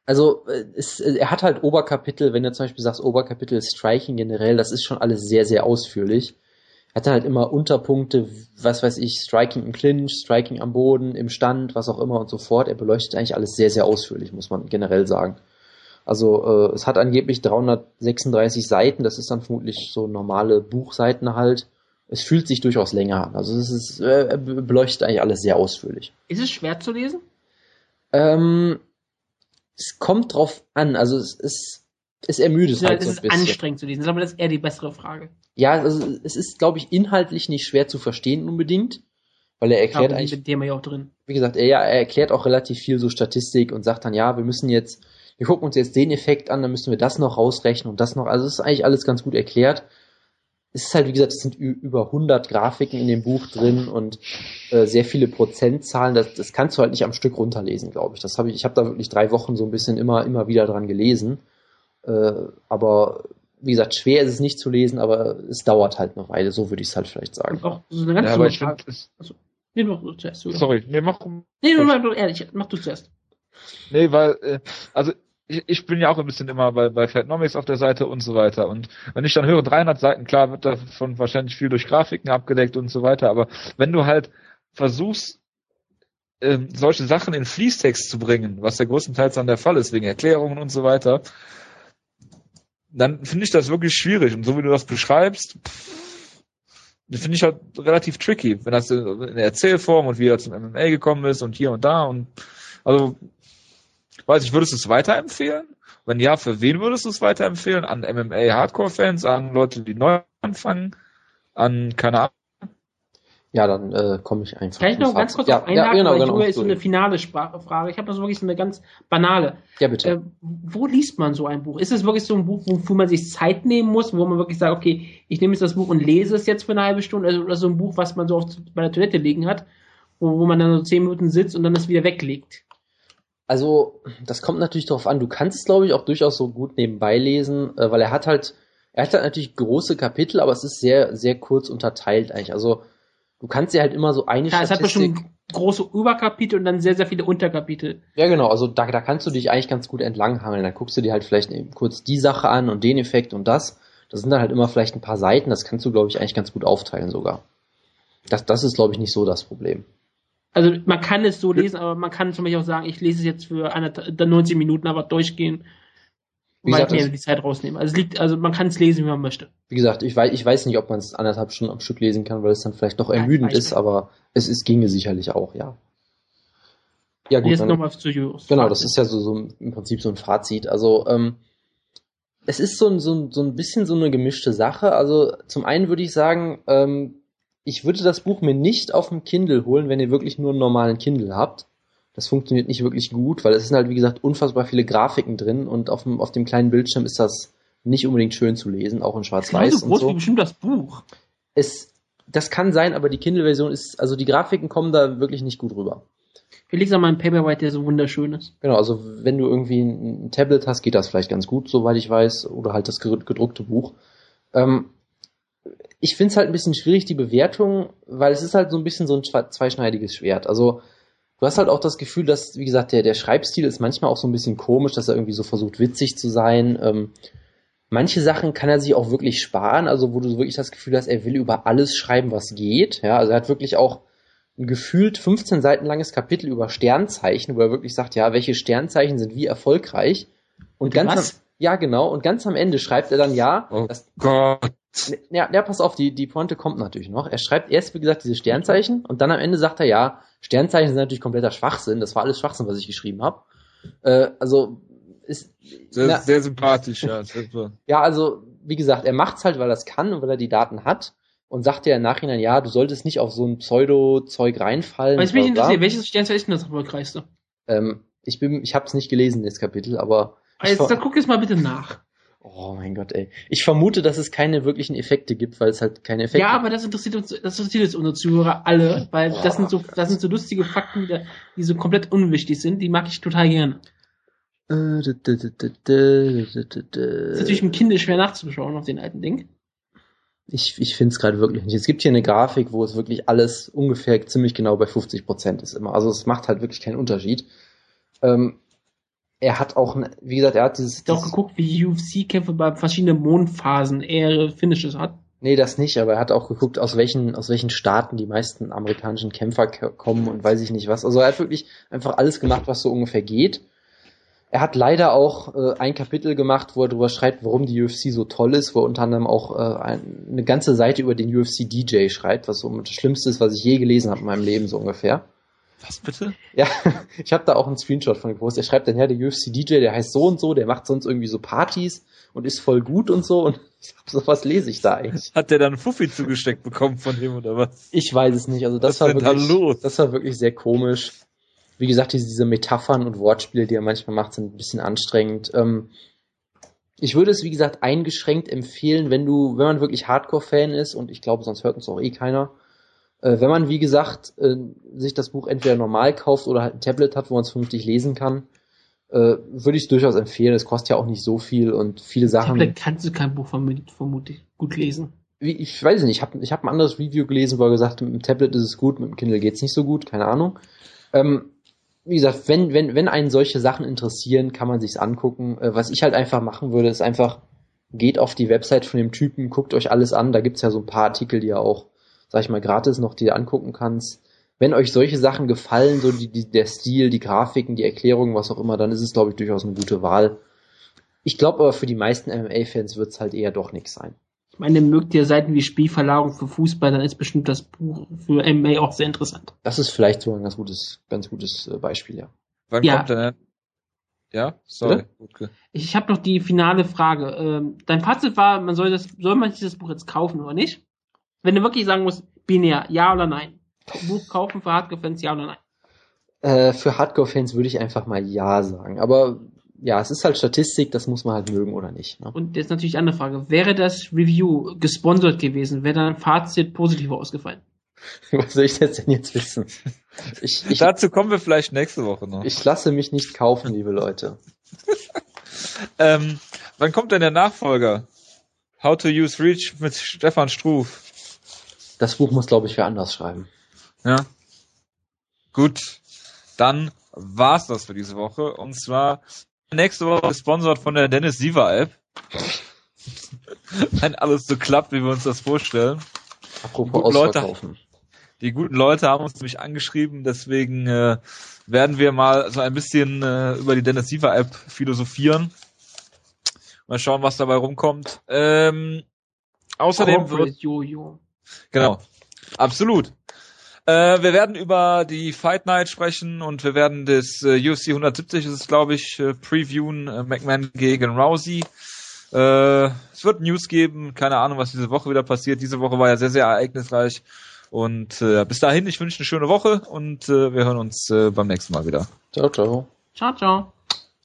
Also äh, es, äh, er hat halt Oberkapitel, wenn du zum Beispiel sagst Oberkapitel Striking generell, das ist schon alles sehr, sehr ausführlich. Er hat dann halt immer Unterpunkte, was weiß ich, Striking im Clinch, Striking am Boden, im Stand, was auch immer und so fort. Er beleuchtet eigentlich alles sehr, sehr ausführlich, muss man generell sagen. Also äh, es hat angeblich 336 Seiten, das ist dann vermutlich so normale Buchseiten halt. Es fühlt sich durchaus länger an. Also es ist, äh, beleuchtet eigentlich alles sehr ausführlich. Ist es schwer zu lesen? Ähm, es kommt drauf an, also es ist, es ermüdet ja, halt so ein bisschen. Es ist anstrengend zu lesen, aber das ist eher die bessere Frage. Ja, also es ist, glaube ich, inhaltlich nicht schwer zu verstehen unbedingt, weil er erklärt eigentlich. Mit dem ja auch drin. Wie gesagt, er, ja, er erklärt auch relativ viel so Statistik und sagt dann, ja, wir müssen jetzt, wir gucken uns jetzt den Effekt an, dann müssen wir das noch rausrechnen und das noch. Also es ist eigentlich alles ganz gut erklärt es ist halt, wie gesagt, es sind über 100 Grafiken in dem Buch drin und äh, sehr viele Prozentzahlen. Das, das kannst du halt nicht am Stück runterlesen, glaube ich. Das habe ich, ich habe da wirklich drei Wochen so ein bisschen immer, immer wieder dran gelesen. Äh, aber wie gesagt, schwer ist es nicht zu lesen, aber es dauert halt eine Weile, so würde ich es halt vielleicht sagen. Und auch so eine ganz ja, aber ich find, also, nee, mach du zuerst. Oder? Sorry, nee, mach. Nee, nur mal ehrlich, mach du zuerst. Nee, weil, äh, also ich, ich bin ja auch ein bisschen immer bei, bei Fatnomics auf der Seite und so weiter. Und wenn ich dann höre 300 Seiten, klar wird davon wahrscheinlich viel durch Grafiken abgedeckt und so weiter. Aber wenn du halt versuchst, ähm, solche Sachen in Fließtext zu bringen, was ja größtenteils dann der Fall ist, wegen Erklärungen und so weiter, dann finde ich das wirklich schwierig. Und so wie du das beschreibst, finde ich halt relativ tricky, wenn das in der Erzählform und wie er zum MMA gekommen ist und hier und da und also weiß ich, würdest du es weiterempfehlen? Wenn ja, für wen würdest du es weiterempfehlen? An MMA Hardcore Fans, an Leute, die neu anfangen, an keine Ahnung ja, dann äh, komme ich einfach. Kann ich noch ganz kurz ja, auf einhaken, ja, genau, weil genau, ist so eine finale Frage. Ich habe das wirklich so eine ganz banale. Ja, bitte. Äh, wo liest man so ein Buch? Ist es wirklich so ein Buch, wofür man sich Zeit nehmen muss, wo man wirklich sagt, okay, ich nehme jetzt das Buch und lese es jetzt für eine halbe Stunde, also, oder so ein Buch, was man so oft bei der Toilette liegen hat, wo, wo man dann so zehn Minuten sitzt und dann das wieder weglegt? Also, das kommt natürlich darauf an. Du kannst es, glaube ich, auch durchaus so gut nebenbei lesen, äh, weil er hat halt, er hat halt natürlich große Kapitel, aber es ist sehr, sehr kurz unterteilt eigentlich. Also, du kannst ja halt immer so eine ja, Statistik... es hat bestimmt große Überkapitel und dann sehr, sehr viele Unterkapitel. Ja, genau, also da, da kannst du dich eigentlich ganz gut entlanghangeln. Dann guckst du dir halt vielleicht kurz die Sache an und den Effekt und das. Das sind dann halt immer vielleicht ein paar Seiten, das kannst du, glaube ich, eigentlich ganz gut aufteilen sogar. Das, das ist, glaube ich, nicht so das Problem. Also man kann es so lesen, aber man kann zum Beispiel auch sagen, ich lese es jetzt für eine, 90 Minuten, aber durchgehen wie gesagt, mir die Zeit rausnehmen. Also, liegt, also man kann es lesen, wie man möchte. Wie gesagt, ich weiß, ich weiß nicht, ob man es anderthalb Stunden am Stück lesen kann, weil es dann vielleicht doch ermüdend ja, ist, aber es, es ginge sicherlich auch, ja. Ja, gut. Jetzt nochmal zu Juris. Genau, das ist ja so, so im Prinzip so ein Fazit. Also, ähm, es ist so ein, so, ein, so ein bisschen so eine gemischte Sache. Also, zum einen würde ich sagen, ähm, ich würde das Buch mir nicht auf dem Kindle holen, wenn ihr wirklich nur einen normalen Kindle habt das funktioniert nicht wirklich gut, weil es sind halt, wie gesagt, unfassbar viele Grafiken drin und auf dem, auf dem kleinen Bildschirm ist das nicht unbedingt schön zu lesen, auch in Schwarz-Weiß. So groß so. wie bestimmt das Buch. Es, das kann sein, aber die Kindle-Version ist, also die Grafiken kommen da wirklich nicht gut rüber. Wir lesen mal einen Paperwhite, der so wunderschön ist. Genau, also wenn du irgendwie ein Tablet hast, geht das vielleicht ganz gut, soweit ich weiß, oder halt das gedruckte Buch. Ähm, ich finde es halt ein bisschen schwierig, die Bewertung, weil es ist halt so ein bisschen so ein zweischneidiges Schwert. Also du hast halt auch das Gefühl, dass, wie gesagt, der, der Schreibstil ist manchmal auch so ein bisschen komisch, dass er irgendwie so versucht, witzig zu sein. Ähm, manche Sachen kann er sich auch wirklich sparen, also wo du wirklich das Gefühl hast, er will über alles schreiben, was geht. Ja, also er hat wirklich auch ein gefühlt 15 Seiten langes Kapitel über Sternzeichen, wo er wirklich sagt, ja, welche Sternzeichen sind wie erfolgreich. Und ganz was? am, ja, genau, und ganz am Ende schreibt er dann, ja, oh das, Gott. Ja, ja, pass auf, die, die Pointe kommt natürlich noch. Er schreibt erst, wie gesagt, diese Sternzeichen und dann am Ende sagt er, ja, Sternzeichen sind natürlich kompletter Schwachsinn. Das war alles Schwachsinn, was ich geschrieben habe. Äh, also ist sehr, na, sehr sympathisch, ja. ja, also wie gesagt, er macht's halt, weil er es kann und weil er die Daten hat und sagt ja im Nachhinein, ja, du solltest nicht auf so ein Pseudo-Zeug reinfallen. Bin ich interessiert, welches Sternzeichen ist denn das erfolgreichste? Ähm, ich bin, ich habe es nicht gelesen, das Kapitel, aber. jetzt, dann guck jetzt mal bitte nach. Oh mein Gott, ey. Ich vermute, dass es keine wirklichen Effekte gibt, weil es halt keine Effekte gibt. Ja, aber das interessiert uns, das interessiert uns unsere Zuhörer alle, weil das sind so, das sind so lustige Fakten, die, die so komplett unwichtig sind. Die mag ich total gerne. Das ist natürlich im Kind schwer nachzuschauen auf den alten Ding. Ich, ich finde es gerade wirklich nicht. Es gibt hier eine Grafik, wo es wirklich alles ungefähr ziemlich genau bei 50 Prozent ist immer. Also es macht halt wirklich keinen Unterschied. Ähm, er hat auch, wie gesagt, er hat dieses. Doch geguckt, wie UFC-Kämpfe bei verschiedenen Mondphasen er Finishes hat. Nee, das nicht, aber er hat auch geguckt, aus welchen, aus welchen Staaten die meisten amerikanischen Kämpfer kommen und weiß ich nicht was. Also er hat wirklich einfach alles gemacht, was so ungefähr geht. Er hat leider auch äh, ein Kapitel gemacht, wo er darüber schreibt, warum die UFC so toll ist, wo er unter anderem auch äh, ein, eine ganze Seite über den UFC DJ schreibt, was so das Schlimmste ist, was ich je gelesen habe in meinem Leben, so ungefähr. Was bitte? Ja, ich habe da auch einen Screenshot von gepostet. Er schreibt dann, ja, der UFC-DJ, der heißt so und so, der macht sonst irgendwie so Partys und ist voll gut und so. Und ich sag, so was lese ich da eigentlich. Hat der dann Fuffi zugesteckt bekommen von ihm oder was? Ich weiß es nicht. Also das was war wirklich, da das war wirklich sehr komisch. Wie gesagt, diese Metaphern und Wortspiele, die er manchmal macht, sind ein bisschen anstrengend. Ähm, ich würde es, wie gesagt, eingeschränkt empfehlen, wenn du, wenn man wirklich Hardcore-Fan ist, und ich glaube, sonst hört uns auch eh keiner, äh, wenn man, wie gesagt, äh, sich das Buch entweder normal kauft oder halt ein Tablet hat, wo man es vernünftig lesen kann, äh, würde ich durchaus empfehlen. Es kostet ja auch nicht so viel und viele Sachen. Vielleicht kannst du kein Buch vermutlich gut lesen. Wie, ich weiß nicht, ich habe ich hab ein anderes Review gelesen, wo er gesagt hat, mit dem Tablet ist es gut, mit dem Kindle geht's nicht so gut, keine Ahnung. Ähm, wie gesagt, wenn, wenn, wenn einen solche Sachen interessieren, kann man sich's angucken. Äh, was ich halt einfach machen würde, ist einfach, geht auf die Website von dem Typen, guckt euch alles an, da gibt's ja so ein paar Artikel, die ja auch, sag ich mal, gratis noch, die ihr angucken kannst wenn euch solche Sachen gefallen, so die, die, der Stil, die Grafiken, die Erklärungen, was auch immer, dann ist es, glaube ich, durchaus eine gute Wahl. Ich glaube aber für die meisten MMA-Fans wird es halt eher doch nichts sein. Ich meine, mögt ihr Seiten wie Spielverlagerung für Fußball, dann ist bestimmt das Buch für MMA auch sehr interessant. Das ist vielleicht so ein ganz gutes, ganz gutes äh, Beispiel, ja. Wann ja. kommt denn? Ja, sorry. Okay. Ich habe noch die finale Frage. Ähm, dein Fazit war, man soll das, soll man sich das Buch jetzt kaufen oder nicht? Wenn du wirklich sagen musst, binär, ja oder nein? Buch kaufen für Hardcore-Fans, ja oder nein? Äh, für Hardcore-Fans würde ich einfach mal ja sagen. Aber ja, es ist halt Statistik, das muss man halt mögen oder nicht. Ne? Und jetzt natürlich eine andere Frage. Wäre das Review gesponsert gewesen, wäre dann Fazit positiv ausgefallen? Was soll ich das denn jetzt wissen? Ich, ich, Dazu kommen wir vielleicht nächste Woche noch. Ich lasse mich nicht kaufen, liebe Leute. ähm, wann kommt denn der Nachfolger? How to Use Reach mit Stefan Struf. Das Buch muss, glaube ich, wer anders schreiben. Ja. Gut. Dann war's das für diese Woche. Und zwar nächste Woche gesponsert von der Dennis Siever App. Wenn alles so klappt, wie wir uns das vorstellen. Apropos die Leute, die guten Leute haben uns nämlich angeschrieben, deswegen äh, werden wir mal so ein bisschen äh, über die Dennis Siever App philosophieren. Mal schauen, was dabei rumkommt. Ähm, außerdem wird Jojo. Genau. Absolut. Äh, wir werden über die Fight Night sprechen und wir werden das äh, UFC 170, das ist glaube ich, äh, previewen, äh, McMahon gegen Rousey. Äh, es wird News geben, keine Ahnung, was diese Woche wieder passiert. Diese Woche war ja sehr, sehr ereignisreich. Und äh, bis dahin, ich wünsche eine schöne Woche und äh, wir hören uns äh, beim nächsten Mal wieder. Ciao, ciao. Ciao, ciao.